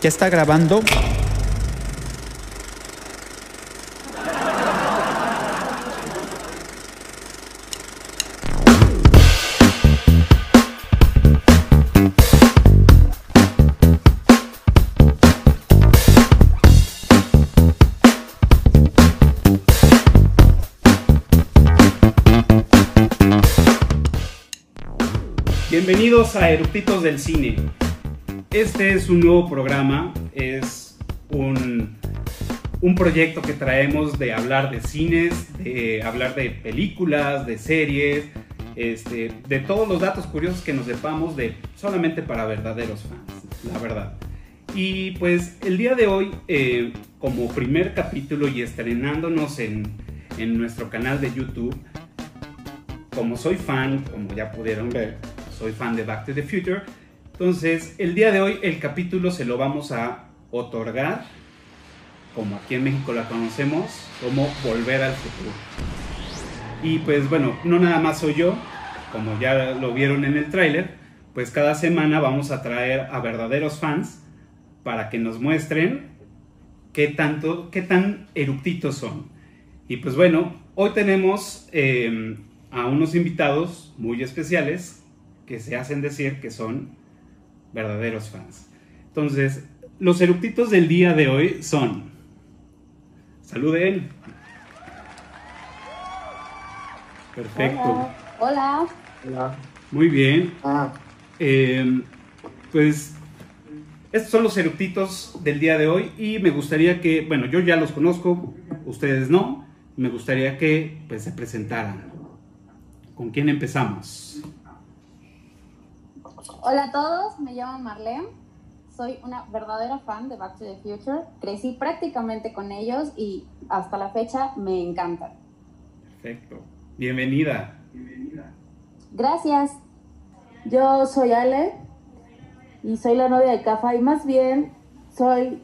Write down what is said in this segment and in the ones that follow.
¿Ya está grabando? Bienvenidos a Eructitos del Cine. Este es un nuevo programa, es un, un proyecto que traemos de hablar de cines, de hablar de películas, de series, este, de todos los datos curiosos que nos sepamos de solamente para verdaderos fans, la verdad. Y pues el día de hoy, eh, como primer capítulo y estrenándonos en, en nuestro canal de YouTube, como soy fan, como ya pudieron ver, soy fan de Back to the Future. Entonces, el día de hoy el capítulo se lo vamos a otorgar, como aquí en México la conocemos, como Volver al Futuro. Y pues bueno, no nada más soy yo, como ya lo vieron en el tráiler, pues cada semana vamos a traer a verdaderos fans para que nos muestren qué tanto, qué tan eructitos son. Y pues bueno, hoy tenemos eh, a unos invitados muy especiales que se hacen decir que son verdaderos fans. Entonces, los eructitos del día de hoy son. Saluden. Perfecto. Hola. Hola. Muy bien. Ah, Eh, pues estos son los eructitos del día de hoy y me gustaría que, bueno, yo ya los conozco, ustedes no, me gustaría que pues se presentaran. ¿Con quién empezamos? Hola a todos, me llamo Marlene. Soy una verdadera fan de Back to the Future. Crecí prácticamente con ellos y hasta la fecha me encantan. Perfecto. Bienvenida. Gracias. Yo soy Ale y soy la novia de Cafa y más bien soy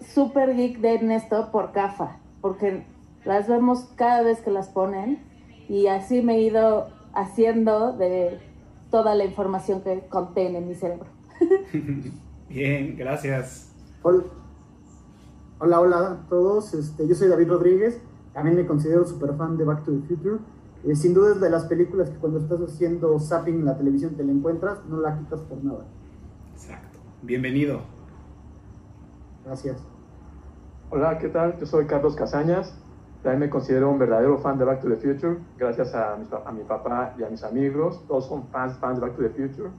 super geek de Ernesto por Cafa, porque las vemos cada vez que las ponen y así me he ido haciendo de toda la información que contiene en mi cerebro. Bien, gracias. hol- hola, hola a todos. Este, yo soy David Rodríguez. También me considero super fan de Back to the Future. Eh, sin duda es de las películas que cuando estás haciendo zapping en la televisión te la encuentras, no la quitas por nada. Exacto. Bienvenido. Gracias. Hola, ¿qué tal? Yo soy Carlos Casañas. También me considero un verdadero fan de Back to the Future, gracias a mi, a mi papá y a mis amigos. Todos son fans, fans de Back to the Future.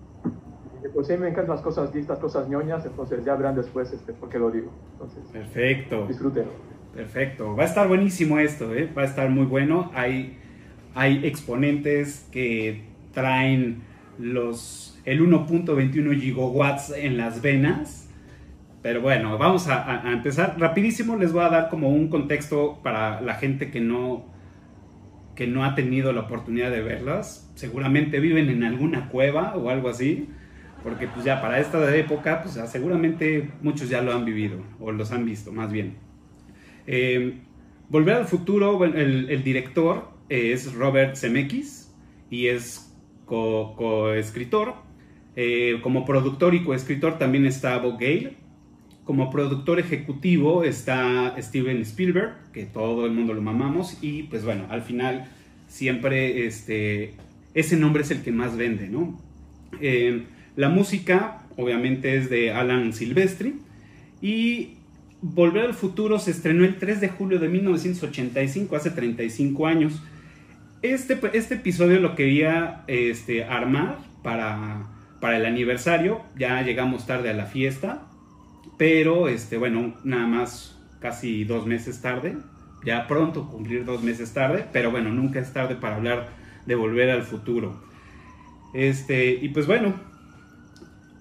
Y pues sí, me encantan las cosas las cosas ñoñas, entonces ya verán después este, por qué lo digo. Entonces, Perfecto. disfrútenlo. Perfecto. Va a estar buenísimo esto, ¿eh? Va a estar muy bueno. Hay, hay exponentes que traen los, el 1.21 gigawatts en las venas. Pero bueno, vamos a, a- empezar. Rapidísimo les voy a dar como un contexto para la gente que no, que no ha tenido la oportunidad de verlas. Seguramente viven en alguna cueva o algo así. Porque pues ya para esta época, pues seguramente muchos ya lo han vivido o los han visto más bien. Eh, Volver al futuro, el, el director eh, es Robert Zemeckis y es co- coescritor. Eh, como productor y coescritor también está Bob Gale. Como productor ejecutivo está Steven Spielberg, que todo el mundo lo mamamos. Y pues bueno, al final siempre este, ese nombre es el que más vende, ¿no? Eh, la música, obviamente, es de Alan Silvestri. Y Volver al futuro se estrenó el 3 de julio de 1985, hace 35 años. Este, este episodio lo quería este, armar para, para el aniversario. Ya llegamos tarde a la fiesta. Pero, este, bueno, nada más casi dos meses tarde. Ya pronto cumplir dos meses tarde. Pero bueno, nunca es tarde para hablar de volver al futuro. Este, y pues bueno,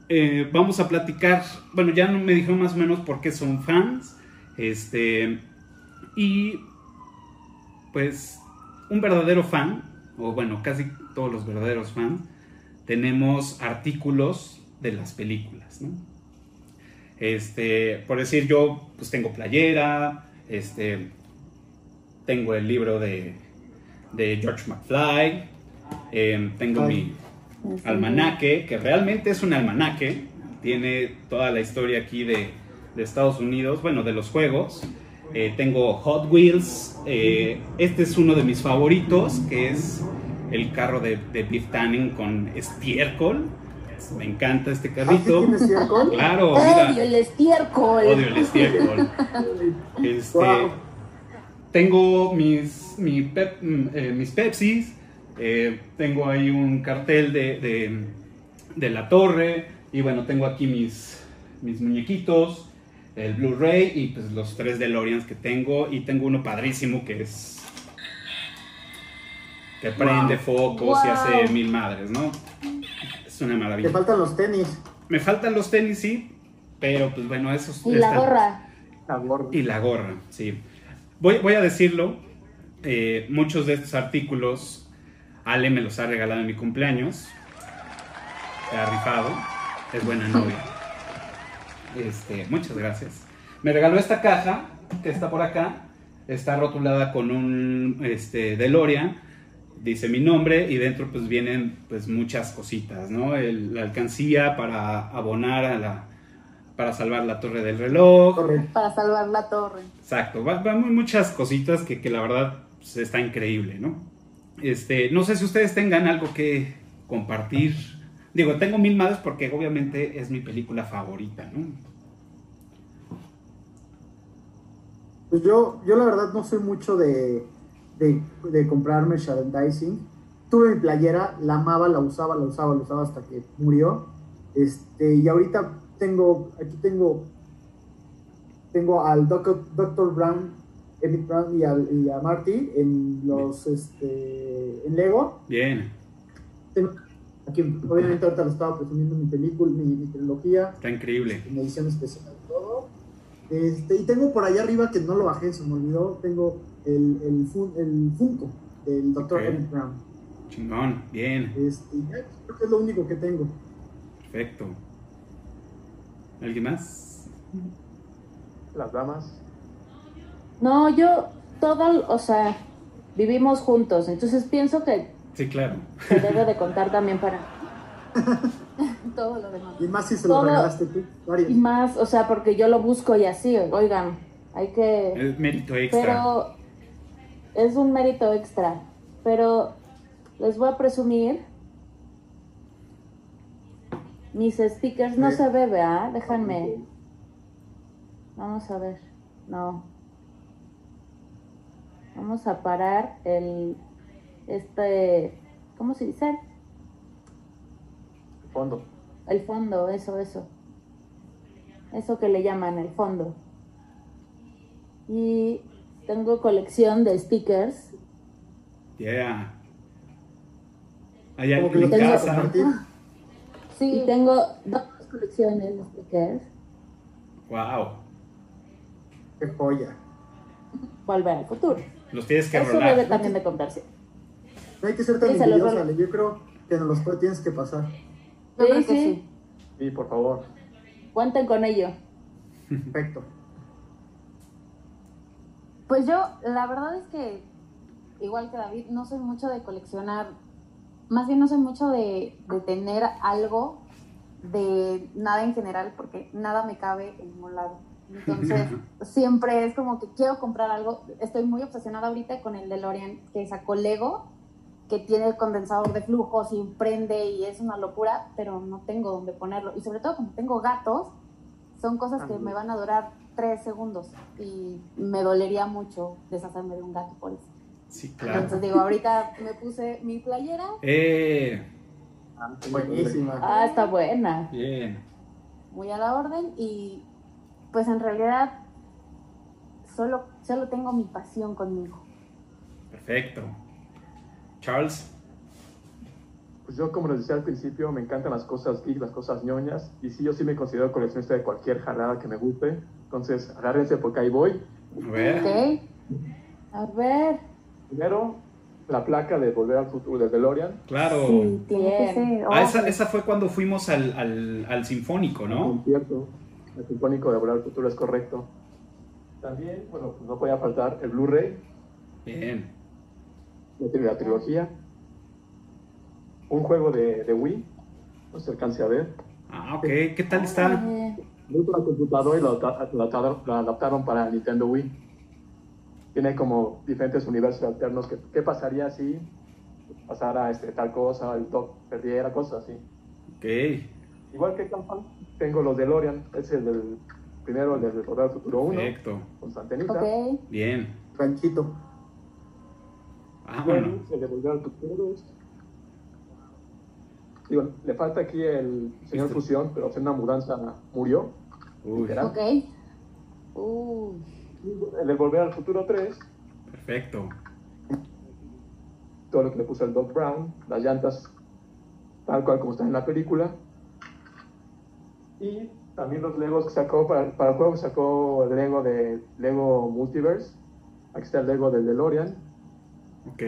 eh, vamos a platicar. Bueno, ya me dijeron más o menos por qué son fans. Este, y pues un verdadero fan, o bueno, casi todos los verdaderos fans, tenemos artículos de las películas, ¿no? Este, por decir, yo pues tengo playera, este, tengo el libro de, de George McFly, eh, tengo mi almanaque, que realmente es un almanaque, tiene toda la historia aquí de, de Estados Unidos, bueno, de los juegos. Eh, tengo Hot Wheels. eh, este es uno de mis favoritos, que es el carro de, de Biff Tannen con estiércol. Me encanta este ¿Ah, sí carrito. tienes cierto? Claro, Odio mira. el estiércol. Odio el estiércol. Este, Wow. Tengo mis, mi pep- mm, eh, mis Pepsis. eh, tengo ahí un cartel de, de- de la torre. Y bueno, tengo aquí mis, mis muñequitos. El Blu-ray y pues los tres DeLoreans que tengo. Y tengo uno padrísimo que es. que prende focos y hace mil madres, ¿no? Es una Te maravilla. faltan los tenis. Me faltan los tenis, sí. Pero pues bueno, esos. Y la están- gorra. La gorra. y la gorra, sí. Voy, voy a decirlo, eh, muchos de estos artículos Ale me los ha regalado en mi cumpleaños. Se ha rifado, es buena novia. Este, muchas gracias. Me regaló esta caja que está por acá. Está rotulada con un este, DeLorean. Dice mi nombre y dentro pues vienen pues muchas cositas, ¿no? El- la alcancía para abonar a la... para salvar la torre del reloj. Corre. Para salvar la torre. Exacto, va- van muchas cositas que, que la verdad pues, está increíble, ¿no? Este, no sé si ustedes tengan algo que compartir. Digo, tengo mil madres porque obviamente es mi película favorita, ¿no? Pues yo, yo la verdad no soy mucho de, de, de comprar merchandising. Tuve mi playera, la amaba, la usaba, la usaba, la usaba hasta que murió. Este, y ahorita tengo, aquí tengo, tengo al Doc- Dr. Brown, Emmett Brown y, al- y a Marty en los, este, en Lego. Bien, Tengo- aquí, obviamente ahorita lo estaba presumiendo mi película, mi, mi trilogía está increíble. en edición especial. Este, y tengo por allá arriba que no lo bajé, se me olvidó, tengo el, el, fun- el Funko del Dr. Ok. Emmett Brown. Chingón, bien, Este, creo que es lo único que tengo. perfecto. ¿Alguien más? Las damas. No, yo todo, o sea, vivimos juntos, entonces pienso que Sí, claro. se debe de contar también para... Todo lo demás. Y más si se lo Todo- regalaste tú, varios. Y más, o sea, porque yo lo busco y así, oigan, hay que... Es mérito extra. Pero es un mérito extra. Pero les voy a presumir. Mis stickers no se ve, ¿verdad? Déjenme. Vamos a ver. No. Vamos a parar el. Este. ¿Cómo se dice? Fondo. El fondo, eso, eso. Eso que le llaman el fondo. Y tengo colección de stickers. Yeah. Hay Como que casa. compartir. Y tengo dos colecciones de stickers. Wow. Qué joya. Volver al futuro. Los tienes que Eso debe también de contarse. No hay que ser tan Sí, envidiosa, yo creo que nos los tienes que pasar. Yo Sí, creo que sí. sí. Sí, por favor. Cuenten con ello. Perfecto. Pues yo, la verdad es que, igual que David, no soy mucho de coleccionar, más bien no soy mucho de, de tener algo de nada en general, porque nada me cabe en ningún lado. Entonces, siempre es como que quiero comprar algo. Estoy muy obsesionada ahorita con el DeLorean que sacó Lego, que tiene el condensador de flujos y prende y es una locura, pero no tengo dónde ponerlo. Y sobre todo como tengo gatos, son cosas que me van a durar tres segundos y me dolería mucho deshacerme de un gato por eso. Sí, claro. Entonces digo, ahorita me puse mi playera, Eh, Buenísima. Ah, está buena. bien. muy a la orden y pues en realidad solo, solo tengo mi pasión conmigo. Perfecto. Charles. Pues yo, como les decía al principio, me encantan las cosas geek, las cosas ñoñas. Y sí, yo sí me considero coleccionista de cualquier jalada que me guste. Entonces, agárrense porque ahí voy. A ver. ¿Ok? A ver. Primero, la placa de Volver al Futuro de DeLorean. Claro. Sí, tiene que. Ah, esa, esa fue cuando fuimos al, al, al Sinfónico, ¿no? concierto, el sinfónico de Volver al Futuro es correcto. También, bueno, pues no podía faltar el Blu-ray Bien. De la trilogía. Un juego de, de Wii, no se alcance a ver. Ah, ok. ¿Qué tal está? Eh, Muy para computador y lo, adapta- lo adaptaron, lo adaptaron para Nintendo Wii. Tiene como diferentes universos alternos. ¿Qué, qué pasaría si pasara este, tal cosa, el Doc perdiera, cosas así? Ok, Igual que Campan, tengo los DeLorean. Es el del primero, el del al Futuro 1, perfecto. con su antenita. Ok. Bien. Ranchito. Ah, bueno. Bueno, el de Volver al Futuro 2. Digo, le falta aquí el señor Este. Fusión, pero en una mudanza murió. Uy, literal. Ok. Uy. El de Volver al Futuro 3, perfecto. todo lo que le puso el Doc Brown, las llantas tal cual como están en la película. Y también los Legos que sacó para, para el juego, sacó el Lego de Lego Multiverse. Aquí está el Lego del DeLorean. Ok.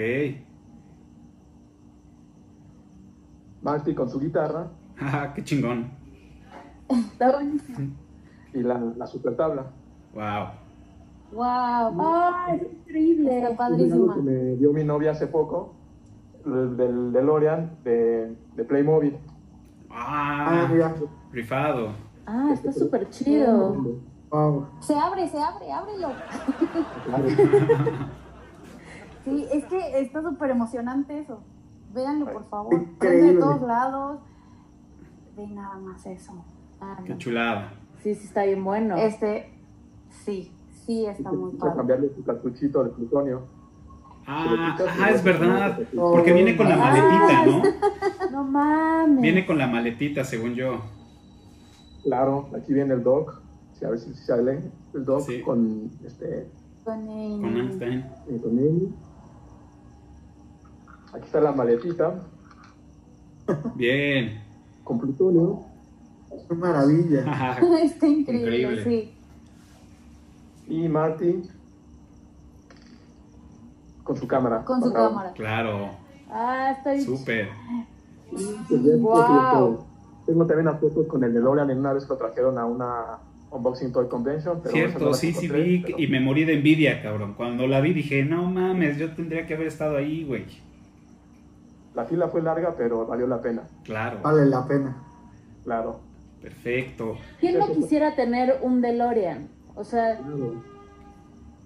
Marty con su guitarra Ah, qué chingón. Está buenísimo. y la, la super tabla. Wow. Wow. ¡Ay, es increíble! Está padrísima. que me dio mi novia hace poco, el del DeLorean de, de Playmobil. Ah, Ah, mira. rifado. Ah, está súper chido. Wow. Se abre, se abre, ábrelo. Sí, es que está súper emocionante eso. Véanlo, por favor. Increíble. De todos lados. Ve nada más eso. Ah, no. Qué chulada. Sí, sí, está bien bueno. Este, sí, sí está muy padre. cambiarle su cartuchito de plutonio. Ah, ah, es verdad. Porque viene con la Ah, maletita, ¿no? No mames. Viene con la maletita, según yo. Claro, aquí viene el doc. Sí, a ver si sale el doc Sí. con este Con el- Con Einstein. con él. Aquí está la maletita Bien. con plutonio. Qué maravilla. Está increíble, Increíble. sí. Y Marty con su cámara. Con su Acá. cámara. claro. Ah, está bien. Súper. Pues este, Tengo también las fotos con el DeLorean en una vez que lo trajeron a una Unboxing Toy Convention. Pero no Cierto, sí, sí vi pero y me morí de envidia, cabrón. Cuando la vi dije, no mames, yo tendría que haber estado ahí, güey. La fila fue larga, pero valió la pena. Claro. Vale la pena. Claro. Perfecto. ¿Quién no quisiera tener un DeLorean? O sea,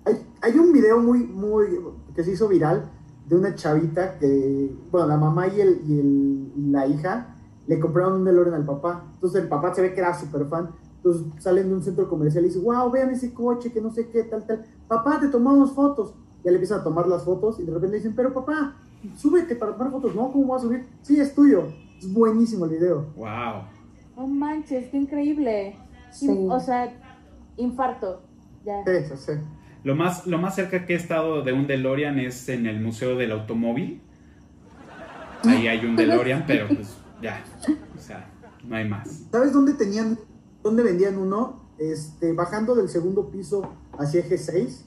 Hay, hay un video muy, muy, que se hizo viral de una chavita que, bueno, la mamá y, el, y, el, y la hija le compraron un DeLorean al papá. Entonces el papá se ve que era súper fan. Entonces salen de un centro comercial y dice, wow, vean ese coche, que no sé qué, tal, tal. Papá, te tomamos fotos. Ya le empiezan a tomar las fotos y de repente le dicen, pero papá, súbete para tomar fotos. No, ¿cómo vas a subir? Sí, es tuyo. Es buenísimo el video. Wow. no manches, qué increíble. Sí. O sea, infarto. Ya. Sí, sí, sí. Lo más, lo más cerca que he estado de un DeLorean es en el Museo del Automóvil. Ahí hay un DeLorean, pero pues ya. O sea, no hay más. ¿Sabes dónde tenían, dónde vendían uno? Este, bajando del segundo piso hacia eje 6,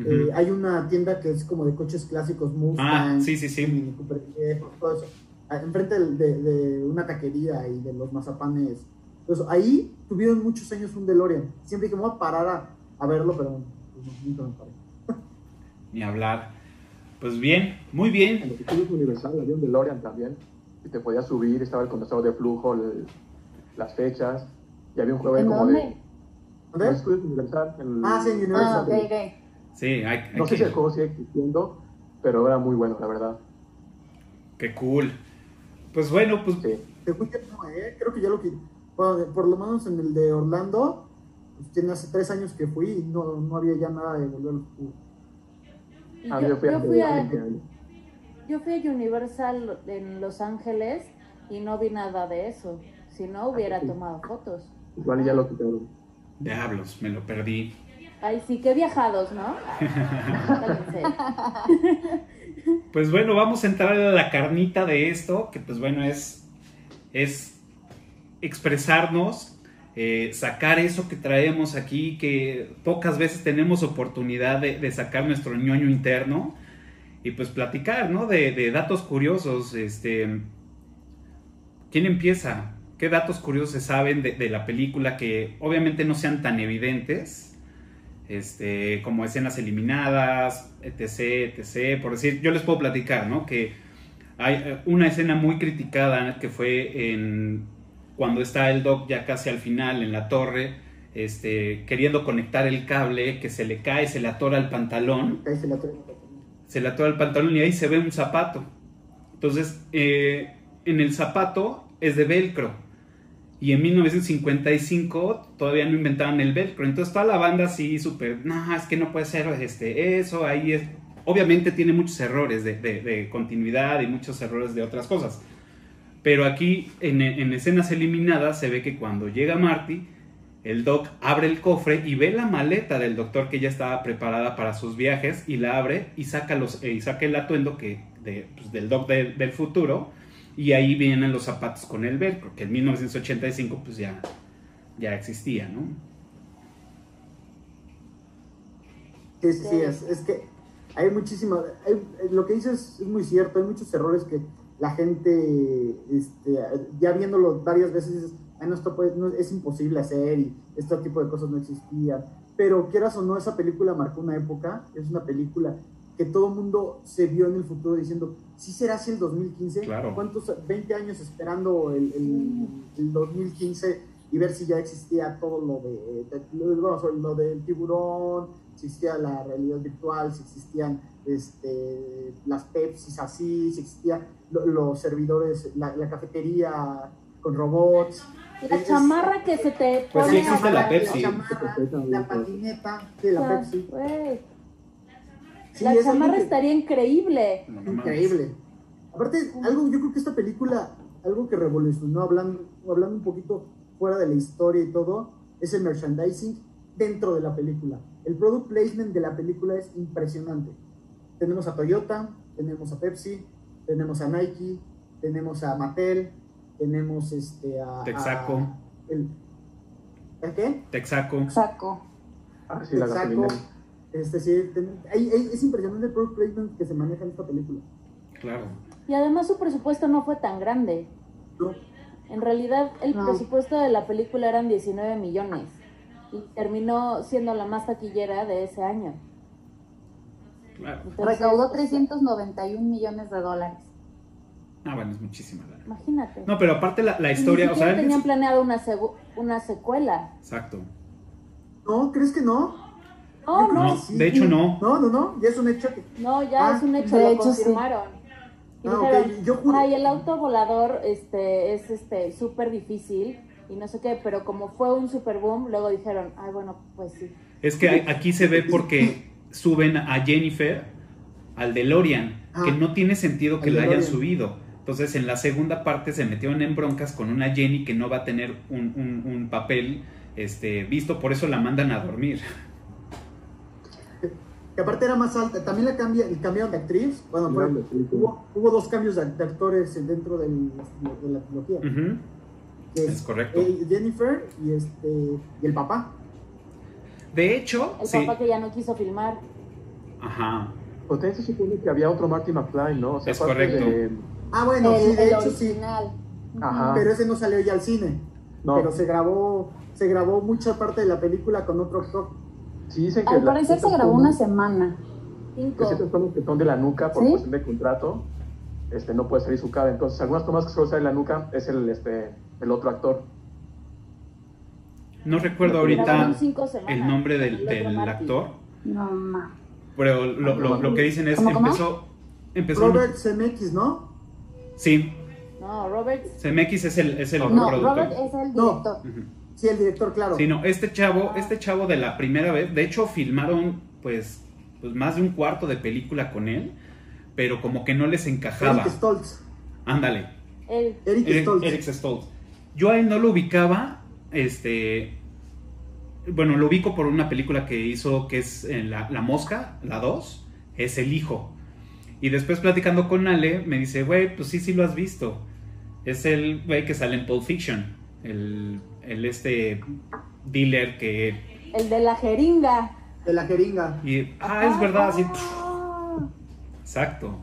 Ujú. eh, hay una tienda que es como de coches clásicos, Mustang, Ah, sí, sí, sí. Mini Cooper viejo, todo eso. Ah, Enfrente del- de, de una taquería y de los mazapanes. Entonces, ahí tuvieron muchos años un DeLorean. Siempre dije, me voy a parar a, a verlo, pero pues, no, nunca me paré. Ni hablar. Pues bien, muy bien. En los estudios Universal había un DeLorean también. Y te podías subir, estaba el condensador de flujo, el- las fechas. Y había un juego ¿En como dónde? de. En ¿Dónde? los estudios Universal. en- Ah, sí, en Universal. Ah, ok, ok. Sí, hay, hay No sé que- si el juego sigue existiendo, pero era muy bueno, la verdad. Qué cool. Pues bueno, pues Sí. ¿eh? Creo que ya lo que. Bueno, por lo menos en el de Orlando, pues, tiene hace tres años que fui y no, no había ya nada de volver al futuro. Ah, yo, yo fui yo a- fui a, a- yo fui a Universal en Los Ángeles y no vi nada de eso. Si no, hubiera tomado fotos. Igual ya lo quitaron. diablos, me lo perdí. Ay, sí, qué viajados, ¿no? Pues bueno, vamos a entrar a la carnita de esto, que pues bueno, es, es expresarnos, eh, sacar eso que traemos aquí, que pocas veces tenemos oportunidad de, sacar nuestro ñoño interno y pues platicar, ¿no? De, de datos curiosos, este... ¿Quién empieza? ¿Qué datos curiosos se saben de la película que obviamente no sean tan evidentes? Este, como escenas eliminadas, etc, etc. Por decir, yo les puedo platicar, ¿no? Que hay eh, una escena muy criticada que fue en cuando está el Doc ya casi al final en la torre, este, queriendo conectar el cable, que se le cae, se le atora el pantalón, Ahí se la trae. se le atora el pantalón y ahí se ve un zapato. Entonces, eh, en el zapato es de velcro. Y en 1955 todavía no inventaban el velcro. Entonces toda la banda así súper, no, es que no puede ser este, eso, ahí es... Obviamente tiene muchos errores de, de- de continuidad y muchos errores de otras cosas. Pero aquí en, en escenas eliminadas se ve que cuando llega Marty, el doc abre el cofre y ve la maleta del doctor que ya estaba preparada para sus viajes y la abre y saca, los, eh, y saca el atuendo que, de- pues, del doc del- del futuro y ahí vienen los zapatos con el velcro, que en 1985 pues ya, ya existía, ¿no? Sí, sí, es, que hay muchísimas, lo que dices es muy cierto, hay muchos errores que la gente, este, ya viéndolo varias veces, dices, "Ay, no, esto puede- no, es imposible hacer y este tipo de cosas no existían. Pero quieras o no, esa película marcó una época, es una película que todo el mundo se vio en el futuro diciendo, ¿sí será así el 2015? Claro. ¿Cuántos, 20 años esperando el, el- el 2015 y ver si ya existía todo lo de, de- lo- del tiburón, si existía la realidad virtual, si existían este, las Pepsis así, si existían lo- los servidores, la, la cafetería con robots. La Es- chamarra que se te Pues pone sí existe la Pepsi. chamarra, la patineta de la O sea, Pepsi. Sí, la chamarra que- estaría increíble. No. Increíble. Aparte, algo, yo creo que esta película, algo que revolucionó, hablando, hablando un poquito fuera de la historia y todo, es el merchandising dentro de la película. El product placement de la película es impresionante. Tenemos a Toyota, tenemos a Pepsi, tenemos a Nike, tenemos a Mattel, tenemos este a... Texaco. a- el, ¿El qué? Texaco. Saco. Ah, sí, la Texaco. gasolina. Es decir, ten- hay- hay- es impresionante el product placement que se maneja en esta película. Claro. Y además su presupuesto no fue tan grande. ¿no? En realidad el No. presupuesto de la película eran 19 millones y terminó siendo la más taquillera de ese año. claro. Entonces, Recaudó pues, 391 millones de dólares. Ah, bueno, es muchísima lana. Imagínate. No, pero aparte la, la ni historia, o sea, tenían es- planeado una, una secuela. exacto. ¿No? ¿Crees que no? Creo no, No, que de hecho no. No, no, no, ya es un hecho que... no, ya Ah, es un hecho, de lo hecho, sí. confirmaron. Y Ah, dijeron, yo juro- ay, el auto volador este, es este súper difícil y no sé qué, pero como fue un super boom, luego dijeron, ay, bueno, pues sí. Es que aquí se ve porque suben a Jennifer al DeLorean, Ah. que no tiene sentido que la hayan subido. Entonces en la segunda parte se metieron en broncas con una Jenny que no va a tener un, un- un papel este, visto, por eso la mandan a dormir. Que aparte era más alta, también la cambia, cambiaron de actriz. Bueno, fue- hubo, hubo dos cambios de, de actores dentro del- de la trilogía. Que Es correcto. eh, Jennifer y, este, y el papá. De hecho, El sí. papá que ya no quiso filmar. Ajá. Pues también se supone que había otro Marty McFly, ¿no? O sea, Es correcto. de- Ah, bueno, el, sí, de el hecho sí. Ajá. Pero ese no salió ya al cine. No, Pero se grabó, se grabó mucha parte de la película con otro actor. Sí dicen que... Al parecer se grabó una semana. Que Cinco. ciertas tomas que son de la nuca por ¿Sí? cuestión de contrato, este, no puede salir su cara. Entonces, algunas tomas que solo sale la nuca es el, este, el otro actor. No recuerdo ahorita el nombre del, del actor, No, ma. pero lo, lo- lo que dicen es, ¿Cómo, cómo? empezó... empezó Robert Zemeckis, ¿no? Sí, No, Robert. CMX es el, es el No, No, productor. Robert es el No. director. Ujú. Sí, el director, claro. Sí, no, este chavo, este chavo de la primera vez, de hecho filmaron pues, pues más de un cuarto de película con él, pero como que no les encajaba. Eric Stoltz. Ándale. Eric, Eric, Stoltz. Eric Stoltz. Yo a él no lo ubicaba, este, bueno, lo ubico por una película que hizo que es eh, la, La Mosca, la 2, es el hijo. Y después platicando con Ale, me dice, güey, pues sí, sí lo has visto. Es el güey que sale en Pulp Fiction, el, el este dealer que El de la jeringa. De la jeringa. Y, ah, es verdad, así. Ah. Exacto.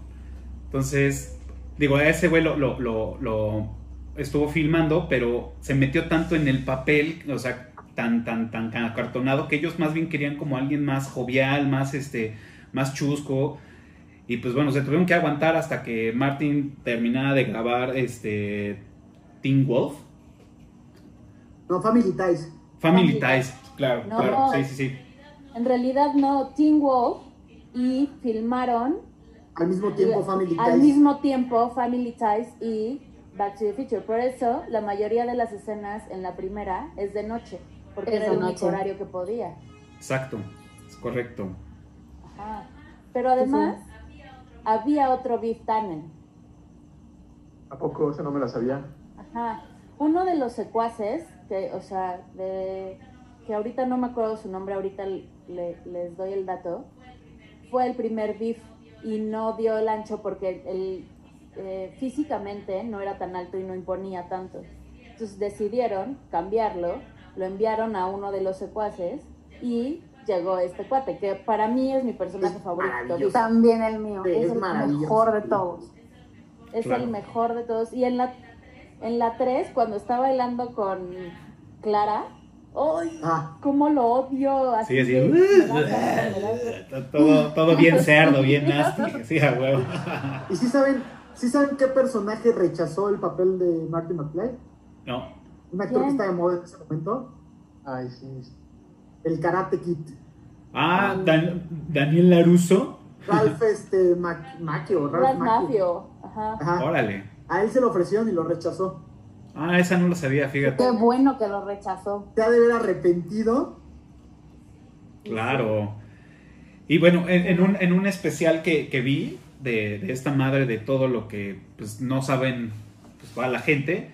Entonces, digo, a ese güey lo, lo, lo- lo estuvo filmando, pero se metió tanto en el papel, o sea, tan, tan, tan acartonado, que ellos más bien querían como alguien más jovial, más, este, más chusco. Y pues bueno, se tuvieron que aguantar hasta que Martin terminara de grabar este Teen Wolf. No, Family Ties. Family Family Ties, claro, No, claro, no. sí, sí, sí. En realidad no, Teen Wolf y filmaron Al mismo tiempo, Family Ties. al mismo tiempo Family Ties y Back to the Future. Por eso la mayoría de las escenas en la primera es de noche, porque Es era el único horario que podía. Exacto, es correcto. Ajá. Pero además había otro Biff Tannen. ¿A poco? Esa no me la sabía. Ajá. Uno de los secuaces, que, o sea, de, que ahorita no me acuerdo su nombre, ahorita le- les doy el dato, fue el primer Biff y no dio el ancho porque él eh, físicamente no era tan alto y no imponía tanto. Entonces decidieron cambiarlo, lo enviaron a uno de los secuaces y llegó este cuate, que para mí es mi personaje Es favorito. También el mío. Sí, es, es el mejor de todos. Es Claro. el mejor de todos. Y en la, en la 3, cuando está bailando con Clara, ¡ay! Ah, ¿Cómo lo odio? Así Sí, da- Todo, todo bien cerdo, bien nasty. Sí, a huevo. ¿y sí saben, sí saben qué personaje rechazó el papel de Marty McFly? No. Un actor que está de moda en ese momento. Ay, sí. El Karate Kid. Ah, Dan- Daniel Laruso. Ralph este, Mac- Macchio. Ralph Ralph Macchio. Macchio. Ajá. Ajá. Órale. A él se lo ofrecieron y lo rechazó. Ah, esa no lo sabía, fíjate. Qué bueno que lo rechazó. Se ha de ver arrepentido. Claro. Y bueno, en, en un, en un especial que, que vi de, de esta madre de todo lo que pues, no saben pues, va la gente,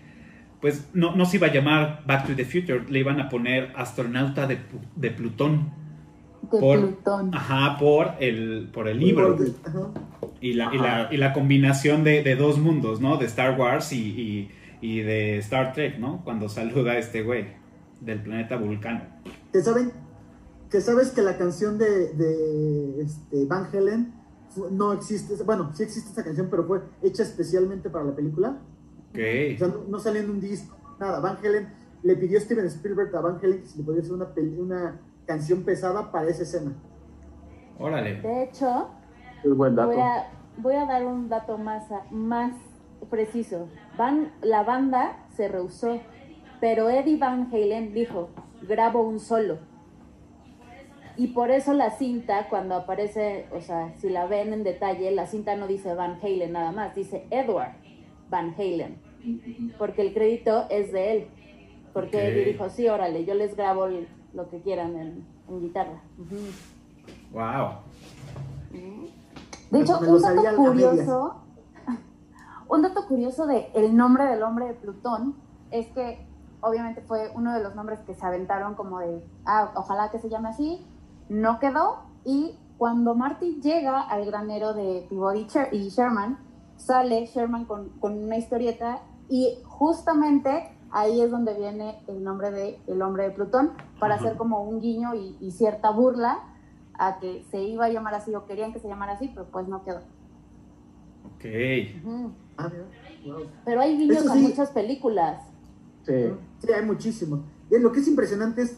pues no, no se iba a llamar Back to the Future, le iban a poner astronauta de, de Plutón. De Por- Plutón. Ajá, por el, por el libro. Ajá. Y la, y la, y la combinación de, de dos mundos, ¿no? De Star Wars y, y, y de Star Trek, ¿no? Cuando saluda a este güey del planeta Vulcano. ¿Que saben? Que sabes que la canción de, de este, Van Halen fu- no existe. Bueno, sí existe esa canción, pero fue hecha especialmente para la película. Ok. O sea, no, no salió en un disco, nada. Van Halen le pidió Steven Spielberg a Van Halen que si le podía hacer una, una canción pesada para esa escena. Órale. De hecho, Es buen dato. voy a, voy a dar un dato más, más preciso. Van, la banda se rehusó, pero Eddie Van Halen dijo, grabo un solo. Y por eso la cinta, cuando aparece, o sea, si la ven en detalle, la cinta no dice Van Halen nada más, dice Edward Van Halen. Porque el crédito es de él. Porque Ok. Eddie dijo, sí, órale, yo les grabo lo que quieran en, en guitarra. Ujú. Wow. De hecho, un dato curioso, un dato curioso de el nombre del hombre de Plutón es que obviamente fue uno de los nombres que se aventaron como de, ah, ojalá que se llame así, no quedó y cuando Marty llega al granero de Peabody y Sherman, sale Sherman con, con una historieta y justamente ahí es donde viene el nombre de el hombre de Plutón para Ajá. hacer como un guiño y, y cierta burla a que se iba a llamar así o querían que se llamara así, pero pues no quedó. Ok. Ujú. Ah, mira. Wow. Pero hay guiños a sí. muchas películas. Sí. Sí, hay muchísimos. Y lo que es impresionante es,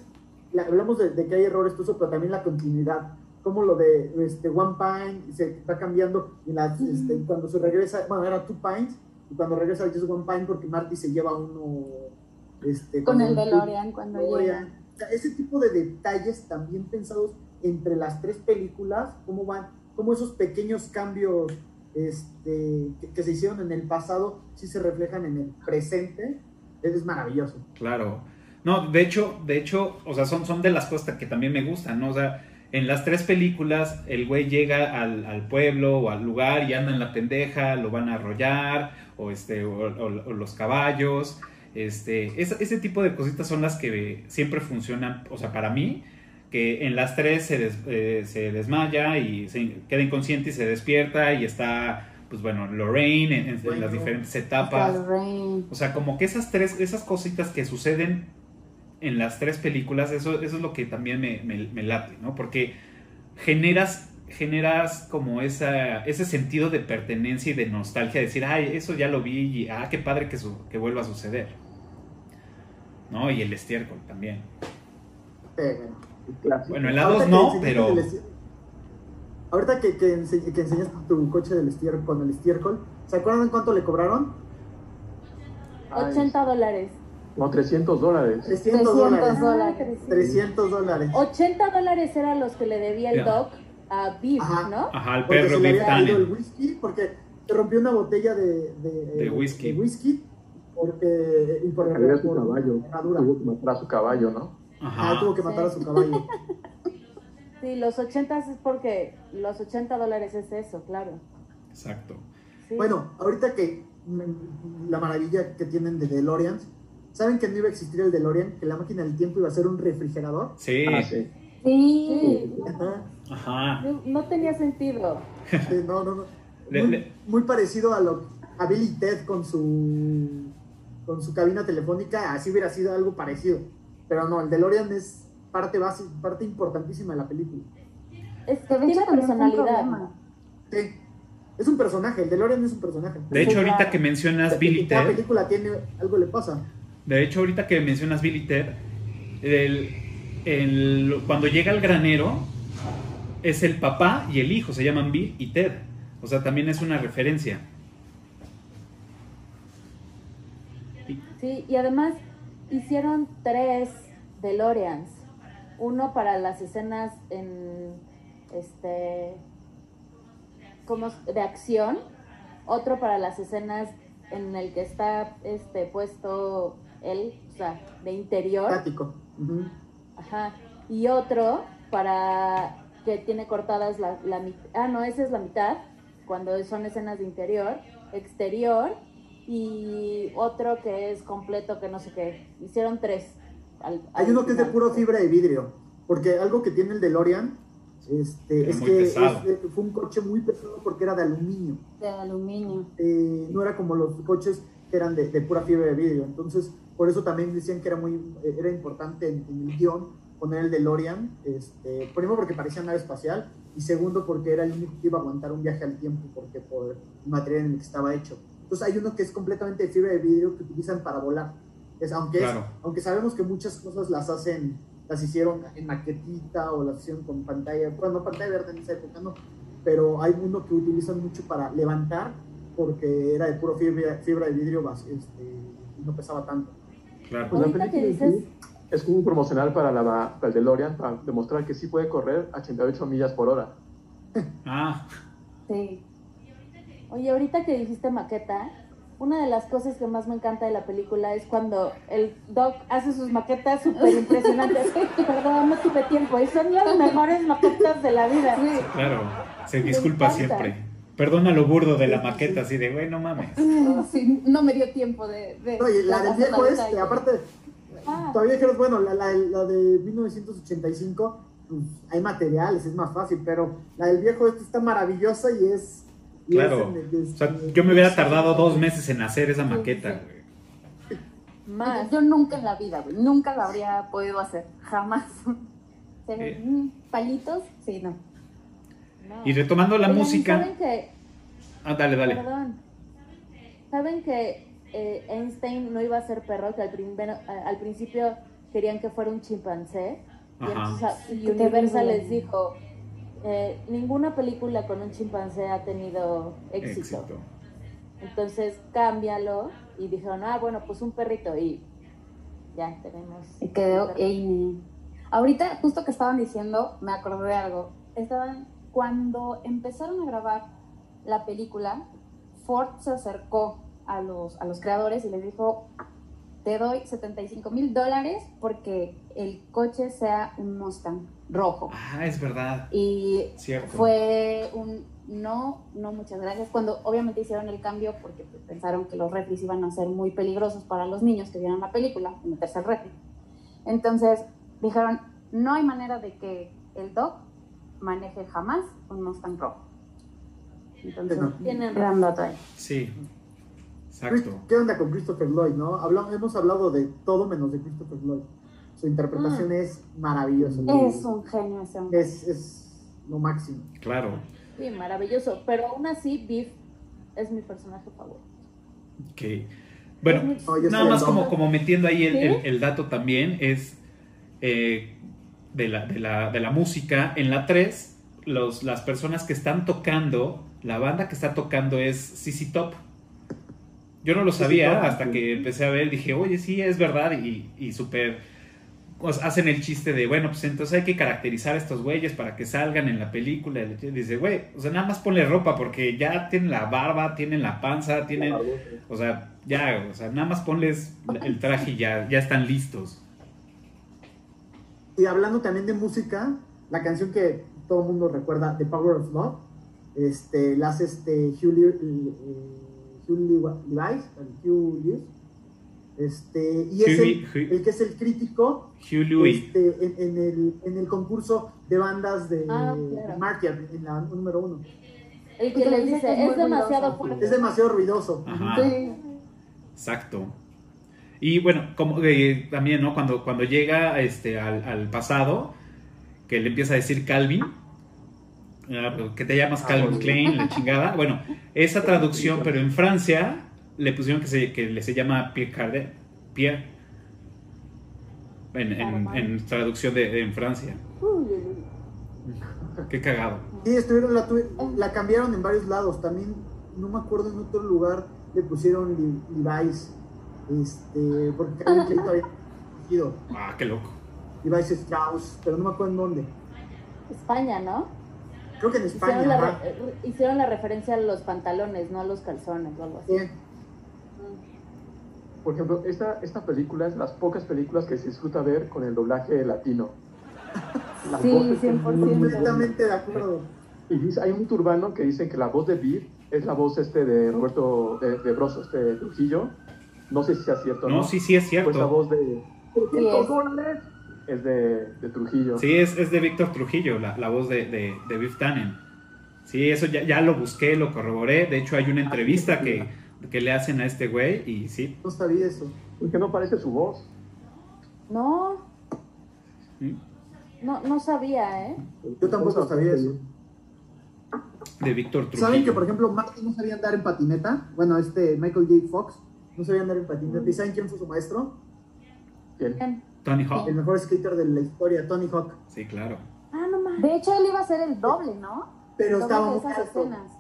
la- hablamos de, de que hay errores, todo eso, pero también la continuidad. Como lo de este, One Pine se va cambiando y las, este, cuando se regresa, bueno, era Two Pines, y cuando regresa es One Pine porque Marty se lleva uno. Este, Con como el DeLorean cuando DeLorean. llega. O sea, ese tipo de detalles también pensados entre las tres películas, cómo van, cómo esos pequeños cambios este, que, se hicieron en el pasado sí se reflejan en el presente, es maravilloso. Claro. No, de hecho, de hecho, o sea, son, son de las cosas que también me gustan, ¿no? O sea, en las tres películas el güey llega al, pueblo o al lugar y anda en la pendeja, lo van a arrollar, o este, o, los caballos. Este, ese tipo de cositas son las que siempre funcionan, o sea, para mí, que en las tres se, des- eh, se desmaya y se queda inconsciente y se despierta y está, pues bueno, Lorraine en, en Bueno. las diferentes etapas. O sea, como que esas tres, esas cositas que suceden en las tres películas, eso, eso es lo que también me, me- me late, ¿no? Porque generas, generas como esa, ese sentido de pertenencia y de nostalgia, decir, ay, eso ya lo vi y, ah, qué padre que, su- que vuelva a suceder. ¿No? Y el estiércol también. Eh, clásico. Bueno, en la Ahorita 2 que no, pero... del Ahorita que, que, ense- que enseñaste tu coche del estiércol, con el estiércol, ¿se acuerdan cuánto le cobraron? Ay, 80 dólares. No, 300 dólares. 300 dólares. dólares. 300 dólares. 80 dólares eran los que le debía el Ya. Doc a Ajá. ¿no? Ajá, el Porque perro se le Biff el whisky, porque se rompió una botella de, de, De whisky. de whisky, porque, y por, Había su por caballo. Tuvo que matar a su caballo, ¿no? Ah, Ajá. tuvo que matar a su caballo. Sí, los 80 es porque los 80 dólares es eso, claro. Exacto. Sí. Bueno, ahorita que la maravilla que tienen de DeLoreans, ¿saben que no iba a existir el DeLorean? Que la máquina del tiempo iba a ser un refrigerador. Sí. Ah, sí. Sí. Sí, Ajá. Ajá. no, no tenía sentido. Sí, no, no, no. Muy, muy parecido a lo a Bill y Ted con su con su cabina telefónica, así hubiera sido algo parecido. Pero no, el DeLorean es parte base, parte importantísima de la película. Es, Que de tiene personalidad. Sí. Es un personaje, el DeLorean es un personaje. De hecho, ahorita que mencionas Bill y Cada Ted, película tiene algo le pasa. de hecho, ahorita que mencionas Bill y Ted, el- el- cuando llega el granero, es el papá y el hijo, se llaman Bill y Ted. O sea, también es una referencia. Sí, y además hicieron tres DeLoreans. Uno para las escenas en este como de acción, otro para las escenas en el que está este puesto él, o sea, de interior, Tático. Ajá, y otro para que tiene cortadas la, la mitad, ah, no, esa es la mitad, cuando son escenas de interior, exterior, y otro que es completo, que no sé qué. Hicieron tres. al- Hay uno que es de final. puro fibra de vidrio, porque algo que tiene el DeLorean este, es que es- fue un coche muy pesado porque era de aluminio. De aluminio. eh, no era como los coches que eran de, de pura fibra de vidrio. Entonces, por eso también decían que era muy eh, era importante en, en el guion poner el DeLorean. Este, primero porque parecía nave espacial y segundo porque era el único que iba a aguantar un viaje al tiempo porque por el material en el que estaba hecho. Entonces hay uno que es completamente de fibra de vidrio que utilizan para volar. Es, aunque, es- Claro. aunque sabemos que muchas cosas las hacen, las hicieron en maquetita o las hicieron con pantalla, bueno, pantalla verde en esa época no, pero hay uno que utilizan mucho para levantar porque era de puro fibra, fibra de vidrio este, y no pesaba tanto. Claro. Pues la película dices- es como un promocional para, la, para el DeLorean, para demostrar que sí puede correr a 88 millas por hora. Ah, Sí. Oye, ahorita que dijiste maqueta, una de las cosas que más me encanta de la película es cuando el Doc hace sus maquetas súper impresionantes. Perdón, no tuve tiempo. Y son las mejores maquetas de la vida. claro. Se disculpa siempre. Perdona lo burdo de la maqueta, así de, güey, no mames. Sí, no me dio tiempo de. de No, y la del viejo la este, aparte, Ah. todavía dijeron, bueno, la, la, la de 1985, pues hay materiales, es más fácil, pero la del viejo este está maravillosa y es... y Claro. O sea, yo me hubiera tardado dos meses en hacer esa maqueta, güey. Más. Yo nunca en la vida, güey, nunca la habría podido hacer, jamás. Mm, ¿Palitos? Sí, no. No. Y retomando la Oigan, ¿y música. ¿Saben que, Ah, dale, dale. perdón, ¿saben que eh, Einstein no iba a ser perro? Que al, primero- al principio querían que fuera un chimpancé. Y, Ajá. entonces, a- y Universal les dijo, eh, ninguna película con un chimpancé ha tenido éxito. Éxito. Entonces cámbialo y dijeron, ah, bueno, pues un perrito y ya tenemos. Y quedó. Amy. Ahorita, justo que estaban diciendo, me acordé de algo. Estaban, cuando empezaron a grabar la película, Ford se acercó a los, a los creadores y les dijo, te doy 75 mil dólares porque el coche sea un Mustang rojo. Ah, es verdad. Y Cierto. fue un no, no, muchas gracias. Cuando obviamente hicieron el cambio porque pensaron que los refris iban a ser muy peligrosos para los niños que vieran la película, meterse al refri. Entonces dijeron, no hay manera de que el Doc maneje jamás un Mustang rojo. Entonces. Tienen gran dato ahí. Sí. Exacto. ¿Qué onda con Christopher Lloyd, no? Habla- hemos hablado de todo menos de Christopher Lloyd. Su interpretación es maravillosa. Es un genio ese hombre. es, es lo máximo. Claro. Sí, maravilloso. Pero aún así, Biff es mi personaje favorito. Ok. Bueno, No, nada más como, como metiendo ahí el, ¿Sí? el- el dato también es eh, de, la, de, la, de la música. En la 3, los, las personas que están tocando, la banda que está tocando es CC Top. Yo no lo sabía hasta que empecé a ver, dije, oye, sí, es verdad, y, y súper, pues, hacen el chiste de, bueno, pues entonces hay que caracterizar a estos güeyes para que salgan en la película, y dice, güey, o sea, nada más ponle ropa, porque ya tienen la barba, tienen la panza, tienen, o sea, ya, o sea, nada más ponles el traje y ya, ya están listos. Y hablando también de música, la canción que todo el mundo recuerda, The Power of Love, este, la hace este Hugh, eh, Hugh Le- Levi's, Hugh Lewis, este, y es Hugh- el, Hugh- el que es el crítico Hugh Louis. este, en, en el, en el concurso de bandas de Ah, claro. Martian, en la número uno. El que le dice es demasiado ruidoso". fuerte. Es demasiado ruidoso. Ajá. Sí. Exacto. Y bueno, como eh, también, ¿no? Cuando, cuando llega este, al, al pasado, que le empieza a decir Calvin, ah, que te llamas Ah, Calvin. Klein, la chingada. Bueno, esa traducción, pero en Francia le pusieron que se, que le se llama Pierre Cardin. Pierre. En, en- traducción de, en Francia. Qué cagado. Sí, estuvieron, la, tuve- la cambiaron en varios lados. También, no me acuerdo en otro lugar, le pusieron Levi's. Este, porque Calvin Klein todavía elegido. Ah, qué loco. Levi's Strauss, pero no me acuerdo en dónde. España, ¿no? Creo que en Hicieron España. la, ajá. re- eh, hicieron la referencia a los pantalones, no a los calzones o algo así. Sí. Por ejemplo, esta, esta película es de las pocas películas que se disfruta ver con el doblaje latino. Las Sí, voces son 100%. muy Completamente de acuerdo. Y dice, hay un turbano que dice que la voz de Beat es la voz este de Roberto de, de Broso, este de Trujillo. No sé si sea cierto o no. No, sí, sí es Pues la cierto. voz de... Sí es. es de, de Trujillo. Sí, es, es de Víctor Trujillo, la, la voz de, de, de Biff Tannen. Sí, eso ya, ya lo busqué, lo corroboré. De hecho, hay una entrevista que, que le hacen a este güey y sí. No sabía eso. Porque no parece su voz. No, ¿Mm? no, no sabía, ¿eh? Yo tampoco sabía eso. De Víctor Trujillo. ¿Saben que, por ejemplo, Marty no sabía andar en patineta? Bueno, este Michael J. Fox no sabía andar en patineta. ¿Y saben quién fue su maestro? ¿Quién? Tony Hawk. El mejor skater de la historia, Tony Hawk. Sí, claro. Ah, no más. De hecho, él iba a ser el doble, ¿no? Pero El doble estaba de muy esas alto. escenas.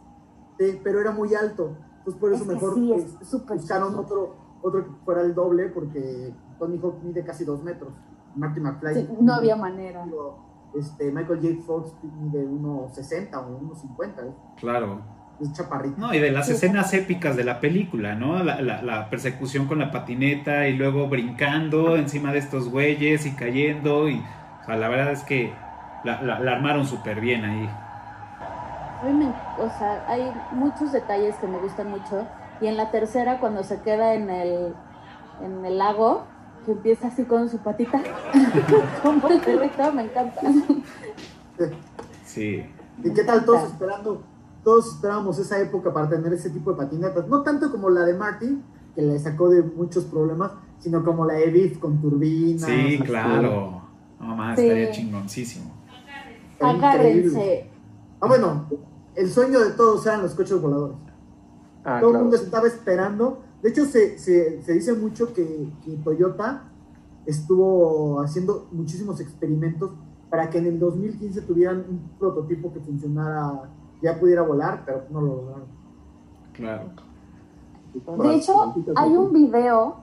Sí, pero era muy alto. Entonces, por eso Es que mejor sí, es pues, buscaron otro, otro que fuera el doble porque Tony Hawk mide casi dos metros. Marty McFly. Sí, no había manera. Este, Michael J. Fox mide 1.60 o 1.50. ¿eh? Claro. Es chaparrito. No, y de las Sí. escenas épicas de la película, ¿no? La, la- la persecución con la patineta y luego brincando encima de estos güeyes y cayendo. Y, o sea, la verdad es que la, la- la armaron súper bien ahí. A mí me, o sea, hay muchos detalles que me gustan mucho. Y en la tercera, cuando se queda en el, en el lago, que empieza así con su patita, como el perrito, me encanta. Sí. ¿Y qué tal todos esperando? Todos esperábamos esa época para tener ese tipo de patinetas. No tanto como la de Marty, que le sacó de muchos problemas, sino como la de Biff con turbinas. Sí, claro. No más, Sí. estaría chingoncísimo. Agárrense. Ah, bueno, el sueño de todos eran los coches voladores. Ah, Todo el claro. mundo estaba esperando. De hecho, se, se, se dice mucho que, que Toyota estuvo haciendo muchísimos experimentos para que en el 2015 tuvieran un prototipo que funcionara, ya pudiera volar, pero no lo lograron. Claro. De hecho, hay un video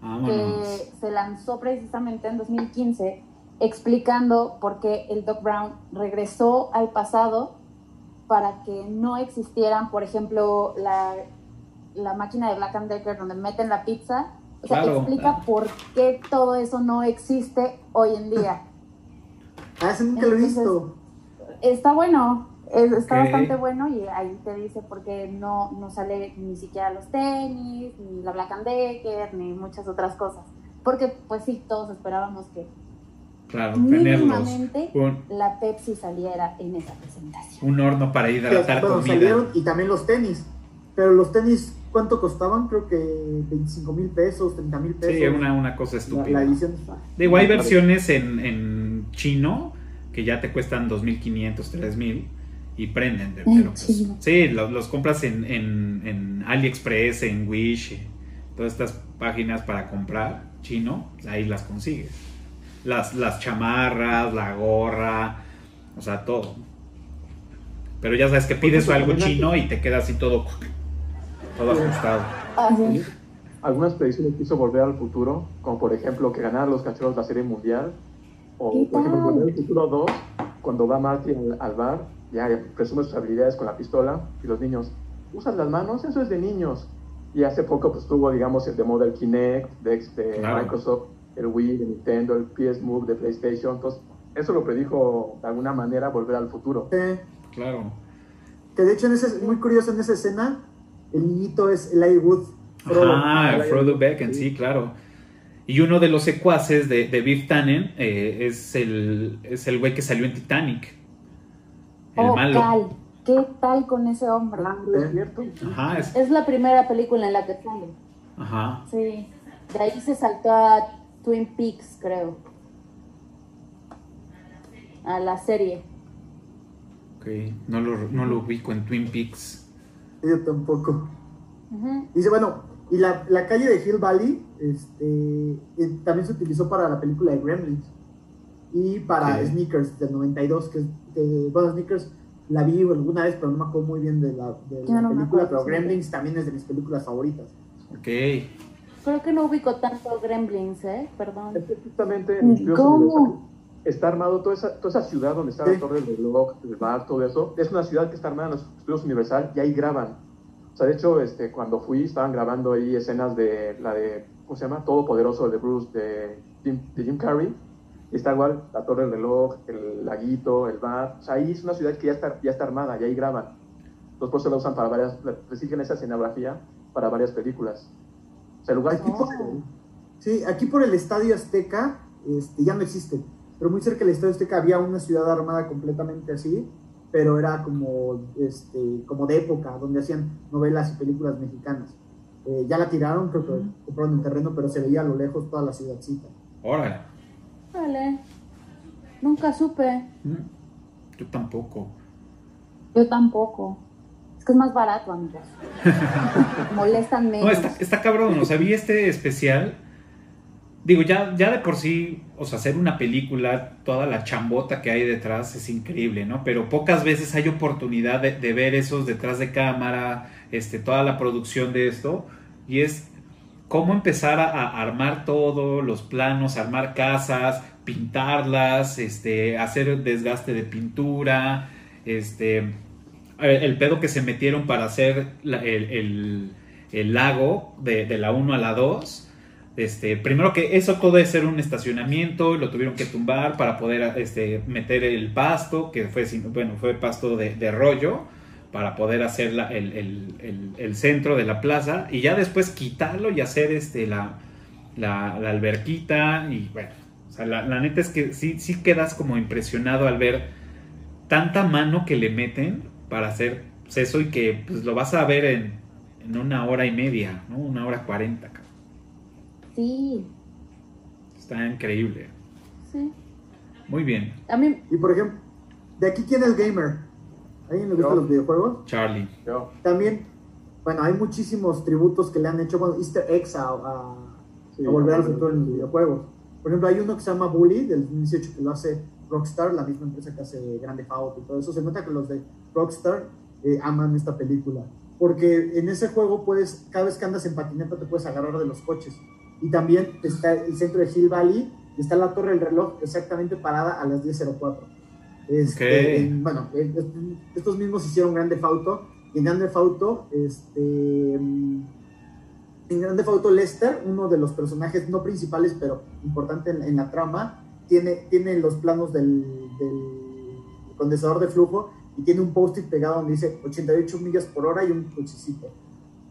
que Vámonos. se lanzó precisamente en 2015 explicando por qué el Doc Brown regresó al pasado para que no existieran, por ejemplo, la, la máquina de Black and Decker donde meten la pizza. O sea, Claro. explica por qué todo eso no existe hoy en día. Ah, ese nunca lo he visto. Está bueno, es- está bastante bueno y ahí te dice por qué no, no sale ni siquiera los tenis, ni la Black and Decker, ni muchas otras cosas. Porque pues sí, todos esperábamos que Claro, mínimamente Un, la Pepsi saliera en esa presentación. un horno para hidratar Bueno, comida. salieron y también los tenis. Pero los tenis, ¿cuánto costaban? Creo que 25 mil pesos, 30 mil pesos. Sí, una, una cosa la, estúpida. la edición. Digo, hay versiones en, en chino que ya te cuestan 2.500, 3.000 y prenden. de- En pero pues, chino. sí, los, los compras en, en, en AliExpress, en Wish, todas estas páginas para comprar chino, ahí las consigues. Las, las chamarras, la gorra, o sea, todo. Pero ya sabes que pides ejemplo, algo chino y te queda así todo. todo ajustado. Sí. Algunas predicciones quiso volver al futuro, como por ejemplo que ganar los cachorros la serie mundial, o ¿Qué por ejemplo volver al futuro 2, cuando va Marty al, al bar, ya ya presume sus habilidades con la pistola, y los niños, ¿usas las manos? Eso es de niños. Y hace poco pues tuvo, digamos, el de Model Kinect, de, de Claro. Microsoft, el Wii, de Nintendo, el PS Move, de PlayStation, entonces eso lo predijo de alguna manera volver al futuro. Eh, Claro. que de hecho, en ese, muy curioso en esa escena, el niñito es Eli Wood. Frodo. Ajá, el Frodo Beacon, sí, claro. Y uno de los secuaces de, de Biff Tannen eh, es el es el güey que salió en Titanic. El Oh, malo. Cal, ¿qué tal con ese hombre? Ah. Ajá, es- Es la primera película en la que sale. ajá. Sí. De ahí se saltó a Twin Peaks, creo. A la serie. Ok, no lo, no lo ubico en Twin Peaks. Yo tampoco. Dice, bueno, y la, la calle de Hill Valley este, eh, también se utilizó para la película de Gremlins y para. Sneakers del 92, que, que bueno, Sneakers la vi alguna vez, pero no me acuerdo muy bien de la, de la no película, acuerdo, pero sí. Gremlins también es de mis películas favoritas. Ok. Creo que no ubico tanto Gremlins, ¿eh? Perdón. Es que justamente ¿Cómo? Está armado toda esa, toda esa ciudad donde está la torre del reloj, el bar, todo eso. Es una ciudad que está armada en los estudios Universal y ahí graban. O sea, de hecho, este, cuando fui estaban grabando ahí escenas de la de, ¿cómo se llama? Todopoderoso de Bruce, de Jim, de Jim Carrey. Y está igual la torre del reloj, el laguito, el bar. O sea, ahí es una ciudad que ya está, ya está armada y ahí graban. Por eso la usan para varias, reciben esa escenografía para varias películas. Aquí por, sí, aquí por el Estadio Azteca este, ya no existe, pero muy cerca del Estadio Azteca había una ciudad armada completamente así, pero era como, este, como de época, donde hacían novelas y películas mexicanas. Eh, ya la tiraron, creo que compraron el terreno, pero se veía a lo lejos toda la ciudadcita. Órale. Vale. Nunca supe. Mm, Yo tampoco. Yo tampoco. Es que es más barato, amigos. Molestan menos. No, está, está cabrón, o sea, vi este especial. Digo, ya, ya de por sí, o sea, hacer una película, toda la chambota que hay detrás es increíble, ¿no? Pero pocas veces hay oportunidad de, de ver esos detrás de cámara, este, toda la producción de esto. Y es cómo empezar a, a armar todo, los planos, armar casas, pintarlas, este, hacer desgaste de pintura, este, el, el pedo que se metieron para hacer el, el- lago de, de la 1 a la 2. Este, primero que eso todo es ser un estacionamiento, lo tuvieron que tumbar para poder este, meter el pasto, que fue, bueno, fue pasto de, de rollo, para poder hacer la- el, el- el- centro de la plaza, y ya después quitarlo y hacer este, la, la, alberquita, y bueno, la, la neta es que sí, sí quedas como impresionado al ver tanta mano que le meten para hacer pues, eso y que pues lo vas a ver en, en una hora y media, ¿no? Una hora cuarenta. Sí. Está increíble. Sí. Muy bien, A mí, Y por ejemplo, de aquí, ¿quién es gamer? ¿Alguien le gustan Yo. los videojuegos? Charlie. Yo, También, bueno, hay muchísimos tributos que le han hecho, bueno, easter eggs a, a- sí, a volver al futuro en los videojuegos. Por ejemplo, hay uno que se llama Bully del 2018 que lo hace Rockstar, la misma empresa que hace Grande Auto y todo eso. Se nota que los de Rockstar eh, aman esta película. Porque en ese juego puedes, cada vez que andas en patineta te puedes agarrar de los coches. Y también está el centro de Hill Valley y está la torre del reloj exactamente parada a las 10.04. Este, Ok. en- bueno, en- en- estos mismos hicieron Grande Auto y en Grande Auto, este, en Grande Auto Lester, uno de los personajes no principales, pero importante en, en la trama, tiene, tiene los planos del, del condensador de flujo y tiene un post-it pegado donde dice 88 millas por hora y un cochecito.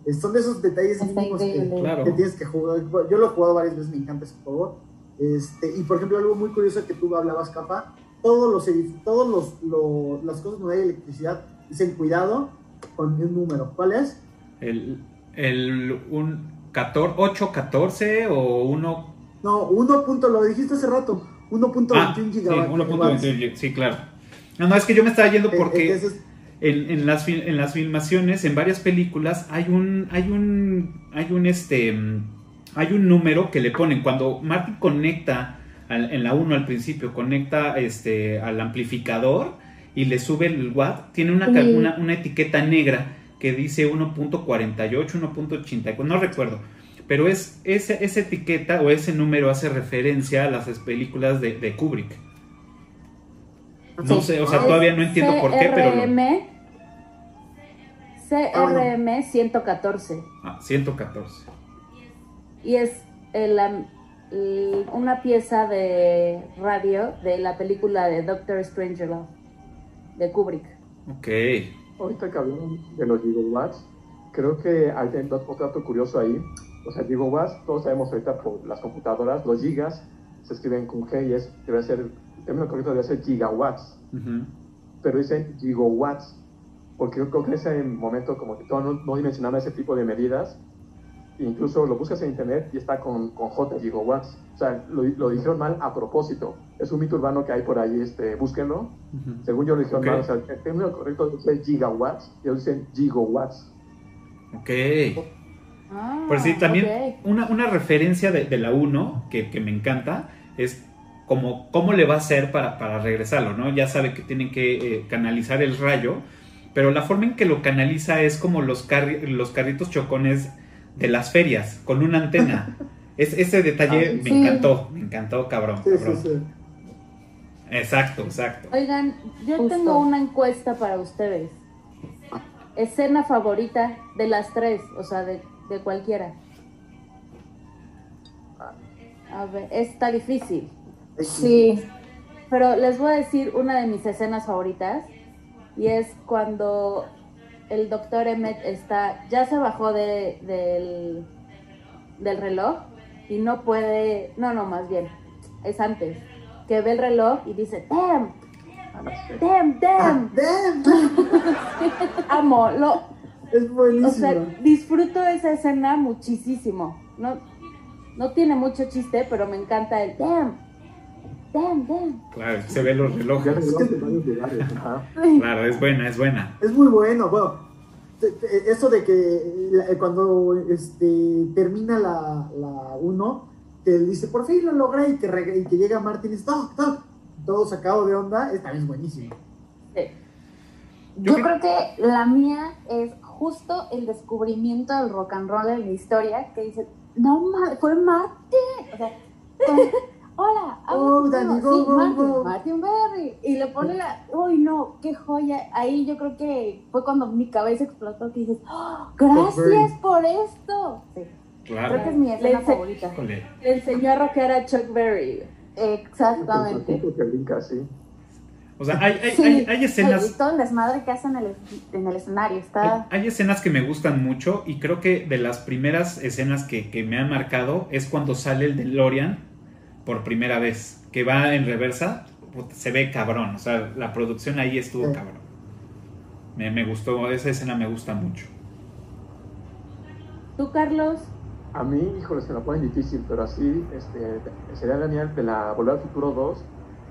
Eh, Son de esos detalles mínimos que, increíble. Claro. que tienes que jugar. Yo lo he jugado varias veces, me encanta ese juego. Este, y por ejemplo, algo muy curioso que tú hablabas, Capa, todos los todos los, lo- las cosas donde hay electricidad dicen cuidado con un número. ¿Cuál es? El, el un 14, 8, 14 o 1. No, 1. punto- lo dijiste hace rato. 1.21 Ah, sí, gigabytes. 1.21, sí, claro. No, no, es que yo me estaba yendo Eh, porque es- en, en las, en las filmaciones, en varias películas, hay un, hay un, hay un, este, hay un número que le ponen. Cuando Martin conecta al- en la 1 al principio, conecta este, al amplificador y le sube el watt, tiene una, Sí. una, una etiqueta negra que dice 1.48, 1.84, no recuerdo. Pero es, esa, esa etiqueta o ese número hace referencia a las películas de, de Kubrick. No sé, o sea, todavía no entiendo por qué, pero... lo- CRM 114. Ah, 114. Y es el, am- el- una pieza de radio de la película de Doctor Strangelove de Kubrick. Ok. Ahorita que hablamos de los gigawatts, creo que hay un dato curioso ahí. O sea, gigawatts, todos sabemos ahorita por las computadoras, los gigas se escriben con G y es, debe ser, el término correcto debe ser gigawatts, Ujú. pero dicen gigawatts, porque yo creo que en ese momento como que todo no, no dimensionaba ese tipo de medidas, e incluso lo buscas en internet y está con, con J gigawatts. O sea, lo, lo dijeron mal a propósito. Es un mito urbano que hay por ahí, este, búsquenlo. Según yo lo dijeron mal, o sea, el término correcto es gigawatts, y ellos dicen gigawatts. Ok. Ah, Por sí, también una, una referencia de, de la 1 que, que me encanta es como cómo le va a hacer para, para regresarlo, ¿no? Ya sabe que tienen que eh, canalizar el rayo, pero la forma en que lo canaliza es como los, carri- los carritos chocones de las ferias, con una antena. Es, ese detalle Ah, me sí. encantó, me encantó, cabrón. Sí, sí, cabrón. sí. Exacto, exacto. Oigan, yo Justo. tengo una encuesta para ustedes. Escena favorita de las tres, o sea, de, de cualquiera. A ver, está difícil. Sí, Pero les voy a decir una de mis escenas favoritas. Y es cuando el doctor Emmet está. Ya se bajó de, del, del reloj. Y no puede. No, no, más bien. Es antes. Que ve el reloj y dice: ¡Damn! ¡Damn, Ah, damn! damn. Amo. Lo, Es o buenísimo. sea, disfruto esa escena muchísimo. No, no tiene mucho chiste, pero me encanta el damn. Damn, damn. Claro, se ven los relojes. Claro, es buena, es buena. Es muy bueno, bueno. te- te- Eso de que la- cuando este, termina la 1, que dice, por fin lo logré, y que, reg- y que llega Martin y dice, "Doc, Doc", todo sacado de onda, es también buenísimo. Sí. Yo creo que la mía es justo el descubrimiento del rock and roll en la historia, que dice, no, fue Martin. O sea, hola, Oh, Danny, contigo". go, sí, go, Martin, go. Martin Berry. Y le pone la, uy, no, qué joya. Ahí yo creo que fue cuando mi cabeza explotó, que dices, "Oh, gracias por esto. Sí, Claro. creo que es mi escena Le- favorita. Le enseñó a rockear a Chuck Berry. Exactamente. Sí. O sea, hay, hay, Sí, hay, hay escenas. Y todo el desmadre que hacen en el, en el escenario. Hay, Está. hay escenas que me gustan mucho y creo que de las primeras escenas que, que me han marcado es cuando sale el DeLorean por primera vez, que va en reversa, se ve cabrón, o sea, la producción ahí estuvo Sí. cabrón. Me, me gustó, esa escena me gusta mucho. ¿Tú, Carlos? A mí, híjole, se la ponen difícil, pero así este, sería mía de la Volver al Futuro 2,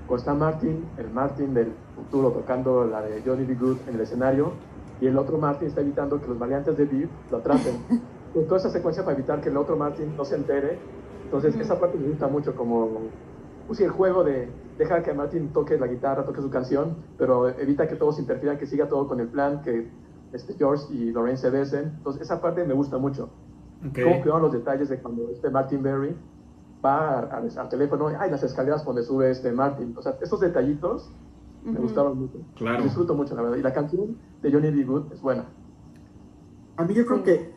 con está Martin, el Martin del futuro tocando la de Johnny B. Good en el escenario, y el otro Martin está evitando que los variantes de Beef lo atrapen. Pues toda esa secuencia para evitar que el otro Martin no se entere. Entonces, esa parte me gusta mucho, como pues, el juego de dejar que Martin toque la guitarra, toque su canción, pero evita que todos interfieran, que siga todo con el plan, que este, George y Lorraine se besen. Entonces, esa parte me gusta mucho Ok. cómo cuidaron los detalles de cuando este Martin Berry va a- a- al teléfono, ay, las escaleras donde sube este Martin. O sea, esos detallitos me Ujú. gustaron mucho. Claro. Disfruto mucho, la verdad. Y la canción de Johnny B. Good es buena. A mí yo creo Sí. que,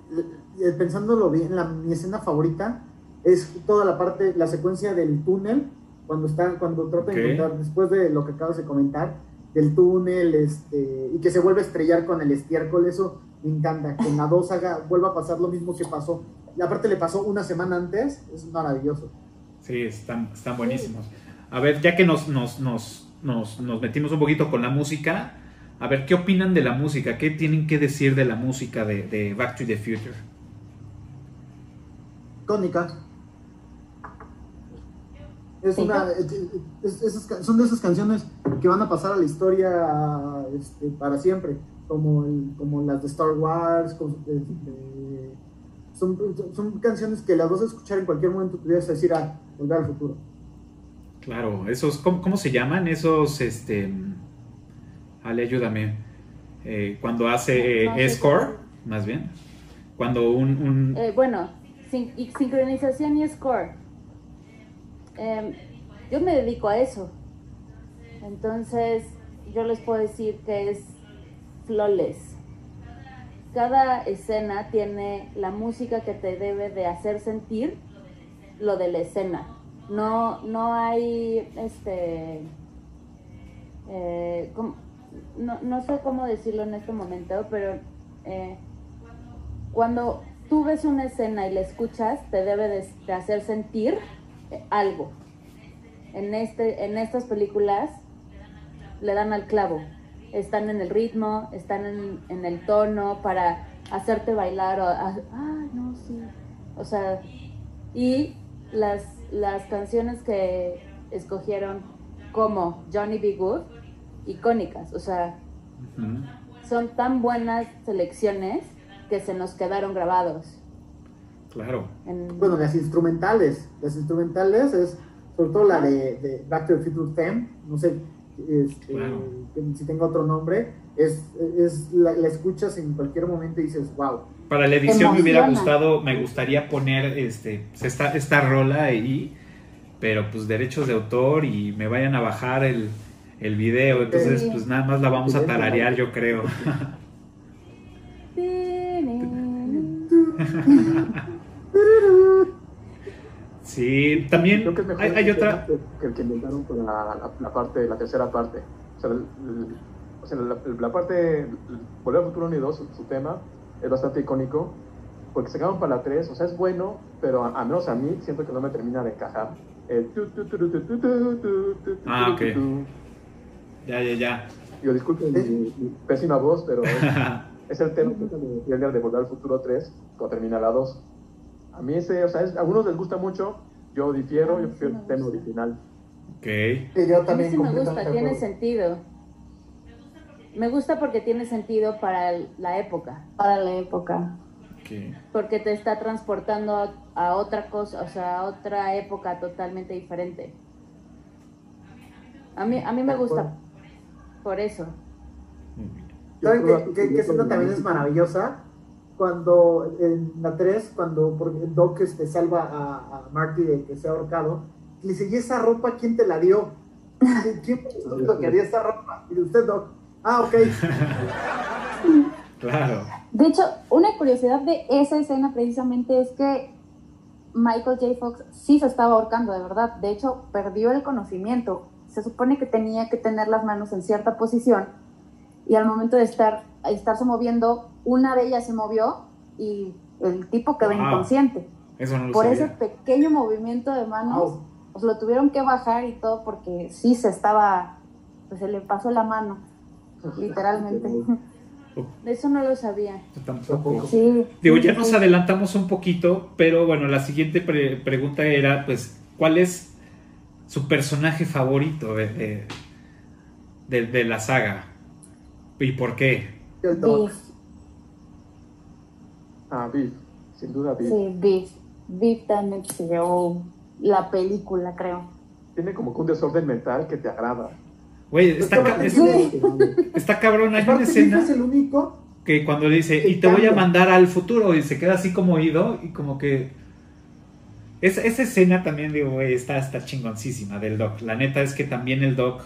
eh, pensándolo bien, la, mi escena favorita es toda la parte, la secuencia del túnel, cuando está, cuando trata de encontrar, después de lo que acabas de comentar, del túnel, este, y que se vuelve a estrellar con el estiércol, eso me encanta, que en la 2 haga, vuelva a pasar lo mismo que pasó. Y aparte le pasó una semana antes, es maravilloso. Sí, están, están buenísimos. A ver, ya que nos, nos, nos, nos, nos metimos un poquito con la música, a ver, ¿qué opinan de la música? ¿Qué tienen que decir de la música de, de Back to the Future? Cónica. Es una, es- es- son de esas canciones que van a pasar a la historia este, para siempre, como, el- como las de Star Wars. como, este, son, son canciones que las vas a escuchar en cualquier momento, pudieras decir, ah, volver al futuro. Claro, esos, ¿cómo, cómo se llaman? Esos, este... Ale, ayúdame. Eh, cuando hace No eh, score. más bien. Cuando un... un- Eh, bueno, sin- y sincronización y score. Em, yo me dedico a eso. Entonces, yo les puedo decir que es flawless. Cada escena tiene la música que te debe de hacer sentir lo de la escena. No, no hay este eh, no, no sé cómo decirlo en este momento, pero eh, cuando tú ves una escena y la escuchas, te debe de, de hacer sentir algo. En, este, en estas películas le dan al clavo. Están en el ritmo, están en, en el tono para hacerte bailar o, ah, ah, no, sí. O sea, y las, las canciones que escogieron como Johnny B. Good, icónicas, o sea, son tan buenas selecciones que se nos quedaron grabados. Claro. En- Bueno, las instrumentales. Las instrumentales es sobre todo la de, de Back to the Future Theme. No sé este, Claro. si tenga otro nombre. Es, es la, la escuchas en cualquier momento y dices, wow. Para la edición me hubiera gustado, me gustaría poner este, esta, esta rola ahí, pero pues derechos de autor y me vayan a bajar el, el video, entonces Sí. pues nada más la vamos a tararear yo creo. Sí, también creo que es mejor hay, hay el otra... Que el que inventaron para la, la, parte, la tercera parte. O sea, el, o sea la, la, parte, Volver al Futuro 1 y 2, su, su, tema, es bastante icónico, porque se sacaron para la 3, o sea, es bueno, pero a, a menos a mí siento que no me termina de encajar. Ah, ok. Ya, ya, ya. Yo disculpe mi, mi, pésima voz, pero es, es el tema que de Volver al Futuro 3, cuando termina la 2. A mí ese, o sea, es- a algunos les gusta mucho, yo difiero, yo prefiero el tema original. ok. Sí, yo A mí también sí me gusta, tiene acuerdo. sentido. Me gusta porque tiene sentido para el- la época, Para la época. ok. porque te está transportando a, a otra cosa, o sea, a otra época totalmente diferente. A mí, a mí me gusta por eso. ¿Saben que- qué escena también es maravillosa? Cuando en la 3, cuando porque Doc este, salva a, a Marty de que se ha ahorcado, le dice, ¿y esa ropa quién te la dio? ¿Quién fue el que dio esa ropa? Y dice, usted, Doc. Ah, ok. Claro. De hecho, una curiosidad de esa escena precisamente es que Michael J. Fox sí se estaba ahorcando, de verdad. De hecho, perdió el conocimiento. Se supone que tenía que tener las manos en cierta posición y al momento de estar estarse moviendo, una de ellas se movió y el tipo quedó Wow. inconsciente. Eso no lo Por ese pequeño movimiento de manos, Wow. pues lo tuvieron que bajar y todo porque sí se estaba, pues se le pasó la mano, literalmente. Eso no lo sabía. Yo tampoco. Sí. Digo, ya nos adelantamos un poquito, pero bueno, la siguiente pre- pregunta era, pues, ¿cuál es su personaje favorito de, de, de- de la saga? ¿Y por qué? El Doc. Beef. Ah, Biff, sin duda Biff. Sí, Beef. Beef también se llevó la película, creo. Tiene como que un desorden mental que te agrada. Güey, está, ca- es- está cabrón, hay una escena es el único. que cuando le dice, y te voy a mandar al futuro, y se queda así como oído, y como que... Esa, esa escena también, digo, güey, está, está chingoncísima del Doc. La neta es que también el Doc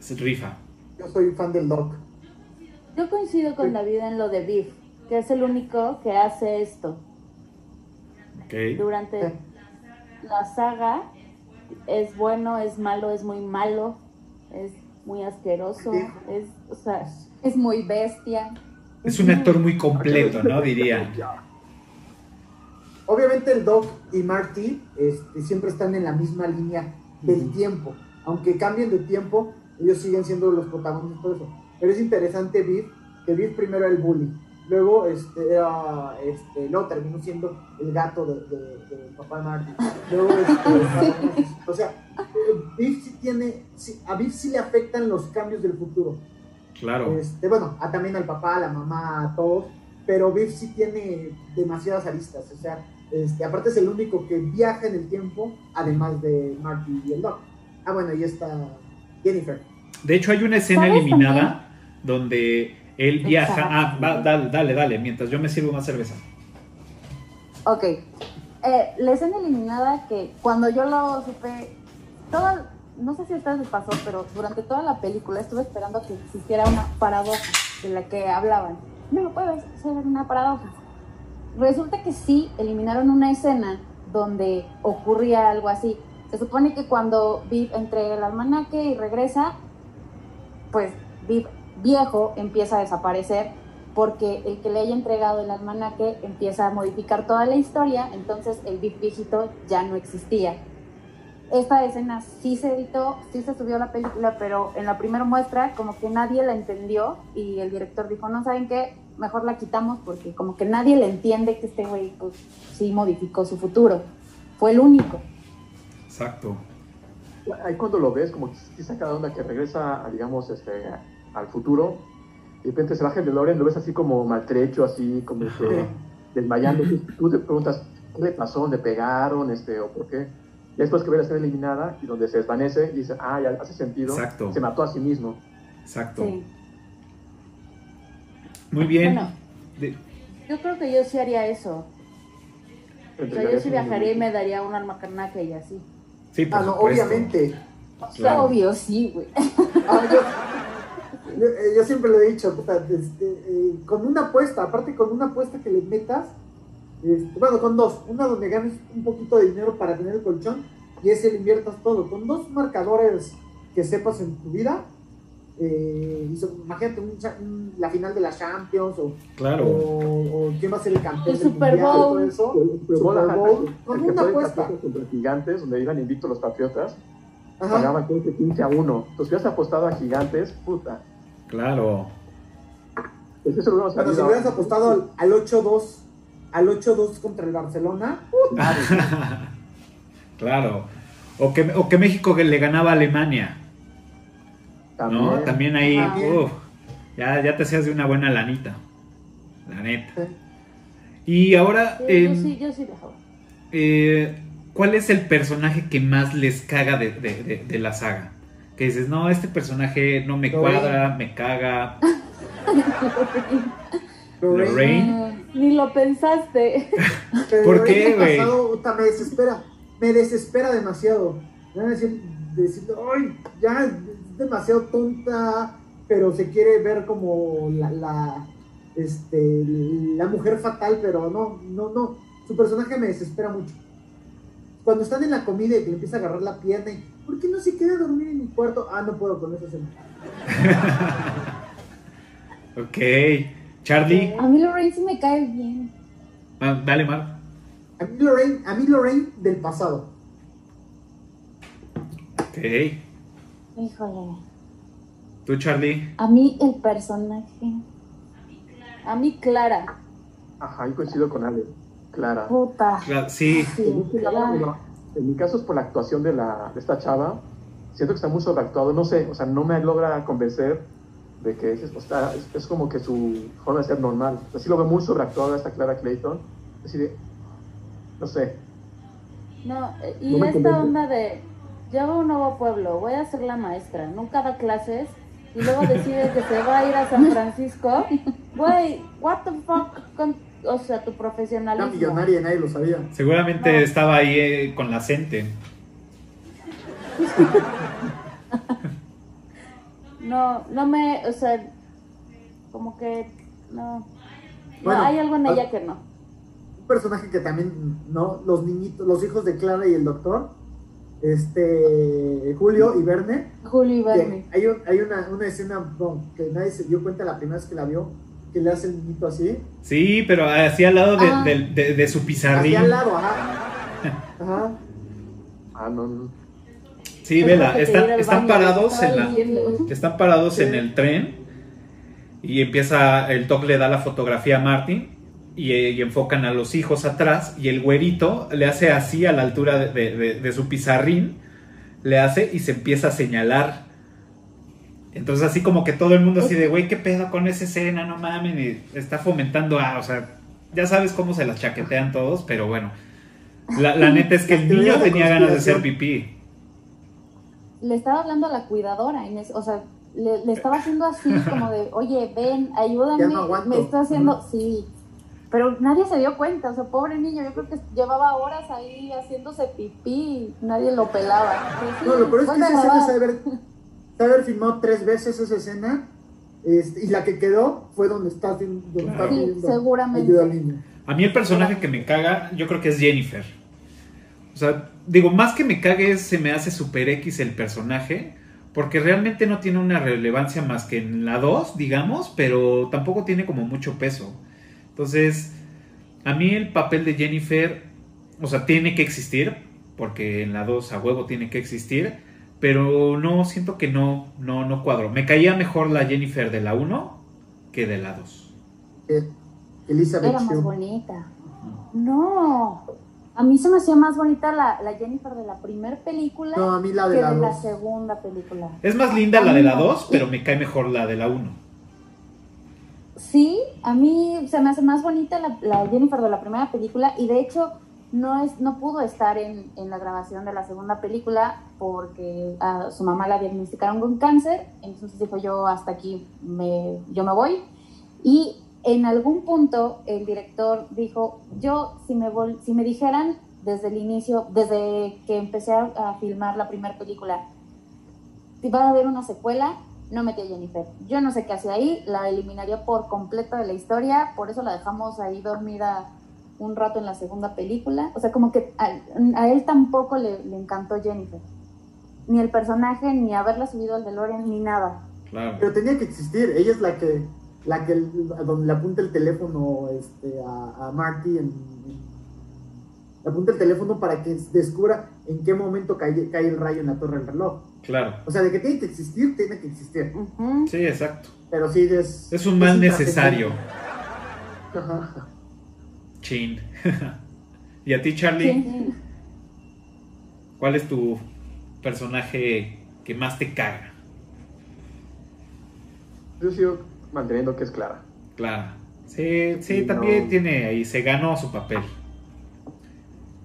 se rifa. Yo soy fan del Doc. Yo coincido con Sí. David en lo de Biff, que es el único que hace esto. ¿ok? Durante Sí. la saga es bueno, es malo, es muy malo, es muy asqueroso, es, o sea, Es muy bestia. Es un actor muy completo, ¿no? Diría. Obviamente el Doc y Marty este, siempre están en la misma línea del tiempo. Aunque cambien de tiempo, ellos siguen siendo los protagonistas por eso. Pero es interesante Biff, que Biff primero era el bully. Luego, este, era, este, luego terminó siendo el gato de- de- del papá de Marty. Luego, este, o sea, Biff sí tiene, sí- a Biff sí le afectan los cambios del futuro. Claro. Este, bueno, a, también al papá, a la mamá, a todos, pero Biff sí tiene demasiadas aristas, o sea, este, aparte es el único que viaja en el tiempo, además de Marty y el Doc. Ah, bueno, y está Jennifer. De hecho, hay una escena ¿Sabes eliminada donde Él viaja. Ah, va, dale, dale, dale, mientras yo me sirvo más cerveza. Ok. Eh, la escena eliminada que cuando yo lo supe, toda, no sé si a ustedes les pasó, pero durante toda la película estuve esperando que existiera una paradoja de la que hablaban. No puede ser una paradoja. Resulta que sí eliminaron una escena donde ocurría algo así. Se supone que cuando Viv entrega el almanaque y regresa, pues Viv viejo empieza a desaparecer porque el que le haya entregado el almanaque empieza a modificar toda la historia, entonces el Viv viejito ya no existía. Esta escena sí se editó, sí se subió a la película, pero en la primera muestra como que nadie la entendió y el director dijo, no saben qué, mejor la quitamos porque como que nadie le entiende que este güey pues sí modificó su futuro. Fue el único. Exacto. Ahí cuando lo ves, como que sí saca de onda que regresa, a, digamos, este, al futuro, y de repente se baja el DeLorean, lo ves así como maltrecho, así como que desmayando. Tú- Tú te preguntas, ¿qué le pasó? ¿Le pegaron? Este, ¿O por qué? Y después que ve la escena eliminada y donde se desvanece, y dice, ah, ya hace sentido. Exacto. Se mató a sí mismo. Exacto. Sí. Muy bien. Bueno. De- Yo creo que yo sí haría eso. O sea, yo sí viajaría y me daría un almacanaje y así. sí, por Ah, no, obviamente. Claro. Obvio, sí, güey. Ah, yo, yo, eh, yo siempre lo he dicho, puta, este, eh, con una apuesta, aparte con una apuesta que le metas, este, bueno, con dos, una donde ganes un poquito de dinero para tener el colchón y ese le inviertas todo, con dos marcadores que sepas en tu vida, eh, imagínate un la final de la Champions o, Claro. o, o quién va a ser el campeón El del Super mundial, todo Bowl. eso. El Super Bowl, Super ajá, Bowl, el con que una apuesta. contra gigantes, donde iban invictos los patriotas, Ajá. pagaban creo que 15 a 1. Entonces, hubieras apostado a gigantes, puta. Claro. Pues eso lo si hubieras apostado al, al 8-2 al 8-2 contra el Barcelona, Claro. O que, o que México le ganaba a Alemania. También. ¿No? También ahí. Uf, ya, ya te hacías de una buena lanita. La neta. Y ahora. Sí, yo sí, yo sí viajaba. eh, ¿Cuál es el personaje que más les caga de, de- de- de la saga? Que dices, no, este personaje no me Lorraine. cuadra, me caga. Lorraine, Lorraine. Ni lo pensaste. ¿Por qué, güey? me desespera, me desespera demasiado. Me van a decir, decir, ay, ya es demasiado tonta, pero se quiere ver como la, la, este, la mujer fatal, pero no, no, no. Su personaje me desespera mucho. Cuando están en la comida y que le empieza a agarrar la pierna y, ¿por qué no se queda a dormir en mi cuarto? Ah, no puedo con eso. Ok. Charlie. A mí Lorraine sí me cae bien. Ah, dale, Mar. A mí Lorraine, a mí Lorraine del pasado. Ok. Híjole. ¿Tú, Charlie? A mí el personaje. A mí, Clara. Ajá, yo coincido con Ale. Clara. Puta. Cla- Sí. Sí, En caso, Clara. bueno, en mi caso es por la actuación de, la, de esta chava. Siento que está muy sobreactuado. No sé, o sea, no me logra convencer de que es, o sea, es, es como que su forma de ser normal. Así lo veo muy sobreactuada esta Clara Clayton. Así de, no sé. No, y No esta convence. onda de, llevo a un nuevo pueblo, voy a ser la maestra, nunca da clases, y luego decide que se va a ir a San Francisco. Güey, what the fuck, con, o sea, tu Era profesionalismo. millonaria y nadie lo sabía. Seguramente No. estaba ahí eh, con la Cente. No, no me, o sea, como que, no. No, hay algo en ah, ella que no. un personaje que también, ¿no? Los niñitos, los hijos de Clara y el doctor, este, Julio y Verne, Julio y Verne. hay, un- hay una, una escena no, que nadie se dio cuenta la primera vez que la vio, que le hace el niñito así, Sí, pero así al lado de, Ah. de- de- de su pizarrín. hacia al lado, ajá. Ajá. Ah, no, no. Sí, vela, están, parados en la, están parados Sí. en el tren y empieza, el Doc le da la fotografía a Martin y, y enfocan a los hijos atrás y el güerito le hace así a la altura de, de- de- de su pizarrín, le hace y se empieza a señalar. Entonces así como que todo el mundo así de, güey, ¿qué pedo con esa escena? No mames, y está fomentando a, o sea, ya sabes cómo se las chaquetean todos, pero bueno. La, la neta es que el niño tenía ganas de hacer pipí. Le estaba hablando a la cuidadora, en ese- o sea, le, le estaba haciendo así, como de, oye, ven, ayúdame, Ya no me está haciendo, sí. Pero nadie se dio cuenta, o sea, pobre niño, yo creo que llevaba horas ahí haciéndose pipí y nadie lo pelaba. Pero sí, No, lo peor es que esa escena se debe haber, haber filmado tres veces esa escena. este, y la que quedó fue donde está, haciendo- donde está Sí, pidiendo seguramente. ayuda al niño. A mí el personaje que me caga, yo creo que es Jennifer. O sea, digo, más que me cague, se me hace super X el personaje. Porque realmente no tiene una relevancia más que en la 2, digamos, pero tampoco tiene como mucho peso. Entonces, a mí el papel de Jennifer, o sea, tiene que existir, porque en la 2 a huevo tiene que existir, pero no, siento que no, no, no cuadro. Me caía mejor la Jennifer de la 1 que de la 2. Que Elizabeth Era más bonita. No, a mí se me hacía más bonita la, la Jennifer de la primera película No, a mí la que de de la la dos. segunda película. Es más linda la de la 2, pero me cae mejor la de la 1. Sí, a mí se me hace más bonita la, la Jennifer de la primera película y de hecho no es no pudo estar en, en la grabación de la segunda película porque a su mamá la diagnosticaron con cáncer, entonces dijo yo hasta aquí me, yo me voy y en algún punto el director dijo yo si me vol- si me dijeran desde el inicio desde que empecé a, a filmar la primera película si va a haber una secuela, no metí a Jennifer. Yo no sé qué hacía ahí, la eliminaría por completo de la historia, por eso la dejamos ahí dormida un rato en la segunda película. O sea, como que a, a él tampoco le, le encantó Jennifer. Ni el personaje, ni haberla subido al DeLorean, ni nada. Claro. Pero tenía que existir. Ella es la que, la que donde le apunta el teléfono este, a, a Marty. En, en- le apunta el teléfono para que descubra en qué momento cae, cae el rayo en la torre del reloj. Claro. O sea, de que tiene que existir, tiene que existir. Sí, exacto. Pero sí es. Es un mal necesario. Ajá. Chin. ¿Y a ti, Charlie? Sí. ¿Cuál es tu personaje que más te caga? Yo sigo manteniendo que es Clara. Clara. Sí, sí, Sí, también no. tiene ahí, se ganó su papel.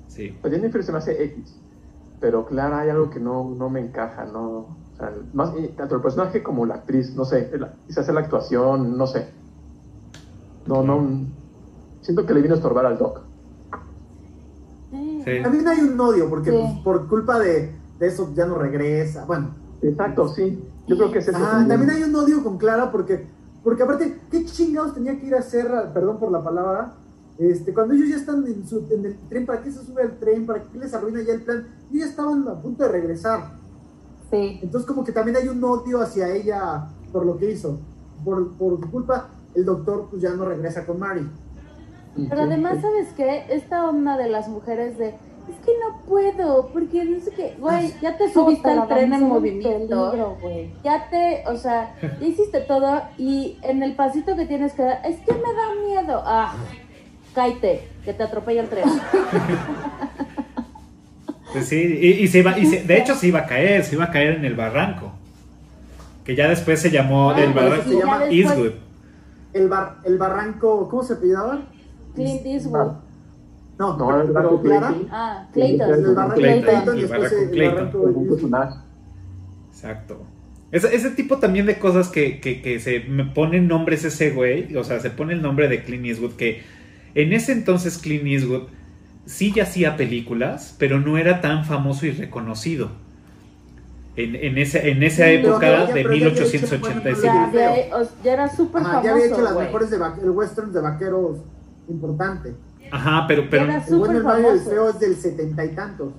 Sí. Pues Jennifer se me hace X, pero Clara hay algo que no, no me encaja, no, o sea, más, y tanto el personaje como la actriz, no sé, quizás la actuación, no sé. No, no, siento que le vino a estorbar al Doc. Sí. También hay un odio, porque Sí. pues, por culpa de, de eso ya no regresa. Bueno, Exacto, sí, yo creo que es eso. Ah, también hay un odio con Clara porque, porque aparte, ¿qué chingados tenía que ir a hacer, perdón por la palabra, este, cuando ellos ya están en, su, en el tren, ¿para qué se sube al tren? ¿Para qué les arruina ya el plan? Ellos ya estaban a punto de regresar. Sí. Entonces como que también hay un odio hacia ella por lo que hizo. Por, por su culpa, el doctor pues ya no regresa con Mary. Pero además, ¿sabes qué? Esta onda de las mujeres de, es que no puedo, porque no sé qué, güey, ya te subiste al tren en movimiento, peligro, güey. ya te, o sea, ya hiciste todo y en el pasito que tienes que dar, es que me da miedo, ah, cáete, que te atropella el tren. Pues sí, y, y se iba, y se- de hecho se iba a caer, se iba a caer en el barranco. Que ya después se llamó Ah, el barranco ya después- Eastwood. El, bar, el barranco, ¿cómo se apellidaba? Clint Eastwood. No, No, pero, el pero Clara. Ah, Clayton. Clayton, Clayton. Exacto. Ese, ese tipo también de cosas que, que, que se me ponen nombres ese güey, o sea, se pone el nombre de Clint Eastwood, que en ese entonces Clint Eastwood sí ya hacía películas, pero no era tan famoso y reconocido. En, en, ese, en esa Sí, época ya- de pero ya había hecho, 1885. Ya, o- ya era súper Ajá, ya había hecho famoso, las mejores de el westerns de vaqueros importante. Ajá, pero, pero Era El bueno, súper el malo y el famoso. feo es del setenta y tantos.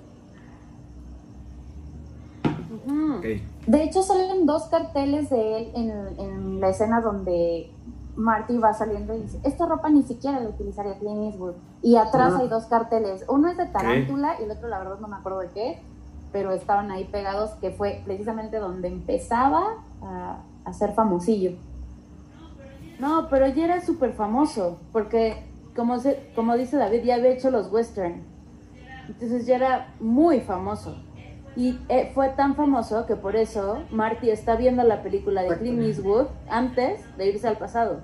Ujú. ok. De hecho, salen dos carteles de él en, en la escena donde Marty va saliendo y dice, esta ropa ni siquiera la utilizaría Clint Eastwood. Y atrás Ah. hay dos carteles. Uno es de tarántula y el otro, la verdad, no me acuerdo de qué, pero estaban ahí pegados, que fue precisamente donde empezaba a, a ser famosillo. No, pero ya era súper famoso, porque como, se, como dice David, ya había hecho los western. Entonces ya era muy famoso. Y eh, fue tan famoso que por eso Marty está viendo la película de Clint Eastwood antes de irse al pasado.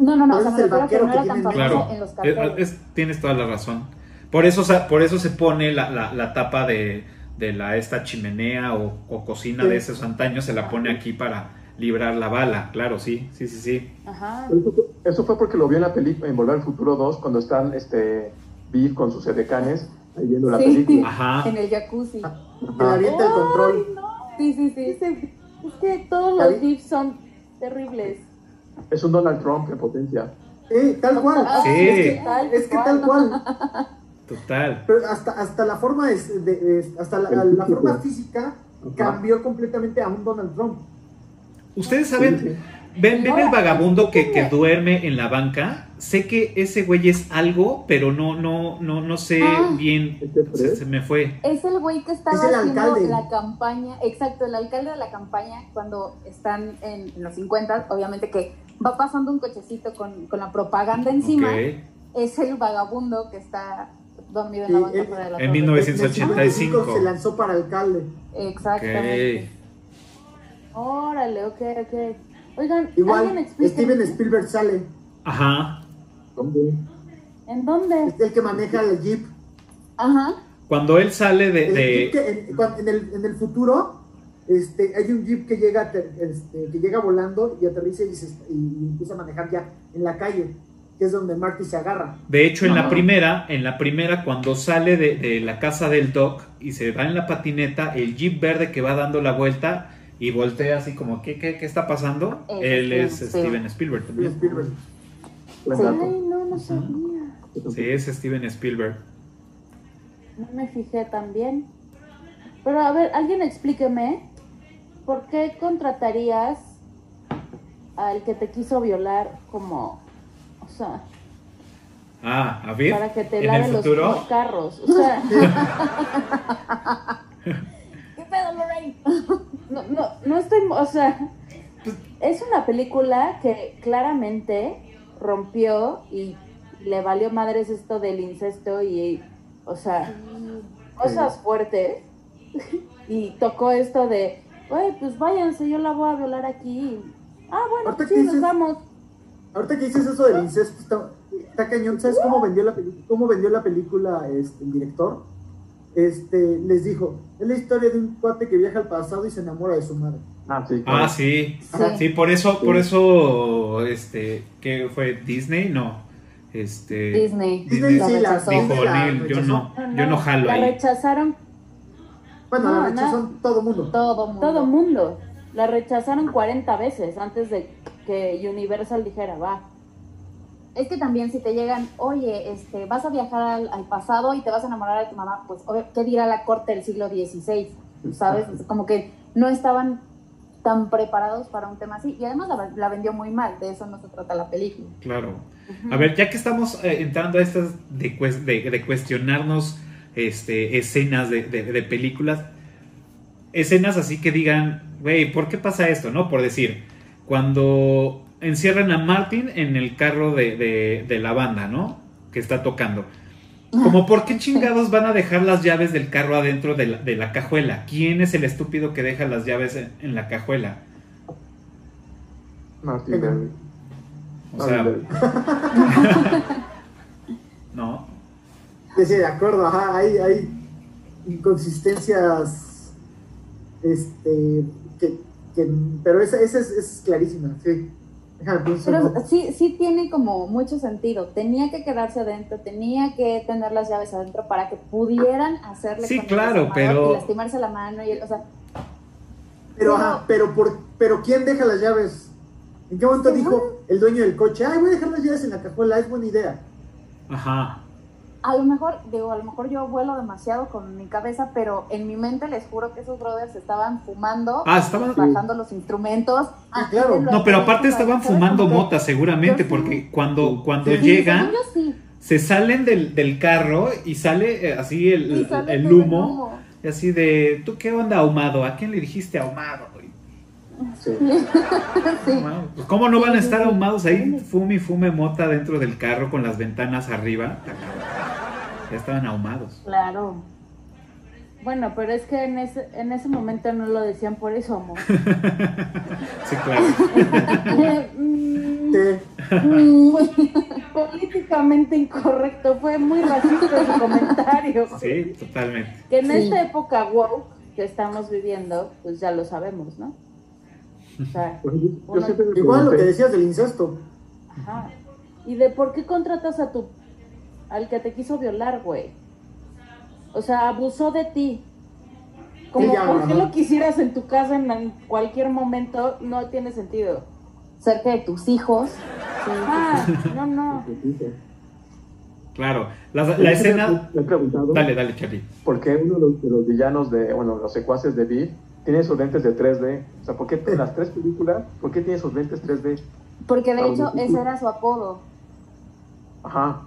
No, no, no, o sea, es me refiero que no era tan famoso Claro, en los es- carteles. es- tienes toda la razón. Por eso, o sea, por eso se pone la, la- la tapa de, de la esta chimenea o, o cocina de esos antaños, se la pone aquí para librar la bala. Claro, sí, sí, sí, sí. Ajá. Eso fue, eso fue porque lo vi en la película, en Volver al Futuro 2, cuando están este, Biff con sus edecanes ahí viendo la Sí. película. Ajá. En el jacuzzi. Que le avienta el control. Sí, sí, sí. Es que todos los GIFs son terribles. Es un Donald Trump en potencia. Eh, tal cual. Ah, Sí. Es que, Tal es que tal cual. Total. Pero hasta, hasta la forma es de, hasta la, la forma física cambió completamente a un Donald Trump. Ustedes saben, ven, ven el vagabundo que, que duerme en la banca. Sé que ese güey es algo, pero no, no, no, no sé Ah. bien. ¿Este Se, me fue. Es el güey que estaba Es haciendo alcalde. la campaña, exacto, el alcalde de la campaña cuando están en, en los 50, obviamente que va pasando un cochecito con, con la propaganda encima, es el vagabundo que está dormido en la Sí, banca él- fuera de la en torre. 1985. 1985 se lanzó para alcalde. Exactamente. Ok. Órale, ok, ok. Oigan, Igual. Steven Spielberg sale. Ajá. ¿Dónde? ¿En dónde? Es el que maneja el Jeep. Ajá. Cuando él sale de. El de- Jeep que en, el, en el futuro, este, hay un Jeep que llega, este, que llega volando y aterriza y, se- y empieza a manejar ya en la calle, que es donde Marty se agarra. de hecho, en la primera, en la primera, cuando sale de, de la casa del Doc y se va en la patineta, el jeep verde que va dando la vuelta y voltea así como, ¿qué, qué, qué está pasando? Él es Steven Steven Spielberg Steven también. Spielberg. Sí. no, no sabía. Sí, es Steven Spielberg. No me fijé tan bien. Pero a ver, alguien explíqueme, ¿por qué contratarías al que te quiso violar como, o sea, Ah, a ver, para que te lave el los, futuro. los carros? O sea, ¿Qué pedo, Lorraine? No, no, no estoy, o sea, es una película que claramente rompió y le valió madres esto del incesto y, o sea, cosas fuertes y tocó esto de, güey, pues váyanse, yo la voy a violar aquí. Ah, bueno, pues sí, nos vamos. Ahorita que dices eso del incesto, está, está cañón. ¿Sabes cómo vendió la, cómo vendió la película este, el director? Este, les dijo, es la historia de un cuate que viaja al pasado y se enamora de su madre. Ah, sí. Ah, sí. Sí. Sí, por eso, por eso, este, ¿qué fue? ¿Disney? No. Este. Disney. Disney La sí, la, rechazó. Dijo Disney la Neil, yo no, yo no jalo la ahí. rechazaron Bueno, No, la rechazó no. todo mundo. Todo mundo. todo mundo. La rechazaron 40 veces antes de que Universal dijera, va. Es que también si te llegan, oye, este, vas a viajar al, al pasado y te vas a enamorar de tu mamá, pues, ¿qué dirá la corte del siglo XVI? ¿Sabes? Como que no estaban tan preparados para un tema así. Y además la, la vendió muy mal, de eso no se trata la película. Claro. A ver, ya que estamos eh, entrando a estas de, de- de cuestionarnos este, escenas de, de- de películas, escenas así que digan, güey, ¿por qué pasa esto? ¿No? Por decir, cuando encierran a Martin en el carro de, de- de la banda, ¿no? Que está tocando. Como, ¿por qué chingados van a dejar las llaves del carro adentro de la, de la cajuela? ¿Quién es el estúpido que deja las llaves en, en la cajuela? Martin. O sea, no. Sí, sí, de acuerdo, ajá, hay, hay inconsistencias, este, que, que- pero esa, esa es, es clarísima, sí. Pero sí, sí tiene como mucho sentido. Tenía que quedarse adentro, tenía que tener las llaves adentro para que pudieran hacerle Sí, claro, pero- y lastimarse la mano y el- o sea, Pero, ajá, pero, por, pero ¿quién deja las llaves? ¿En qué momento dijo el dueño del coche, ay, voy a dejar las llaves en la cajuela, es buena idea? Ajá. A lo mejor, digo, a lo mejor yo vuelo demasiado con mi cabeza, pero en mi mente les juro que esos brothers estaban fumando, Ah, estaban- bajando los instrumentos. Ah, así claro. No, pero aparte estaban fumando mota seguramente, Yo sí. porque cuando, cuando Sí, llegan, sí. se salen del, del carro y sale eh, así el, sale el humo, y así de, ¿tú qué onda ahumado? ¿A quién le dijiste ahumado? Sí. Sí. Pues, ¿Cómo no van a Sí, sí, estar sí. ahumados ahí? Fume y fume mota dentro del carro con las ventanas arriba. Ya estaban ahumados. Claro. Bueno, pero es que en ese, en ese momento no lo decían por eso, amor. Sí, claro. Mm, políticamente incorrecto, fue muy racista su comentario. Sí, totalmente. Que en Sí. esta época woke que estamos viviendo, pues ya lo sabemos, ¿no? O sea, Pues, Uno- Igual lo que decías del incesto. ajá. ¿Y de por qué contratas a tu al que te quiso violar, güey? O sea, abusó de ti. Como Sí, ya, por qué lo quisieras en tu casa en en cualquier momento, no tiene sentido. Cerca de tus hijos. Sí. Ah, no, no. Claro. La, escena. Me he preguntado Dale, dale, Charlie. por qué uno de los, de los villanos de, bueno, los secuaces de Beat tiene esos lentes de 3D. O sea, ¿por qué en las tres películas, por qué tiene esos lentes 3D? Porque de Ah, hecho ese era su apodo. Ajá.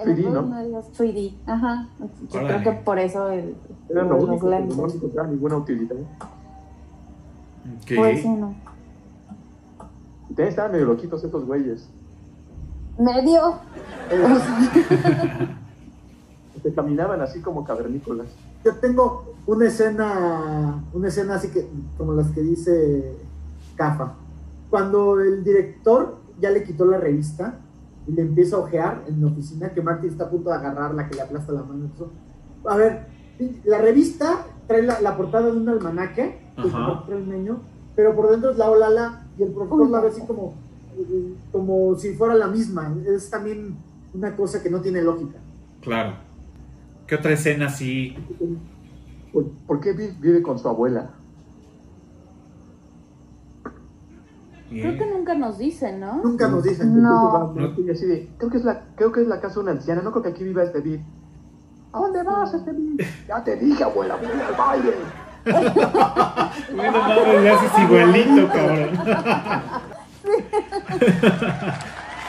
El 3D, apodo ¿no? 3D. Ajá. Yo Órale. creo que por eso el, Era lo único, pero no encontraba ninguna utilidad. Ok. Pues sí, no. También estaban medio loquitos estos güeyes. Medio. Que caminaban así como cavernícolas. Yo tengo una escena, una escena así que, como las que dice Cafa. Cuando el director ya le quitó la revista y le empieza a ojear en la oficina, que Marty está a punto de agarrarla, que le aplasta la mano. eso. A ver, la revista trae la, la portada de un almanaque, que trae el niño, pero por dentro es la Olala y el profesor la ve así como, como si fuera la misma. Es también una cosa que no tiene lógica. Claro. ¿Qué otra escena así? ¿Por, por qué vi- vive con su abuela? Creo que nunca nos dicen, ¿no? Nunca nos dicen. No. Y así de, creo que es la, creo que es la casa de una anciana, no creo que aquí viva este Beat. ¿A dónde vas, este Beat? Ya te dije, abuela, voy al baile. Bueno, mames, le haces igualito, cabrón.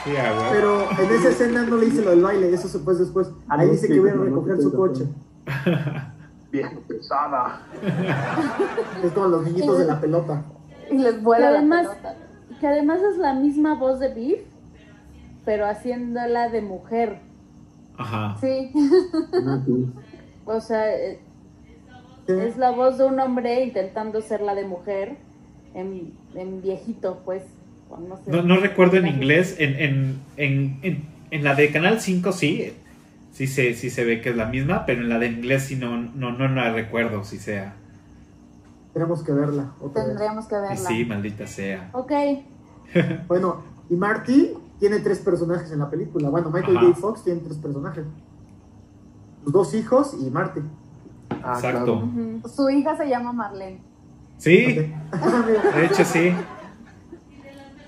Sí, güey. Pero en esa escena no le dice lo del baile, eso se fue después. Ah, Ahí no, dice sí, que voy a recoger su coche. Vieja pesada. Es como los niñitos de la pelota. Y les vuela la además, pelota. Que además es la misma voz de Beef, pero haciéndola de mujer. Ajá. Sí. O sea, eh, es la voz de un hombre intentando ser la de mujer en, en viejito, pues. no, sé. No, no recuerdo en inglés. En, en, en, en, en la de Canal 5 sí. Sí se, sí se ve que es la misma, pero en la de inglés sí no, no, no la recuerdo si sea. Tenemos que verla otra vez. Tendríamos que Y verla. sí, maldita sea. Ok, Bueno, y Marty tiene tres personajes en la película. Bueno, Michael Ajá. J. Fox tiene tres personajes. Sus dos hijos y Marty. Ah, Exacto. claro. Su hija se llama Marlene. Sí, de hecho sí.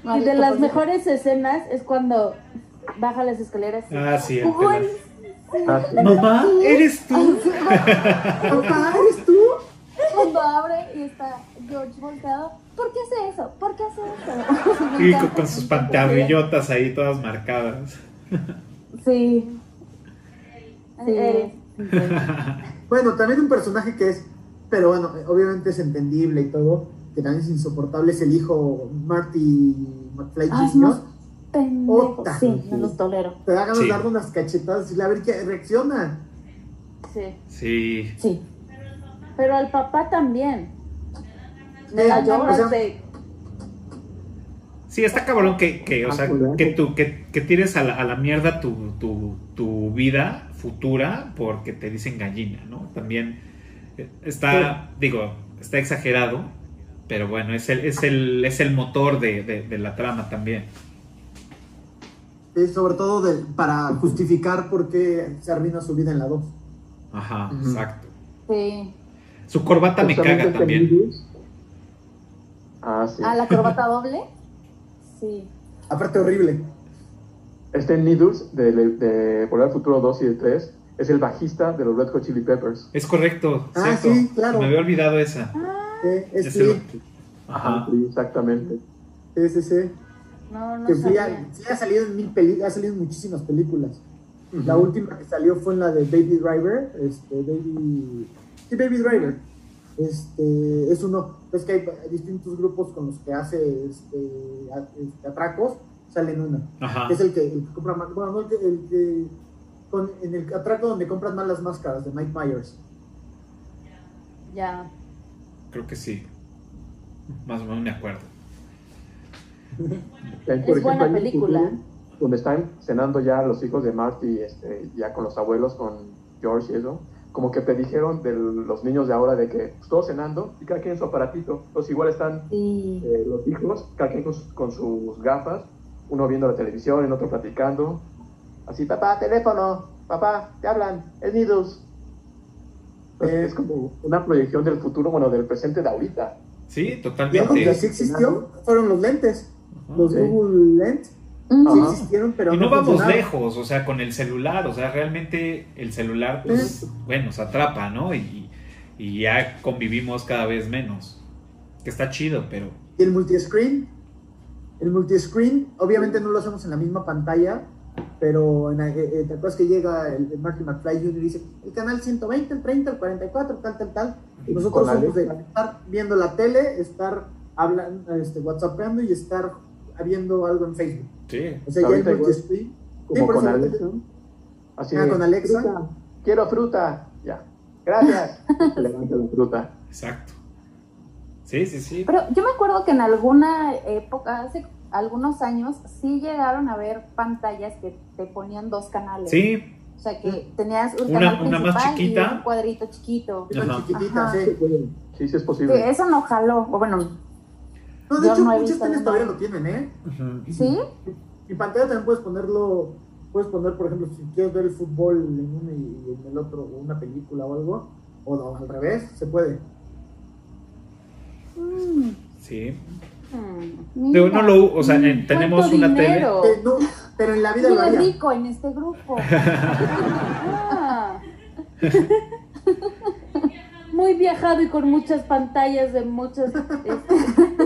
Y de las mejores escenas es cuando baja las escaleras. y- Ah, sí. Ah, sí. Mamá, ¿eres tú? Papá, ¿eres tú? Cuando abre y está George volteado. ¿Por qué hace eso? ¿Por qué hace eso? Con, sus pantalrillotas ahí todas marcadas. Sí. Sí. Eh, Bueno, también un personaje que es, pero bueno, obviamente es entendible y todo, que también es insoportable, es el hijo Marty McFly Jr. no. Pendejo. Sí, no los tolero. Te da ganas Sí. de darle unas cachetadas y a ver qué reacciona. sí. Sí. Sí. Pero al papá también. Eh, La o llora sea, de- Sí, está cabrón que, que o sea, Ah, joder. que tú, que, que tires a la, a la mierda tu, tu, tu vida futura porque te dicen gallina, ¿no? También eh, está, digo, está exagerado, pero bueno, es el, es el, es el motor de, de- de la trama también. Eh, sobre todo de- para justificar por qué se arruina su vida en la 2. Ajá, exacto. Sí. Su corbata me caga este también. Ah, sí. ¿A la corbata doble? Sí. Aparte horrible. Este Needles de, de Volver al Futuro 2 y de 3 es el bajista de los Red Hot Chili Peppers. Es correcto. Ah, cierto. sí, claro. Me había olvidado esa. Eh, es Es Flea. el- Ajá. Sí, exactamente. Sí, sí, sí. No, no Que sabía. sí ha salido en mil peli- ha salido en muchísimas películas. La última que salió fue en la de Baby Driver. Este, Baby. Sí, Baby Driver. Este, es uno. Es que hay distintos grupos con los que hace este, a- este, atracos. Sale en una. Ajá. Es el que, el que compra más. Bueno, no el que. El que con- en el atraco donde compran más las máscaras de Mike Myers. Ya. Creo que sí. Más o menos me acuerdo. Es buena película. Donde están cenando ya los hijos de Marty, este, ya con los abuelos, con George y eso. Como que predijeron de los niños de ahora de que pues, todos cenando y cada quien en su aparatito. Entonces igual están Sí. eh, los hijos, cada quien con, sus- con sus gafas, uno viendo la televisión, el otro platicando. Así, papá, teléfono, papá, te hablan, es Needles. Entonces, es como una proyección del futuro, bueno, del presente de ahorita. Sí, Y algo que totalmente. sí existió fueron los lentes. Los Sí. Google Lens. Sí Ajá. existieron, pero Y no vamos lejos, o sea, con el celular, o sea, realmente el celular, pues, bueno, se atrapa, ¿no? Y, y ya convivimos cada vez menos. Que está chido, pero... Y el multiscreen, el multiscreen, obviamente no lo hacemos en la misma pantalla, pero en, eh, te acuerdas que llega el, el Marty McFly Jr. y dice, el canal 120, el 30, el 44, tal, tal, tal. Y nosotros somos de estar viendo la tele, estar hablando, este, whatsappeando y estar viendo algo en Facebook. Sí. O sea, ya Como Sí, por con Alexa. Así Ah, con Alexa. "Fruta, quiero fruta. Ya. Gracias. Levanta la fruta. Exacto. Sí, sí, sí. Pero yo me acuerdo que en alguna época, hace algunos años, sí llegaron a ver pantallas que te ponían dos canales. Sí, O sea, que tenías un Una- canal una más principal chiquita. y un cuadrito chiquito. Una Ajá. chiquitita, Ajá. sí. Sí, sí es Sí, posible. eso no jaló. O bueno, No, de Yo hecho, no muchas teles todavía lo tienen, ¿eh? ¿sí? Mi pantalla también puedes ponerlo, puedes poner, por ejemplo, si quieres ver el fútbol en uno y en el otro, o una película o algo, o no, al revés, se puede. Mm, sí. Mm. No lo, o sea, en- ¿Cuánto tenemos una dinero? Eh, no, pero en la vida lo rico en este grupo. Ah. Muy viajado y con muchas pantallas de muchas. este, tele.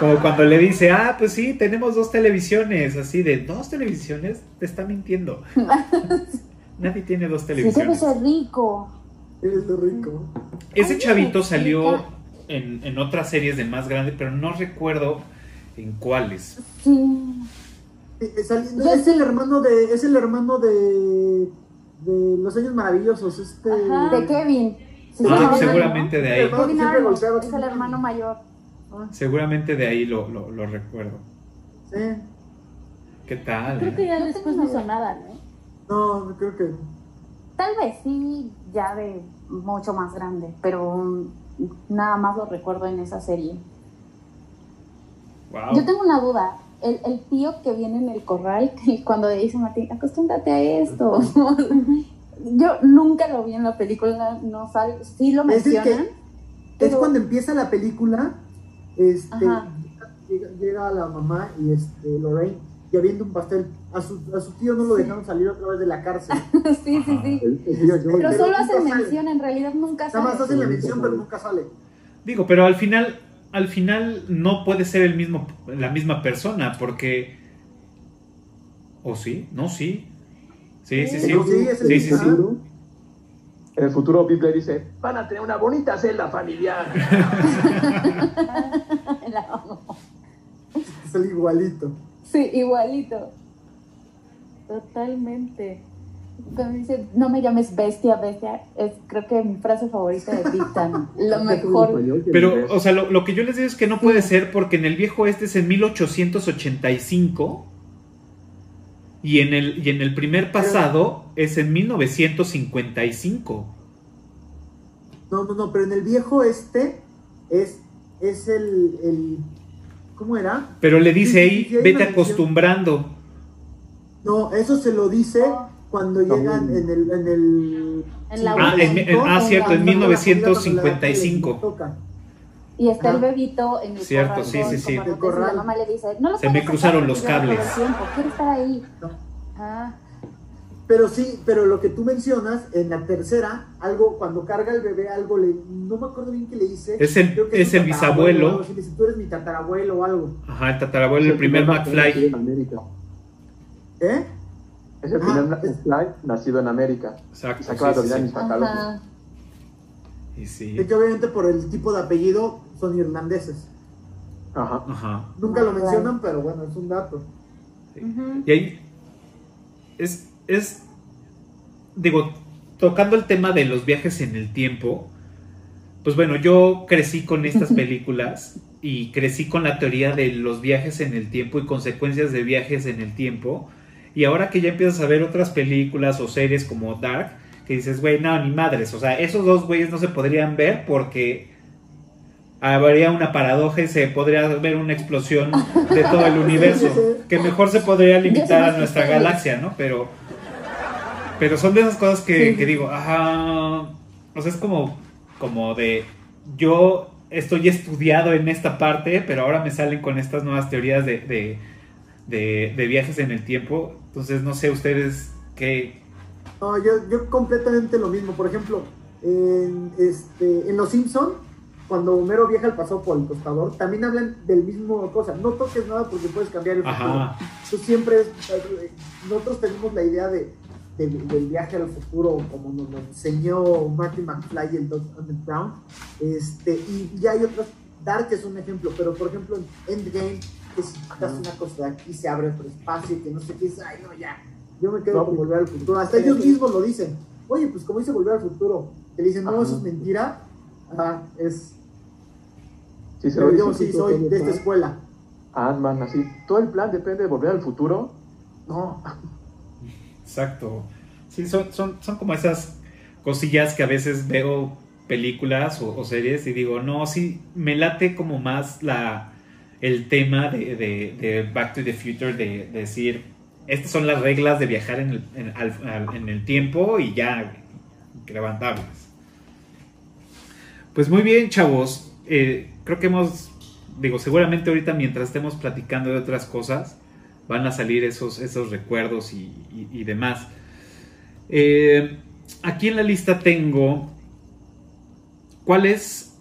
Como cuando le dice, ah, pues sí, tenemos dos televisiones, así de, ¿dos televisiones? Te está mintiendo. Nadie tiene dos Sí, debe televisiones. ser rico. Rico. Ese chavito salió en, en otras series de más grande, pero no recuerdo en cuáles. Sí. Eh, eh, es el hermano de, es el hermano de, de los años maravillosos, este. Ajá. De Kevin. Sí, Ah, seguramente de ahí. Kevin Arnold, es el hermano mayor. Ah, Seguramente de ahí lo, lo, lo recuerdo. sí. ¿Qué tal? Creo que eh? ya Yo después no hizo nada, ¿no? No, creo que. Tal vez sí, ya de mucho más grande, pero nada más lo recuerdo en esa serie. Wow. Yo tengo una duda. El, el tío que viene en el corral, que cuando le dice a Martín, acostúmbrate a esto. Yo nunca lo vi en la película, no sale, sí lo Es el que- mencionan. Es pero- cuando empieza la película, este, llega, llega la mamá y este, Lorraine ya viendo un pastel. A su, a su tío no lo dejaron salir otra vez de la cárcel. sí, sí, sí. El- el tío George. Pero Pero solo hacen sale. mención, en realidad nunca Nada más sale. hacen la mención, pero nunca sale. Digo, pero al final, al final no puede ser el mismo, la misma persona, porque. ¿O sí? No, sí. Sí, sí, Sí, sí, sí. En el futuro, Bill Blair dice: Van a tener una bonita celda familiar. La amo. Es el igualito. Sí, igualito. Totalmente. Cuando dice, no me llames bestia, bestia, es creo que mi frase favorita de Big Time. Lo mejor. Pero, o sea, lo, lo que yo les digo es que no puede ser porque en el viejo este es en 1885 y en el, y en el primer pasado es en 1955. No, no, no, pero en el viejo este es, es el, el. ¿Cómo era? Pero le dice ahí, sí, sí, hay vete acostumbrando. No, eso se lo dice cuando llegan en el. En, el En la Ah, en- en- ah, cierto, en cuando la- 1955. Y está el bebito en el Cierto, corral sí, sí, sí. El corral. La mamá le dice, no lo Se me cruzaron los cables. el Quiere estar ahí. Ah, Pero sí, pero lo que tú mencionas, en la tercera, algo, cuando carga el bebé, algo le. No me acuerdo bien qué le dice. Es el- Creo que es el bisabuelo. algo le dice, tú eres mi tatarabuelo o algo. Ajá, el tatarabuelo, el primer McFly. En América. ¿Eh? Es el Ah, primer es- McFly nacido en América. Exacto. Se acaba de sí, sí, olvidar sí. mis pantalones. Ajá. Y sí. Es que obviamente por el tipo de apellido son irlandeses. Ajá. Ajá. Nunca lo mencionan, pero bueno, es un dato. Y ahí es, es, digo, tocando el tema de los viajes en el tiempo, pues bueno, yo crecí con estas películas y crecí con la teoría de los viajes en el tiempo y consecuencias de viajes en el tiempo. Y ahora que ya empiezas a ver otras películas o series como Dark, que dices, güey, no, ni madres. O sea, esos dos güeyes no se podrían ver porque habría una paradoja y se podría ver una explosión de todo el universo. Que mejor se podría limitar a nuestra galaxia, ¿no? Pero, pero son de esas cosas que, que digo, ajá. O sea, es como, como de. Yo estoy estudiado en esta parte, pero ahora me salen con estas nuevas teorías de, de, de, de viajes en el tiempo. Entonces, no sé ustedes qué, No, yo, yo completamente lo mismo. Por ejemplo, en, este, en Los Simpson, cuando Homero viaja al pasado por el tostador, también hablan del mismo cosa. No toques nada porque puedes cambiar el futuro. Tú siempre es- nosotros tenemos la idea de, de- del viaje al futuro como nos lo enseñó Martin McFly y el Doc Brown. Este, y ya hay otras, Dark es un ejemplo, pero por ejemplo en Endgame, que si quitas una cosa de aquí se abre otro espacio, que no sé qué, es, ay no, ya, yo me quedo No, con pues, volver al futuro. Hasta ellos mismos lo dicen. Oye, pues como dice volver al futuro, que dicen, no, Ajá. eso es mentira, Ajá, es... Sí, se lo yo dice sí soy de esta escuela. Ant-Man, así. Todo el plan depende de volver al futuro. No, Exacto. Sí, son, son, son como esas cosillas que a veces veo películas o, o series y digo, no, sí, me late como más la, el tema de, de- de Back to the Future, de, de decir, estas son las reglas de viajar en el, en, al- al- en el tiempo y ya, levantables. Pues muy bien, chavos. Eh, creo que hemos, digo, seguramente ahorita mientras estemos platicando de otras cosas, van a salir esos, esos recuerdos y, demás. Eh, aquí en la lista tengo cuál es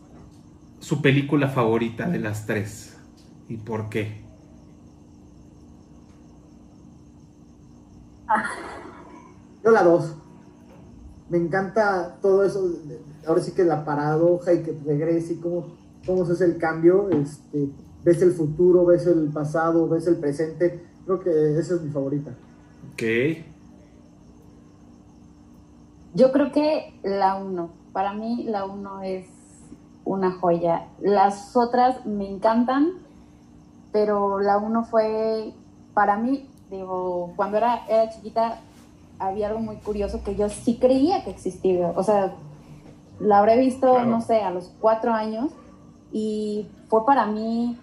su película favorita de las tres y por qué. Yo la dos. Me encanta todo eso. Ahora sí que la paradoja y que regrese y cómo, cómo se hace el cambio. Este, ves el futuro, ves el pasado, ves el presente. Creo que esa es mi favorita. Ok. Yo creo que la 1. Para mí la 1 es una joya. Las otras me encantan, pero la 1 fue, para mí, digo, cuando era, era chiquita había algo muy curioso que yo sí creía que existía. O sea, la habré visto, Claro. no sé, a los cuatro años y fue para mí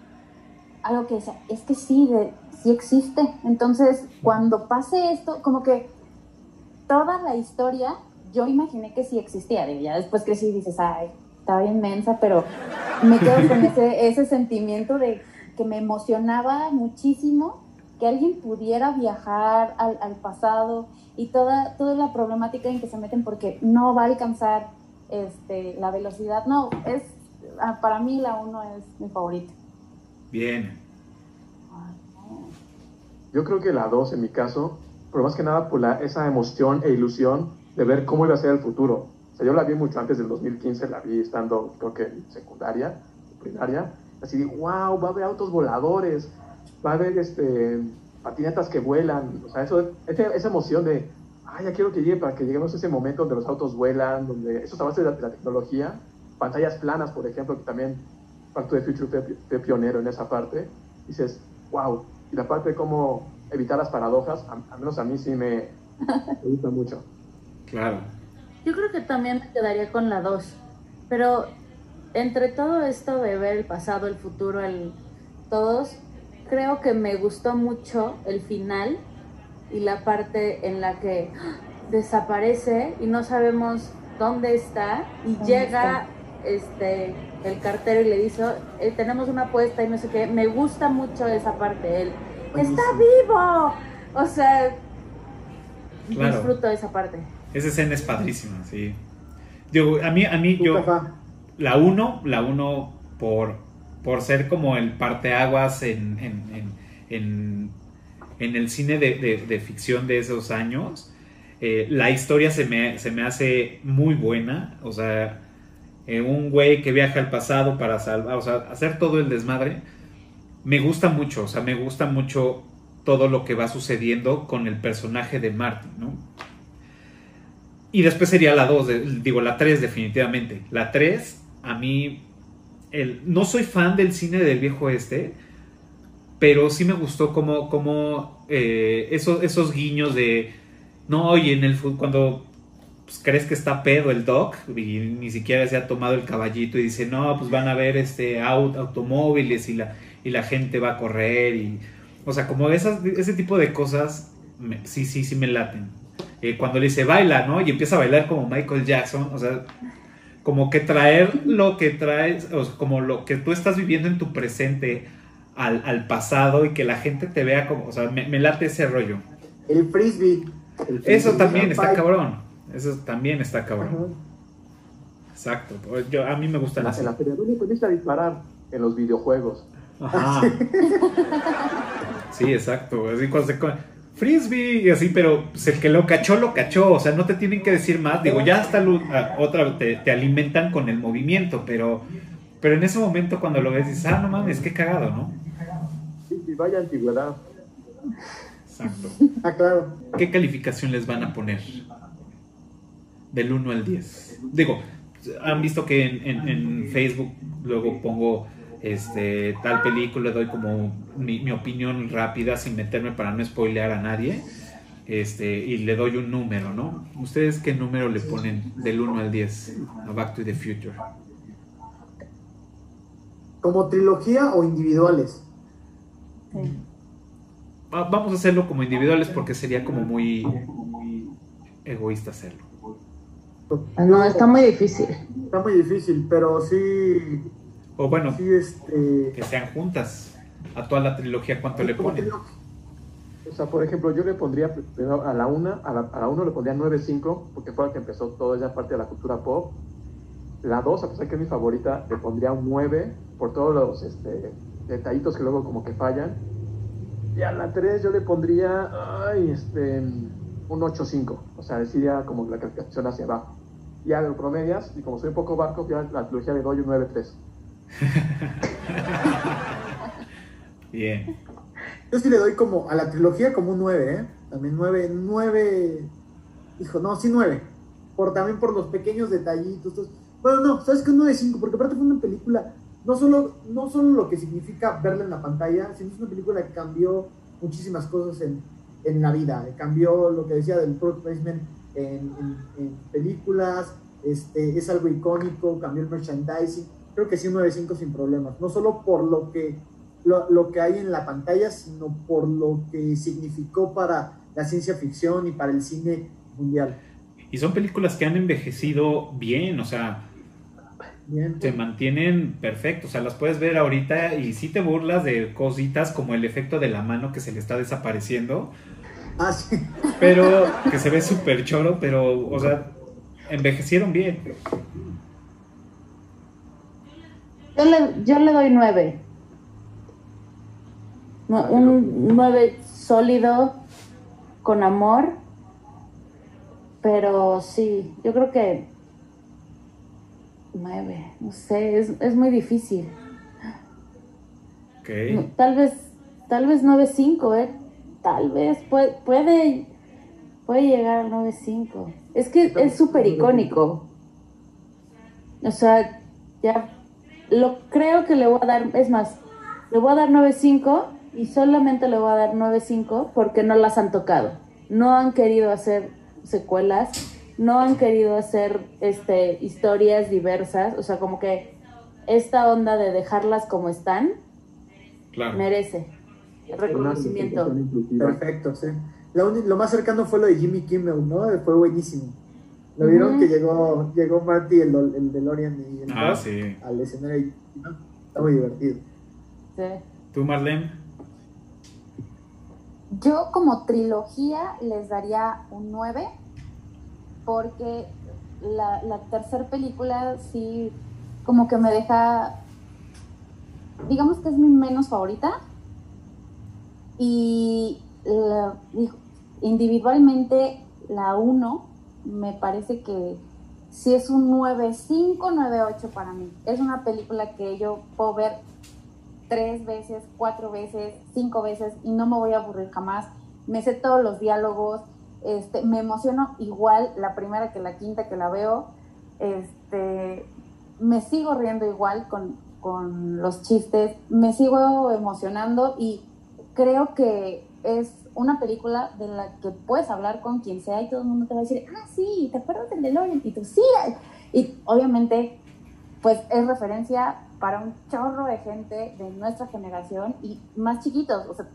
algo que decía, es que sí, de, sí existe. Entonces, cuando pase esto, como que toda la historia, yo imaginé que sí existía. Digo, ya después crecí y dices, ay, estaba bien mensa, pero me quedo con ese, ese sentimiento de que me emocionaba muchísimo que alguien pudiera viajar al, al pasado y toda, toda la problemática en que se meten porque no va a alcanzar este, la velocidad. No, es para mí la uno es mi favorita. Bien. yo creo que la 2 en mi caso, pero más que nada por la, esa emoción e ilusión de ver cómo iba a ser el futuro. O sea, yo la vi mucho antes del 2015, la vi estando, creo que en secundaria, primaria. Así de, wow, va a haber autos voladores, va a haber este, patinetas que vuelan. O sea, eso, esa emoción de, ay, ya quiero que llegue para que lleguemos a ese momento donde los autos vuelan, donde esos avances de la, de la tecnología, pantallas planas, por ejemplo, que también Back to the Future fue, fue pionero en esa parte. Dices, wow. Y la parte de cómo evitar las paradojas, al menos a mí sí me, me gusta mucho. Claro. Yo creo que también me quedaría con la 2. Pero entre todo esto de ver el pasado, el futuro, el todos, creo que me gustó mucho el final y la parte en la que ¡ah! desaparece y no sabemos dónde está y ¿Dónde llega este el cartero y le dice, "Eh, tenemos una apuesta y no sé qué. Me gusta mucho esa parte, él está vivo. O sea, Claro. disfruto esa parte. Esa escena es padrísima, sí. Yo, a mí, a mí, ¿Tú, yo, la uno, la uno por, por ser como el parteaguas en, en, en, en, en el cine de, de- de ficción de esos años. Eh, la historia se me, se me hace muy buena, o sea, eh, un güey que viaja al pasado para salvar, o sea, hacer todo el desmadre, me gusta mucho, o sea, me gusta mucho todo lo que va sucediendo con el personaje de Martin, ¿no? Y después sería la 2, digo, la 3 definitivamente. La 3, a mí, el, no soy fan del cine del viejo este, pero sí me gustó como, como eh, esos, esos guiños de, no, oye, en el cuando pues, crees que está pedo el doc y ni siquiera se ha tomado el caballito y dice, no, pues van a ver este aut- automóviles y la, y la gente va a correr y, o sea, como esas, ese tipo de cosas, me- sí, sí, sí me laten. Eh, cuando le dice baila, ¿no? Y empieza a bailar como Michael Jackson, o sea, como que traer lo que traes, o sea, como lo que tú estás viviendo en tu presente al, al pasado y que la gente te vea como, o sea, me, me late ese rollo. El frisbee. el frisbee, Eso también está pipe. cabrón. Eso también está cabrón. Ajá. Exacto. Yo, a mí me gustan En la, así. en la feria, ¿dónde aprendiste a disparar? En los videojuegos. Ajá. Sí, exacto. Así cuando se co- Frisbee y así, pero pues, el que lo cachó, lo cachó. O sea, no te tienen que decir más. Digo, ya hasta a- otra te, te alimentan con el movimiento, pero, pero en ese momento cuando lo ves dices, ah, no mames, qué cagado, ¿no? Sí, sí, vaya antigüedad. Exacto. Ah, claro. ¿Qué calificación les van a poner? Del 1 al 10. Digo, han visto que en, en- en Facebook luego pongo este tal película, doy como mi, mi opinión rápida sin meterme para no spoilear a nadie. Este, y le doy un número, ¿no? ¿Ustedes qué número le ponen del 1 al 10 a Back to the Future? ¿Como trilogía o individuales? Sí. Va- Vamos a hacerlo como individuales porque sería como muy egoísta hacerlo. No, está muy difícil. Está muy difícil, pero sí, O bueno, sí, este... que sean juntas. A toda la trilogía, ¿cuánto le ponen? O sea, por ejemplo, yo le pondría primero a la una, a la, a la uno le pondría 9.5, porque fue la que empezó toda esa parte de la cultura pop. La 2, a pesar que es mi favorita, le pondría un 9 por todos los este, detallitos que luego como que fallan. Y a la 3 yo le pondría ay, este, un 8.5, o sea, decía como la calificación hacia abajo. Y a los promedias, y como soy un poco barco, ya la trilogía le doy un 9.3. Bien. Yo sí le doy como a la trilogía como un 9, ¿eh? También 9, 9... Hijo, no, sí 9. Por, también por los pequeños detallitos. Bueno, no, ¿sabes qué? Un 9.5, porque aparte fue una película, no solo, no solo lo que significa verla en la pantalla, sino es una película que cambió muchísimas cosas en, en la vida. Cambió lo que decía del product placement en, en- en películas, este, es algo icónico, cambió el merchandising. Creo que sí un 9.5 sin problemas. No solo por lo que lo, lo que hay en la pantalla, sino por lo que significó para la ciencia ficción y para el cine mundial. Y son películas que han envejecido bien, o sea, Bien. se mantienen perfectos. O sea, las puedes ver ahorita y sí te burlas de cositas como el efecto de la mano que se le está desapareciendo, Ah, sí. pero que se ve súper choro, pero, o sea, envejecieron bien. Yo le, yo le doy nueve. No, un nueve sólido, con amor. Pero sí, yo creo que nueve, no sé, es, es muy difícil. No, Ok. Tal vez, tal vez nueve cinco, eh. Tal vez puede, puede, puede llegar al nueve cinco. Es que es súper icónico. O sea, ya lo creo que le voy a dar, es más, le voy a dar 9.5 y solamente le voy a dar 9.5 porque no las han tocado. No han querido hacer secuelas, no han querido hacer este, historias diversas, o sea, como que esta onda de dejarlas como están Claro. merece reconocimiento. Perfecto, sí. Lo, más cercano fue lo de Jimmy Kimmel, ¿no? Fue buenísimo. ¿Lo vieron que llegó, llegó Marty, el, el DeLorean y el Ah, sí. al escenario? y- ¿no? Está muy divertido. Sí. ¿Tú, Marlene? Yo como trilogía les daría un 9 porque la, la tercera película sí como que me deja, digamos que es mi menos favorita y la- individualmente la 1 me parece que sí es un 9.5, 9.8 para mí. Es una película que yo puedo ver tres veces, cuatro veces, cinco veces y no me voy a aburrir jamás. Me sé todos los diálogos, este, me emociono igual la primera que la quinta que la veo, este, me sigo riendo igual con, con los chistes, me sigo emocionando y creo que es una película de la que puedes hablar con quien sea y todo el mundo te va a decir, ah, sí, ¿te acuerdas del DeLorean? Y tú, sí. Y obviamente, pues es referencia para un chorro de gente de nuestra generación y más chiquitos. O sea,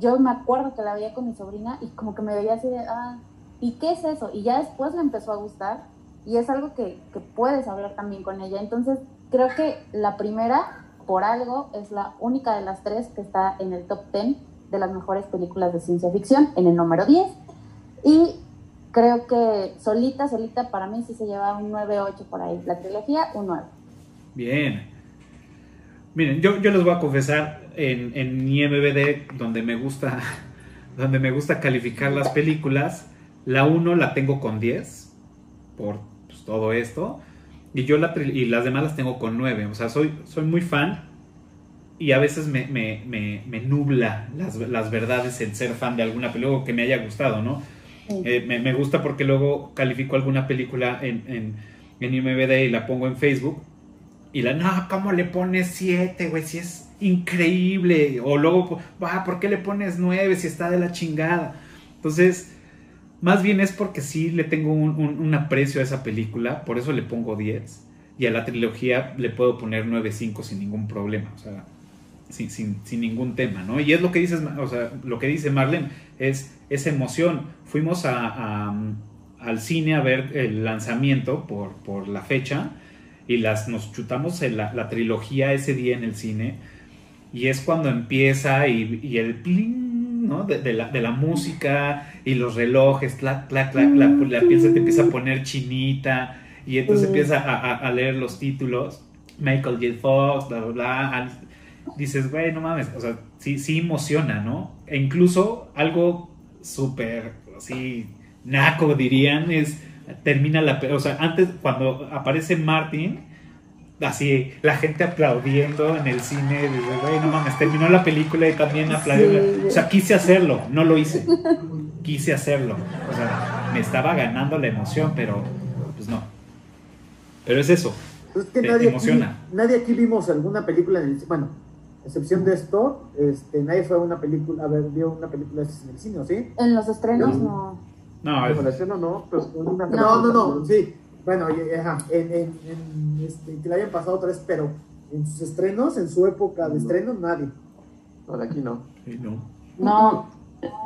yo me acuerdo que la veía con mi sobrina y como que me veía así de, ah, ¿y qué es eso? Y ya después me empezó a gustar y es algo que, que puedes hablar también con ella. Entonces, creo que la primera, por algo, es la única de las tres que está en el top 10 de las mejores películas de ciencia ficción, en el número 10. Y creo que solita, solita, para mí sí se lleva un 9-8 por ahí. La trilogía, un 9. Bien. Miren, yo, yo les voy a confesar en, en mi MVD, donde me gusta, donde me gusta calificar las películas, la 1 la tengo con 10, por pues, todo esto, y yo la, y las demás las tengo con 9. O sea, soy, soy muy fan y a veces me, me, me, me nubla las, las, verdades el ser fan de alguna película que me haya gustado, ¿no? Sí. Eh, me, gusta porque luego califico alguna película en, en, en IMBD y la pongo en Facebook y la, no, ¿cómo le pones 7, güey? Si es increíble. O luego, va, ¿por qué le pones 9 si está de la chingada? Entonces, más bien es porque sí le tengo un, un, un aprecio a esa película, por eso le pongo 10. Y a la trilogía le puedo poner 9.5 sin ningún problema. O sea, sin, sin, sin, ningún tema, ¿no? Y es lo que dices, o sea, lo que dice Marlene, es esa emoción. Fuimos a, a, al cine a ver el lanzamiento por, por la fecha y las, nos chutamos la, la, trilogía ese día en el cine y es cuando empieza y, y el pling, ¿no? De, de, la, de, la, música y los relojes, clac, clac, clac, la, la piel se te empieza a poner chinita y entonces empieza a, a, leer los títulos. Michael J. Fox, bla, bla, bla dices, güey, no mames, o sea, sí, sí emociona, ¿no? E incluso algo súper, así, naco dirían, es, termina la, o sea, antes, cuando aparece Martin, así, la gente aplaudiendo en el cine, dice, güey, no mames, terminó la película y también aplaudió, sí. o sea, quise hacerlo, no lo hice, quise hacerlo, o sea, me estaba ganando la emoción, pero, pues no, pero es eso. Es que te, nadie, te emociona. Aquí, nadie aquí vimos alguna película en el, bueno, excepción de esto, este, nadie fue a una película, a ver, vio una película en el cine, ¿sí? En los estrenos no. No, en el estreno no, pero una no, no, no, sí. Bueno, ajá, en, en, en este, que le hayan pasado otra vez, pero en sus estrenos, en su época de no. estreno, nadie. De aquí no. Sí, no. No,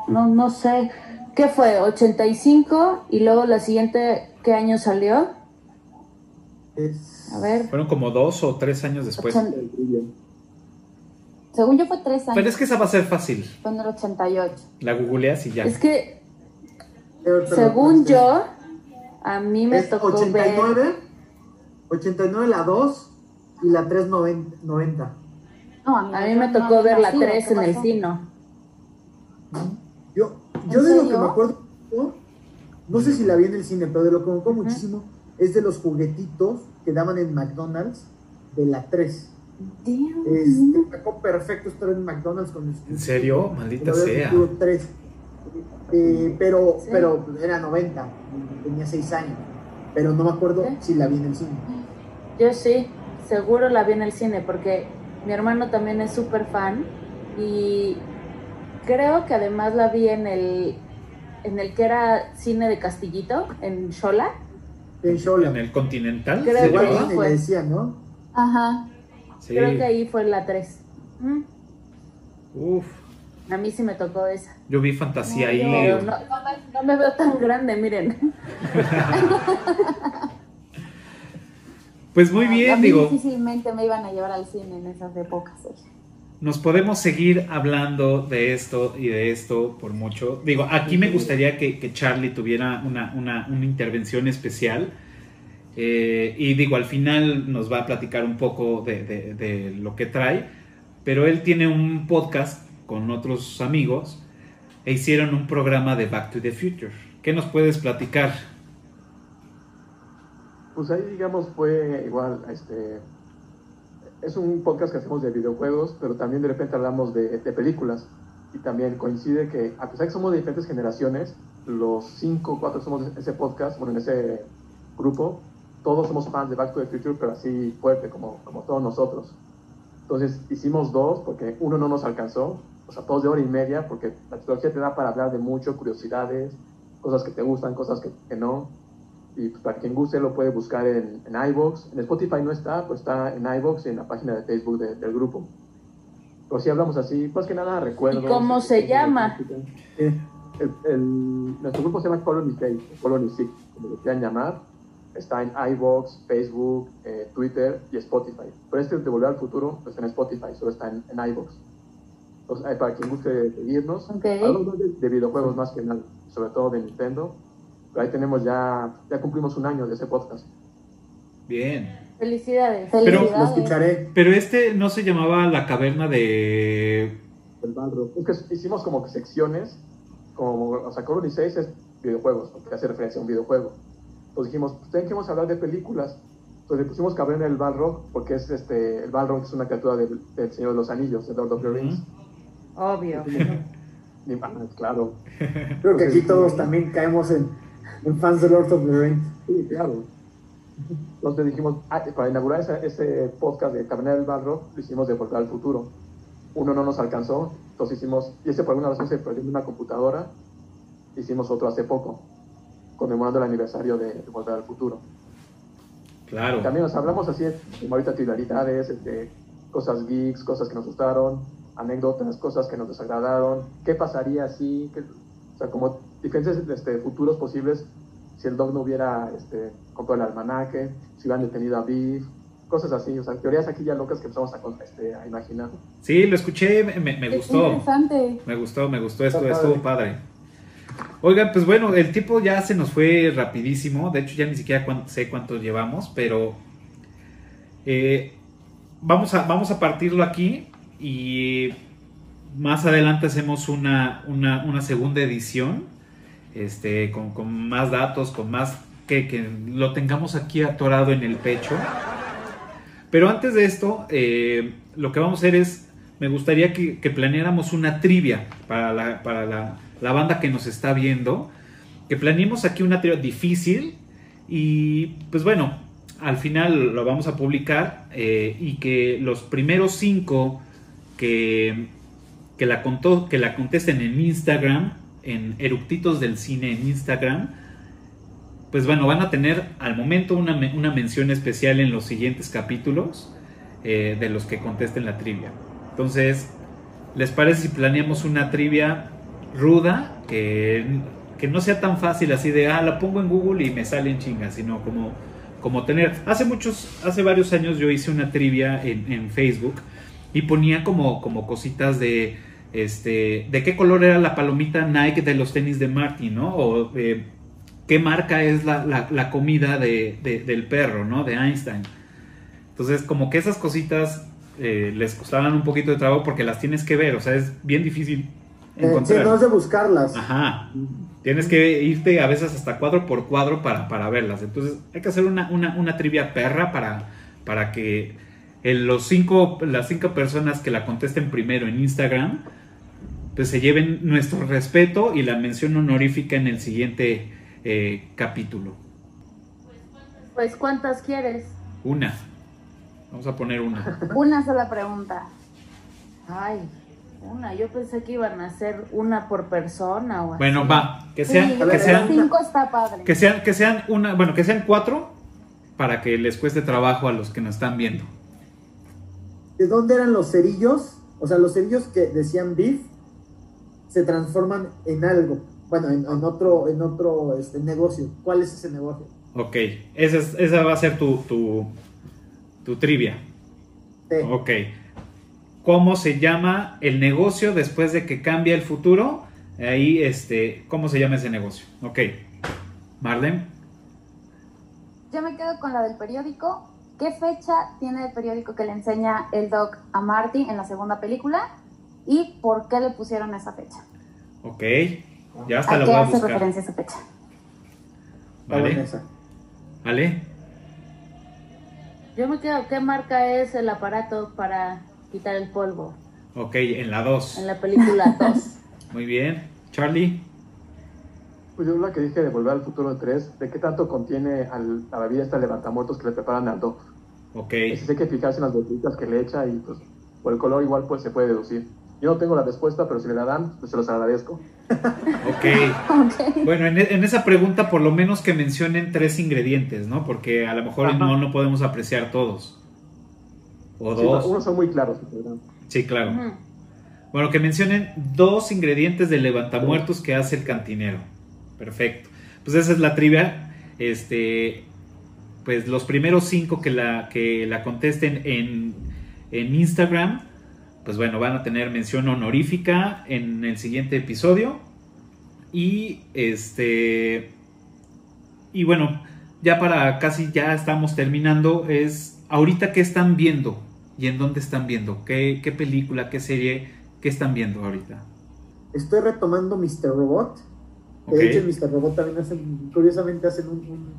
no, no sé. ¿Qué fue? ¿85? Y luego la siguiente, ¿qué año salió? Es... A ver. Fueron como dos o tres años después. 80. Según yo fue tres años. Pero es que esa va a ser fácil. Fue en el 88. La googleas y ya. Es que, pero, pero, según pero, yo, a mí me es tocó 89, ver... 89 la 2 y la 3 90. No, a mí, a mí me tocó no, ver la 3 en el cine. Yo, yo de lo que me acuerdo, no, sé si la vi en el cine, pero de lo que me acuerdo muchísimo es de los juguetitos que daban en McDonald's de la 3. Este, sacó perfecto estar en McDonald's con mis ¿En serio? Maldita sea. 3. Eh, pero, ¿Sí? pero era 90, tenía 6 años. Pero no me acuerdo ¿Sí? si la vi en el cine. Yo sí, seguro la vi en el cine porque mi hermano también es súper fan y creo que además la vi en el en el que era cine de Castillito, en Shola. En Shola. En el Continental. Creo que ahí fue. Decía, ¿no? Ajá. Sí. Creo que ahí fue la 3. ¿Mm? Uf. A mí sí me tocó esa. Yo vi fantasía no, ahí. No, no, no, me veo tan grande, miren. pues muy bien, a mí digo. Difícilmente me iban a llevar al cine en esas épocas. Nos podemos seguir hablando de esto y de esto por mucho. Digo, aquí me gustaría que, que Charlie tuviera una, una, una intervención especial eh, y digo, al final nos va a platicar un poco de, de, lo que trae, pero él tiene un podcast con otros amigos e hicieron un programa de Back to the Future. ¿Qué nos puedes platicar? Pues ahí, digamos, fue igual, este, es un podcast que hacemos de videojuegos, pero también de repente hablamos de, de películas. Y también coincide que, a pesar de que somos de diferentes generaciones, los cinco, cuatro somos de ese podcast, bueno, en ese grupo, todos somos fans de Back to the Future, pero así fuerte como, como todos nosotros. Entonces hicimos dos porque uno no nos alcanzó, o sea, todos de hora y media, porque la trilogía te da para hablar de mucho, curiosidades, cosas que te gustan, cosas que, que no. Y pues, para quien guste lo puede buscar en, en iVoox. En Spotify no está, pues está en iVoox y en la página de Facebook de- del grupo. Pero si hablamos así, pues que nada, recuerdo. ¿Y cómo se llama? Eh, El, el- nuestro grupo se llama Colony 6, Colony 6, como lo quieran llamar. Está en iVoox, Facebook, eh, Twitter y Spotify. Pero este de Volver al Futuro no está en Spotify, solo está en, en iVoox. Entonces, ahí para quien guste seguirnos, Ok. hablamos de, de videojuegos más que nada, sobre todo de Nintendo. Pero ahí tenemos ya, ya cumplimos un año de ese podcast. Bien. Felicidades. lo Felicidades. escucharé. Pero este no se llamaba la caverna de... El Balrog. Es que hicimos como que secciones, como, o sea, Colony 6 es videojuegos, porque hace referencia a un videojuego. Entonces dijimos, pues tenemos que hablar de películas. Entonces le pusimos Caverna del Balrog, porque es este, el Balrog es una criatura del, del Señor de los Anillos, de Lord of the Rings. Obvio. Y, ah, claro, Creo que aquí todos también caemos en, en fans de Lord of the Rings. sí, claro. Entonces dijimos, ah, para inaugurar ese, ese podcast de Caverna del Balrog, lo hicimos de Volver al Futuro. Uno no nos alcanzó, entonces hicimos, y ese por alguna razón se perdió en una computadora, hicimos otro hace poco, conmemorando el aniversario de, de Volver al Futuro. Claro. También nos hablamos así, como ahorita, titularidades, este, cosas geeks, cosas que nos gustaron, anécdotas, cosas que nos desagradaron, qué pasaría si, qué- o sea, como diferentes este, futuros posibles si el dog no hubiera este, comprado el almanaque, si hubieran detenido a Beef, cosas así, o sea, teorías aquí ya locas que empezamos a, este, a imaginar. Sí, lo escuché, me, me- gustó. interesante. Me gustó, me gustó, esto estuvo padre. Oigan, pues bueno, el tiempo ya se nos fue rapidísimo. De hecho, ya ni siquiera sé cuánto llevamos, pero eh, vamos, a, vamos a partirlo aquí y más adelante hacemos una, una, una segunda edición este, con, con más datos, con más que, que lo tengamos aquí atorado en el pecho. Pero antes de esto, eh, lo que vamos a hacer es, me gustaría que, que planeáramos una trivia para, la, para la, la banda que nos está viendo, que planeemos aquí una trivia difícil y pues bueno, al final lo vamos a publicar eh, y que los primeros cinco que, que, la contó, que la contesten en Instagram, en Eructitos del Cine en Instagram, pues bueno, van a tener al momento una, una mención especial en los siguientes capítulos eh, de los que contesten la trivia. Entonces, ¿les parece si planeamos una trivia ruda? Que, que no sea tan fácil así de, ah, la pongo en Google y me sale en chinga, sino como, como tener... Hace muchos, hace varios años yo hice una trivia en, en Facebook y ponía como, como cositas de, este, de qué color era la palomita Nike de los tenis de Martin, ¿no? O eh, qué marca es la, la- comida de- del perro, ¿no? De Einstein. Entonces, como que esas cositas eh, les costaban un poquito de trabajo porque las tienes que ver, o sea, es bien difícil Eh, sí, encontrar. no es de buscarlas. Ajá. Tienes que irte a veces hasta cuadro por cuadro para, para verlas. Entonces hay que hacer una, una, una trivia perra para, para que el- los cinco, las cinco personas que la contesten primero en Instagram pues se lleven nuestro respeto y la mención honorífica en el siguiente eh, capítulo. Pues, ¿cuántas quieres? Una. Vamos a poner una. Una sola pregunta. Ay, una. Yo pensé que iban a ser una por persona o así. Bueno, va. Que sean, Sí, que sean, cinco está padre. que sean, que sean una, bueno, que sean cuatro para que les cueste trabajo a los que nos están viendo. ¿De dónde eran los cerillos? O sea, los cerillos que decían beef se transforman en algo. Bueno, en, en otro, en otro este, negocio. ¿Cuál es ese negocio? Ok, esa, es- esa va a ser tu, tu, tu trivia. Sí. Ok. ¿Cómo se llama el negocio después de que cambia el futuro? Ahí, este, ¿cómo se llama ese negocio? Ok. Marlene, Yo me quedo con la del periódico. ¿Qué fecha tiene el periódico que le enseña el doc a Marty en la segunda película? ¿Y por qué le pusieron esa fecha? ok. Ya hasta ¿A la qué voy a hace buscar. referencia esa fecha? Vale. ¿Vale? Yo me quedo, ¿qué marca es el aparato para quitar el polvo? Ok, en la 2. En la película 2. Muy bien. Charlie, Pues yo la que dije de Volver al Futuro 3, ¿de qué tanto contiene al- la bebida esta levantamuertos que le preparan al dog? Ok. Entonces hay que fijarse en las botellitas que le echa y pues por el color igual pues se puede deducir. Yo no tengo la respuesta, pero si me la dan, pues se los agradezco. Ok. Ok. Bueno, en, en esa pregunta por lo menos que mencionen tres ingredientes, ¿no? Porque a lo mejor Ajá. no, no podemos apreciar todos. O Sí, dos. unos son muy claros. Sí, claro. Bueno, que mencionen dos ingredientes del levantamuertos que hace el cantinero. Perfecto. Pues esa es la trivia. Este, pues los primeros cinco que la, que la contesten en, en Instagram, pues bueno, van a tener mención honorífica en el siguiente episodio. Y este, y bueno, ya para casi ya estamos terminando, es ahorita qué están viendo y en dónde están viendo, qué, qué película, qué serie, qué están viendo ahorita. Estoy retomando Mr. Robot. De hecho, en Mr. Robot también hacen, curiosamente hacen un, un-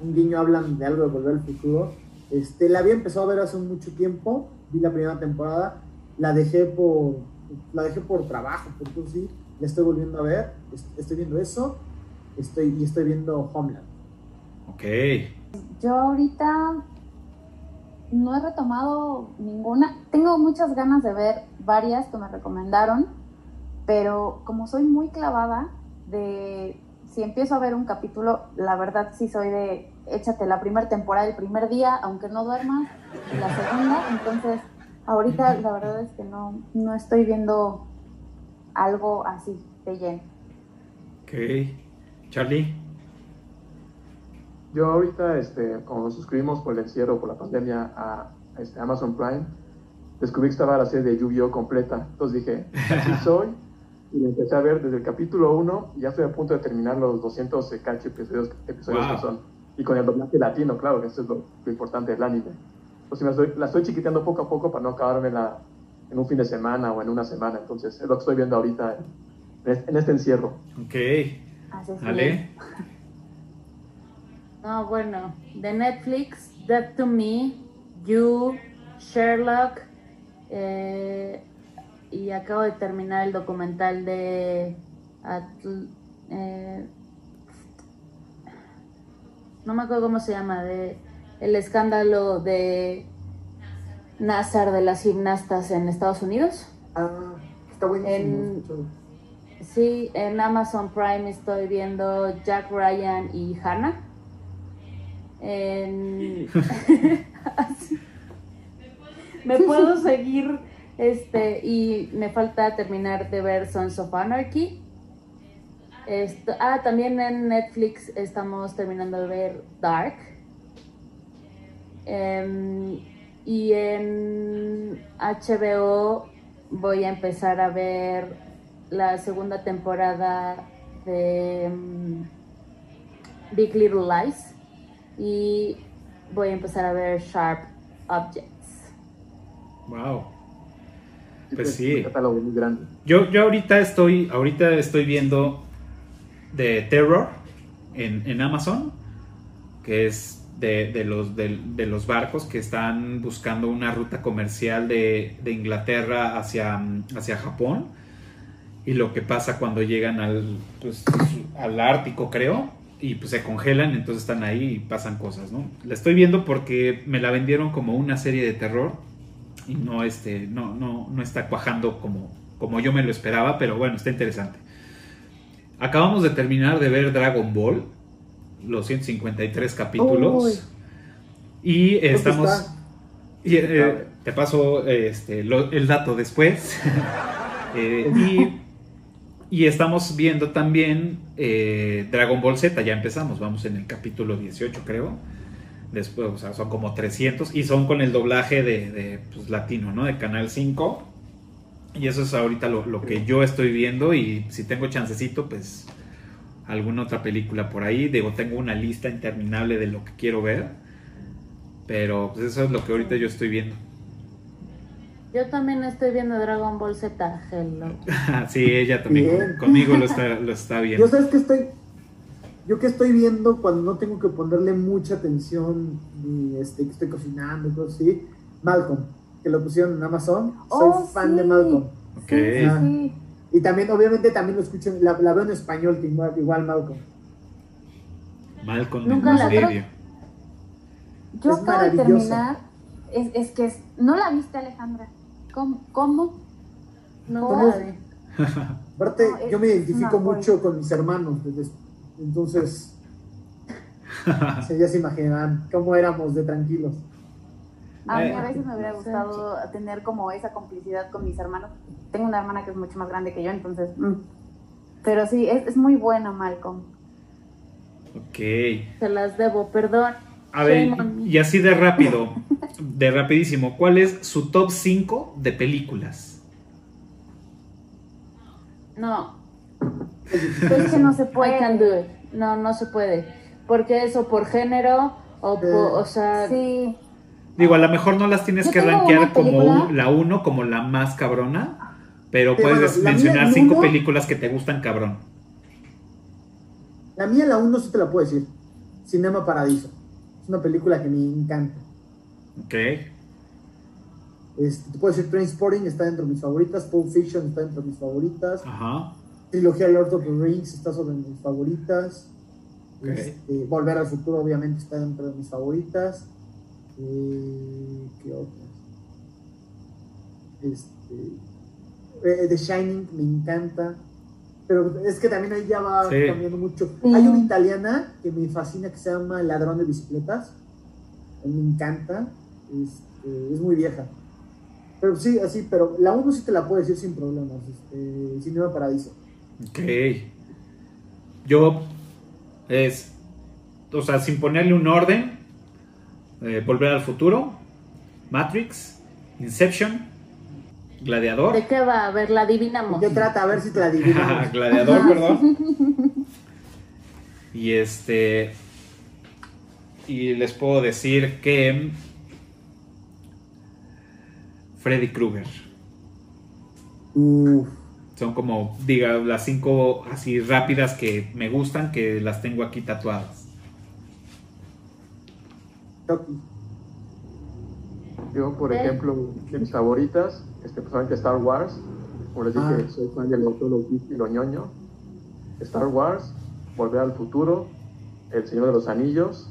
un guiño, hablan de algo de volver al futuro. Este, la había empezado a ver hace mucho tiempo, vi la primera temporada, la dejé por, la dejé por trabajo, por así, la estoy volviendo a ver, est- estoy viendo eso, estoy, y estoy viendo Homeland. Ok. Yo ahorita no he retomado ninguna. Tengo muchas ganas de ver varias que me recomendaron, pero como soy muy clavada de si empiezo a ver un capítulo, la verdad sí soy de échate la primera temporada el primer día, aunque no duermas, la segunda, entonces ahorita la verdad es que no, no estoy viendo algo así de lleno. Ok. Charlie. Yo ahorita, este, como nos suscribimos por el encierro, por la pandemia a este, Amazon Prime, descubrí que estaba la serie de Yu-Gi-Oh! completa. Entonces dije, así soy. Y empecé a ver desde el capítulo 1 y ya estoy a punto de terminar los 200 y cacho episodios, episodios Wow. que son. Y con el doblaje latino, claro, que eso es lo, lo importante del anime. Pues la estoy, la estoy chiquiteando poco a poco para no acabarme la, en un fin de semana o en una semana. Entonces es lo que estoy viendo ahorita en, este- en este encierro. Ok. Así. Ale. No, bueno, de Netflix, Death to Me, You, Sherlock, eh, y acabo de terminar el documental de Atl- eh, no me acuerdo cómo se llama, de el escándalo de Nazar de las gimnastas en Estados Unidos. Ah, está buenísimo. En-. Sí, en Amazon Prime estoy viendo Jack Ryan y Hannah. En... Me puedo seguir este y me falta terminar de ver Sons of Anarchy. Esto- ah, también en Netflix estamos terminando de ver Dark. Em, y en HBO voy a empezar a ver la segunda temporada de mm, Big Little Lies y voy a empezar a ver Sharp Objects. Wow. Pues es sí. Un catálogo muy grande. Yo, yo ahorita estoy, ahorita estoy viendo de Terror en, en Amazon, que es de, de los, de, de los barcos que están buscando una ruta comercial de, de Inglaterra hacia, hacia Japón. Y lo que pasa cuando llegan al, pues, al Ártico, creo, y pues se congelan, entonces están ahí y pasan cosas, ¿no? La estoy viendo porque me la vendieron como una serie de terror y no, este, no, no, no está cuajando como, como yo me lo esperaba, pero bueno, está interesante. Acabamos de terminar de ver Dragon Ball, los 153 capítulos. Uy. Y estamos... está- y, eh, te paso este, lo- el dato después. Eh, y, y estamos viendo también eh, Dragon Ball Z, ya empezamos, vamos en el capítulo 18 creo. Después, o sea, son como 300 y son con el doblaje de, de, pues, latino, ¿no? De Canal 5. Y eso es ahorita lo, lo que yo estoy viendo y si tengo chancecito, pues alguna otra película por ahí. Digo, tengo una lista interminable de lo que quiero ver. Pero pues eso es lo que ahorita yo estoy viendo. Yo también estoy viendo Dragon Ball Z, hello. sí, ella también Bien. conmigo lo está, lo está viendo. Yo sabes que estoy, yo que estoy viendo cuando no tengo que ponerle mucha atención y este, que estoy cocinando y cosas así, Malcolm, que lo pusieron en Amazon, soy Oh, fan sí. de Malcolm. Ok. Sí, sí, sí. Y también, obviamente, también lo escucho, la, la veo en español, igual, igual Malcolm. Malcolm Nunca la medio. Yo Es acabo de terminar es, es que es, no la viste Alejandra. ¿Cómo? cómo? No, ¿Cómo? Aparte, No, yo me identifico mucho con mis hermanos, desde- entonces, ya se imaginarán cómo éramos de tranquilos. A mí Eh. a veces me hubiera gustado tener como esa complicidad con mis hermanos. Tengo una hermana que es mucho más grande que yo, entonces... mm. Pero sí, es, es muy buena Malcolm. Ok. Se las debo, perdón. A ver, y así de rápido, de rapidísimo, ¿cuál es su top 5 de películas? No, Es que no se I can do puede. it. No, no se puede. Porque eso por género o, por, o sea, Sí, Digo, a lo mejor no las tienes Yo que rankear como un- la 1, como la más cabrona, pero Sí, puedes bueno, mencionar el 5 uno- películas que te gustan cabrón. La mía, la 1, sí te la puedo decir. Cinema Paradiso. Es una película que me encanta. Ok. Este, te puedo decir Trainspotting está dentro de mis favoritas, Pulp Fiction está dentro de mis favoritas, Ajá. Trilogía Lord of the Rings está sobre mis favoritas. Este, Volver al Futuro obviamente está dentro de mis favoritas, Eh, ¿qué otras? Este, eh, The Shining me encanta, pero es que también ahí ya va Sí. cambiando mucho. Sí. Hay una italiana que me fascina que se llama Ladrón de Bicicletas, me encanta, este, es muy vieja. Pero sí, así, pero la 1 sí te la puedo decir sin problemas. Este, Cinema Paradiso. Ok. Yo es, o sea, sin ponerle un orden, eh, Volver al Futuro, Matrix, Inception, Gladiador. ¿de qué va? A ver, la adivinamos. ¿De qué trata? A ver si te la adivinamos. Gladiador, perdón. Y este. Y les puedo decir que. Freddy Krueger. Uf, Son como, diga, las cinco así rápidas que me gustan, que las tengo aquí tatuadas. Yo, por ejemplo, mis favoritas, este, personalmente Star Wars, como les dije, Ah. soy fan de lo, todo lo geek y lo ñoño. Star Wars, Volver al Futuro, El Señor de los Anillos.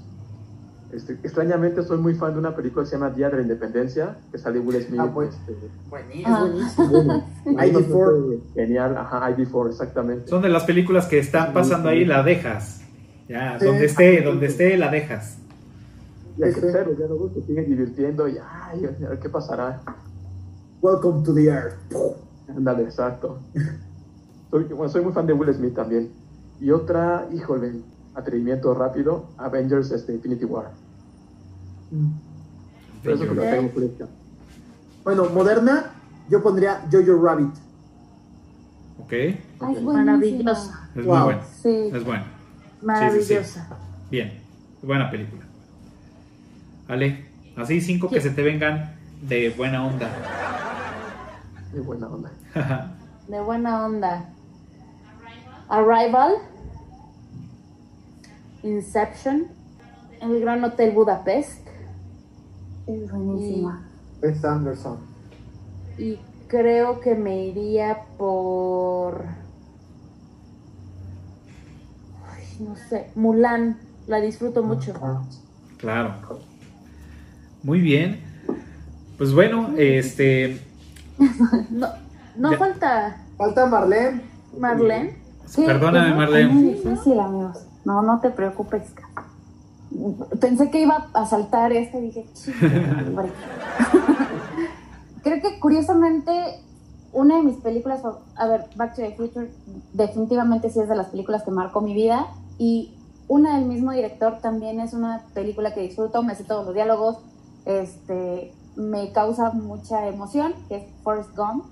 Este, extrañamente soy muy fan de una película que se llama Día de la Independencia, que sale Will Smith. Ah, pues. este, Buenísimo. Ah. buenísimo. ID4. Genial, ajá, ID4, exactamente. Son de las películas que están pasando ahí, la dejas. Ya, Sí. donde esté, donde esté, la dejas. Y hay que ser, ya luego se siguen divirtiendo y ay, a ver qué pasará. Welcome to the Earth. Ándale, exacto. Soy, bueno, soy muy fan de Will Smith también. Y otra, híjole, atrevimiento rápido, Avengers este, Infinity War. Pero eso que lo tengo fresca. Bueno, moderna, yo pondría Jojo Rabbit. Ok, Ay, es. Maravillosa, es Wow. muy bueno. Sí. Es bueno. maravillosa. Bien, buena película. Vale, así cinco que se te vengan de buena onda. Qué buena onda. De buena onda. Arrival. Inception. El Gran Hotel Budapest. Es buenísima. Wes Anderson. Y creo que me iría por. Ay, no sé. Mulan. La disfruto mucho. Claro. Muy bien. Pues bueno, este. No, no Ya. falta Falta Marlene. Marlene. Sí, Perdóname, Marlene. Es muy difícil, amigos. No, no te preocupes. Pensé que iba a saltar este y dije. Creo que curiosamente una de mis películas, a ver, Back to the Future definitivamente sí es de las películas que marcó mi vida y una del mismo director también es una película que disfruto, me sé todos los diálogos, este, me causa mucha emoción, que es Forrest Gump.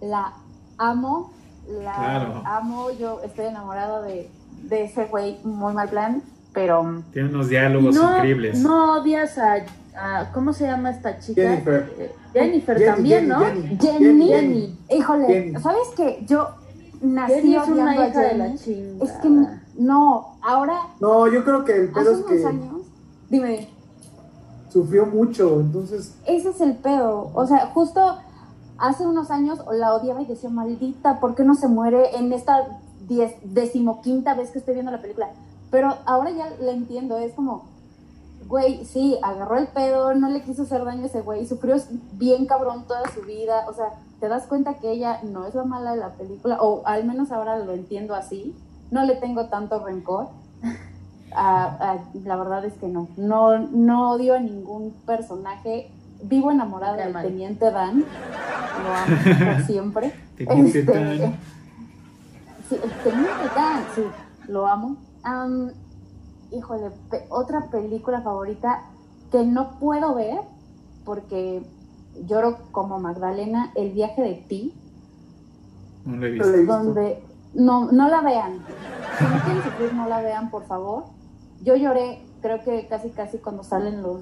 La amo, la Claro. amo, yo estoy enamorado de, de ese güey, muy mal plan, pero Tiene unos diálogos No, increíbles. no odias a, a- ¿Cómo se llama esta chica? Jennifer. Eh, Jennifer Jenny, también, Jenny, ¿no? Jenny. Jenny, Jenny. híjole, Jenny. ¿sabes qué? Yo nací Jenny es una hija de la chingada. Es que no, ahora, No, yo creo que el pedo hace es unos que años, dime, sufrió mucho, entonces ese es el pedo. O sea, justo hace unos años la odiaba y decía, maldita, ¿por qué no se muere en esta diez, decimoquinta vez que estoy viendo la película? Pero ahora ya la entiendo, es como, güey, sí, agarró el pedo, no le quiso hacer daño a ese güey, sufrió bien cabrón toda su vida, o sea, te das cuenta que ella no es la mala de la película, o al menos ahora lo entiendo así, no le tengo tanto rencor. la verdad es que no, no, no odio a ningún personaje, vivo enamorada del Teniente Dan, lo amo por siempre. Teniente este, Dan. Sí, el Teniente Dan, sí, lo amo híjole, otra película favorita que no puedo ver porque lloro como Magdalena, El viaje de ti. No la he visto. Donde, no, no la vean. Si no quieren sufrir, no la vean, por favor. Yo lloré, creo que casi casi cuando salen los,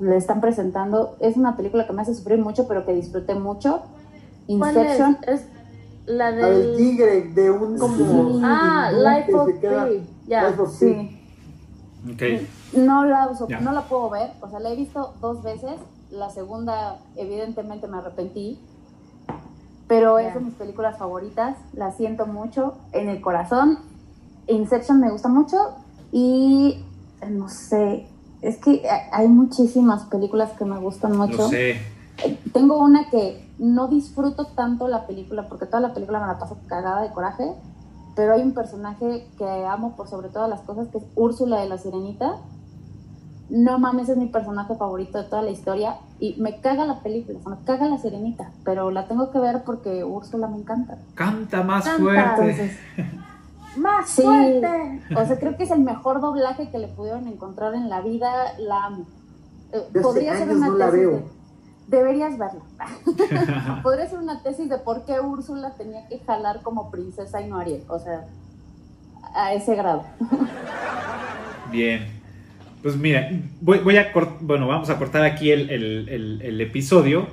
le están presentando. Es una película que me hace sufrir mucho, pero que disfruté mucho. Inception. Es? la del... tigre, de un como... Ah, Life of Pi. Ya, sí. No la, no la puedo ver, o sea, la he visto dos veces. La segunda, evidentemente, me arrepentí. Pero es de mis películas favoritas. La siento mucho en el corazón. Inception me gusta mucho. Y no sé, es que hay muchísimas películas que me gustan mucho. sé. Eh, tengo una que no disfruto tanto la película porque toda la película me la paso cagada de coraje pero hay un personaje que amo por sobre todas las cosas, que es Úrsula de la Sirenita. No mames, es mi personaje favorito de toda la historia y me caga la película, o sea, me caga la Sirenita, pero la tengo que ver porque Úrsula me encanta. Canta más fuerte. más fuerte. O sea, creo que es el mejor doblaje que le pudieron encontrar en la vida, la amo. Eh, podría ser una deberías verla. Podría ser una tesis de por qué Úrsula tenía que jalar como princesa y no Ariel. O sea, a ese grado. Bien. Pues mira, voy, a bueno, vamos a cortar aquí el, episodio.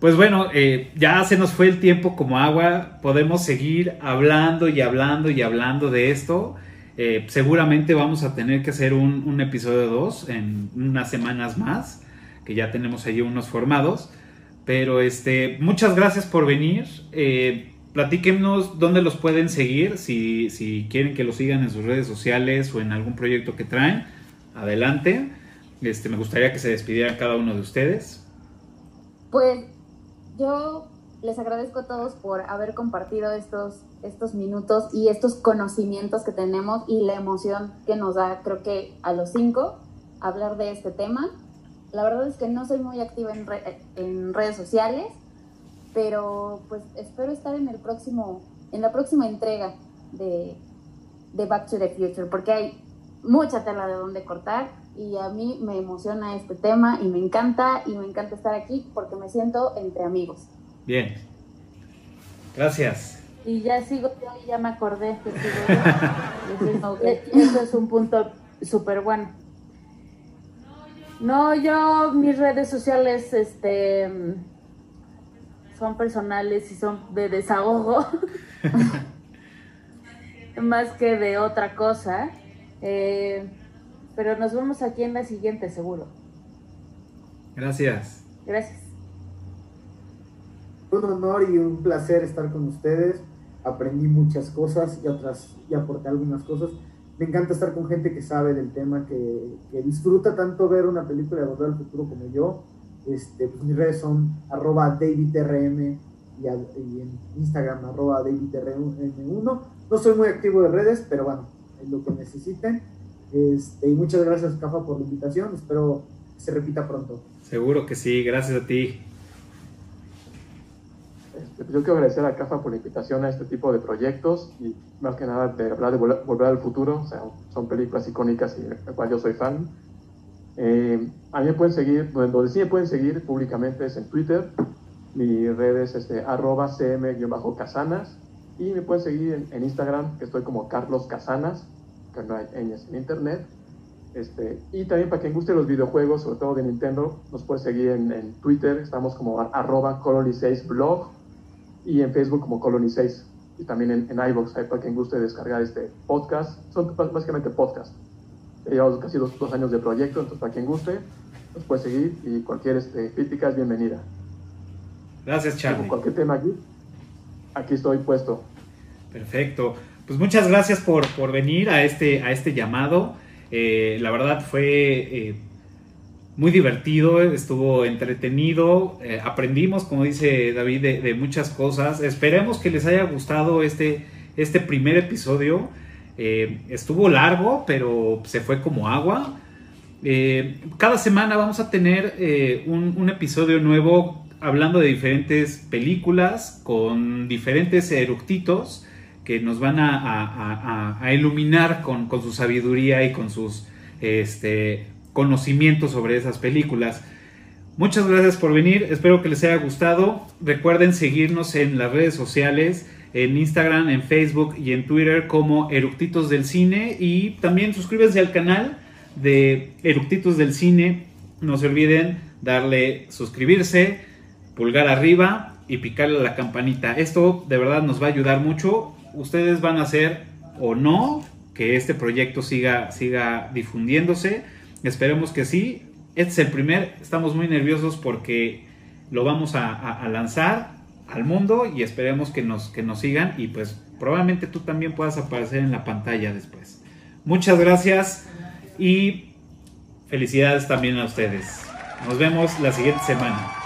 Pues bueno, eh, ya se nos fue el tiempo como agua. Podemos seguir hablando y hablando y hablando de esto. Eh, seguramente vamos a tener que hacer un, episodio 2 en unas semanas más que ya tenemos ahí unos formados. Pero este, muchas gracias por venir. Eh, platíquenos dónde los pueden seguir, si, si quieren que los sigan en sus redes sociales o en algún proyecto que traen. Adelante. Este, me gustaría que se despidieran cada uno de ustedes. Pues yo les agradezco a todos por haber compartido estos, estos minutos y estos conocimientos que tenemos y la emoción que nos da, creo que a los cinco, hablar de este tema. La verdad es que no soy muy activa en, en redes sociales, pero pues espero estar en el próximo, en la próxima entrega de, de Back to the Future, porque hay mucha tela de donde cortar y a mí me emociona este tema y me encanta y me encanta estar aquí porque me siento entre amigos. Bien. Gracias. Y ya sigo yo y ya me acordé que sigo Eso es un punto súper bueno. No, yo mis redes sociales este son personales y son de desahogo más que de otra cosa. Eh, pero nos vemos aquí en la siguiente, seguro. Gracias. Gracias. Un honor y un placer estar con ustedes. Aprendí muchas cosas y otras y aporté algunas cosas me encanta estar con gente que sabe del tema, que, disfruta tanto ver una película de Volver al Futuro como yo. Este, pues mis redes son arroba davidrm y, en Instagram arroba davidrm1. No soy muy activo de redes, pero bueno, es lo que necesiten. Este, y muchas gracias, Cafa, por la invitación. Espero que se repita pronto. Seguro que sí, gracias a ti. Este, yo quiero agradecer a CAFA por la invitación a este tipo de proyectos y más que nada de hablar de Volver al Futuro, o sea, son películas icónicas y de las cuales yo soy fan. Eh, a mí me pueden seguir, donde sí me pueden seguir públicamente es en Twitter, mi red es este, arroba cm-casanas y me pueden seguir en, Instagram, que estoy como Carlos Casanas, que no hay en internet. Este, y también para quien guste los videojuegos, sobre todo de Nintendo, nos puede seguir en, Twitter, estamos como arroba colony6blog y en Facebook como Colony 6 y también en, en iVoox, para quien guste descargar este podcast. Son básicamente podcast. Llevamos casi dos, años de proyecto, entonces para quien guste, nos puede seguir y cualquier este, crítica es bienvenida. Gracias, Charlie. cualquier tema aquí, aquí estoy puesto. Perfecto. Pues muchas gracias por, por venir a este, a este llamado. Eh, la verdad fue eh, muy divertido, estuvo entretenido, eh, aprendimos, como dice David, de, de, muchas cosas. Esperemos que les haya gustado este, este primer episodio. estuvo largo, pero se fue como agua. cada semana vamos a tener un, un episodio nuevo hablando de diferentes películas con diferentes eructitos que nos van a, iluminar con, su sabiduría y con sus este, conocimientos sobre esas películas. Muchas gracias por venir, espero que les haya gustado. Recuerden seguirnos en las redes sociales, en Instagram, en Facebook y en Twitter como Eructitos del Cine y también suscríbanse al canal de Eructitos del Cine. No se olviden darle suscribirse, pulgar arriba y picarle a la campanita. Esto de verdad nos va a ayudar mucho ustedes van a hacer o no que este proyecto siga, siga difundiéndose. Esperemos que sí. Este es el primer, estamos muy nerviosos porque lo vamos a, lanzar al mundo y esperemos que nos, que nos sigan y pues probablemente tú también puedas aparecer en la pantalla después. Muchas gracias y felicidades también a ustedes. Nos vemos la siguiente semana.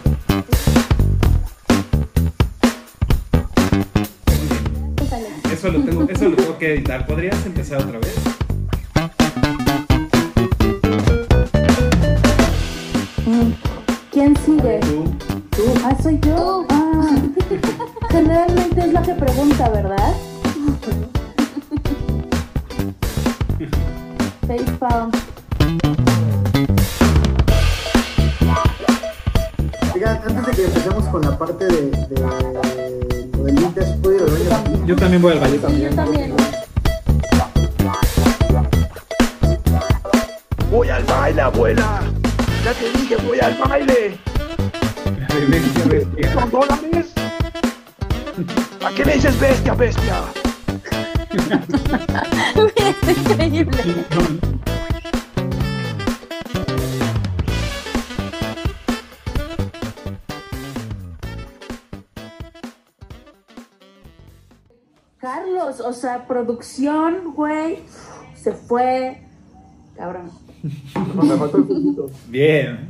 que editar. ¿Podrías empezar otra vez? ¿Quién sigue? Tú. ¿Tú? Ah, soy yo. Ah. Generalmente es la que pregunta, ¿verdad? Facepalm. antes de que empecemos con la parte de, de, Yo también voy al baño. Yo también. Voy al baile, abuela. Ya te dije, voy al baile. ¿Son dólares? ¿A qué me dices bestia, bestia? es increíble. O sea, producción, güey, se fue. Cabrón. Me faltó el Bien.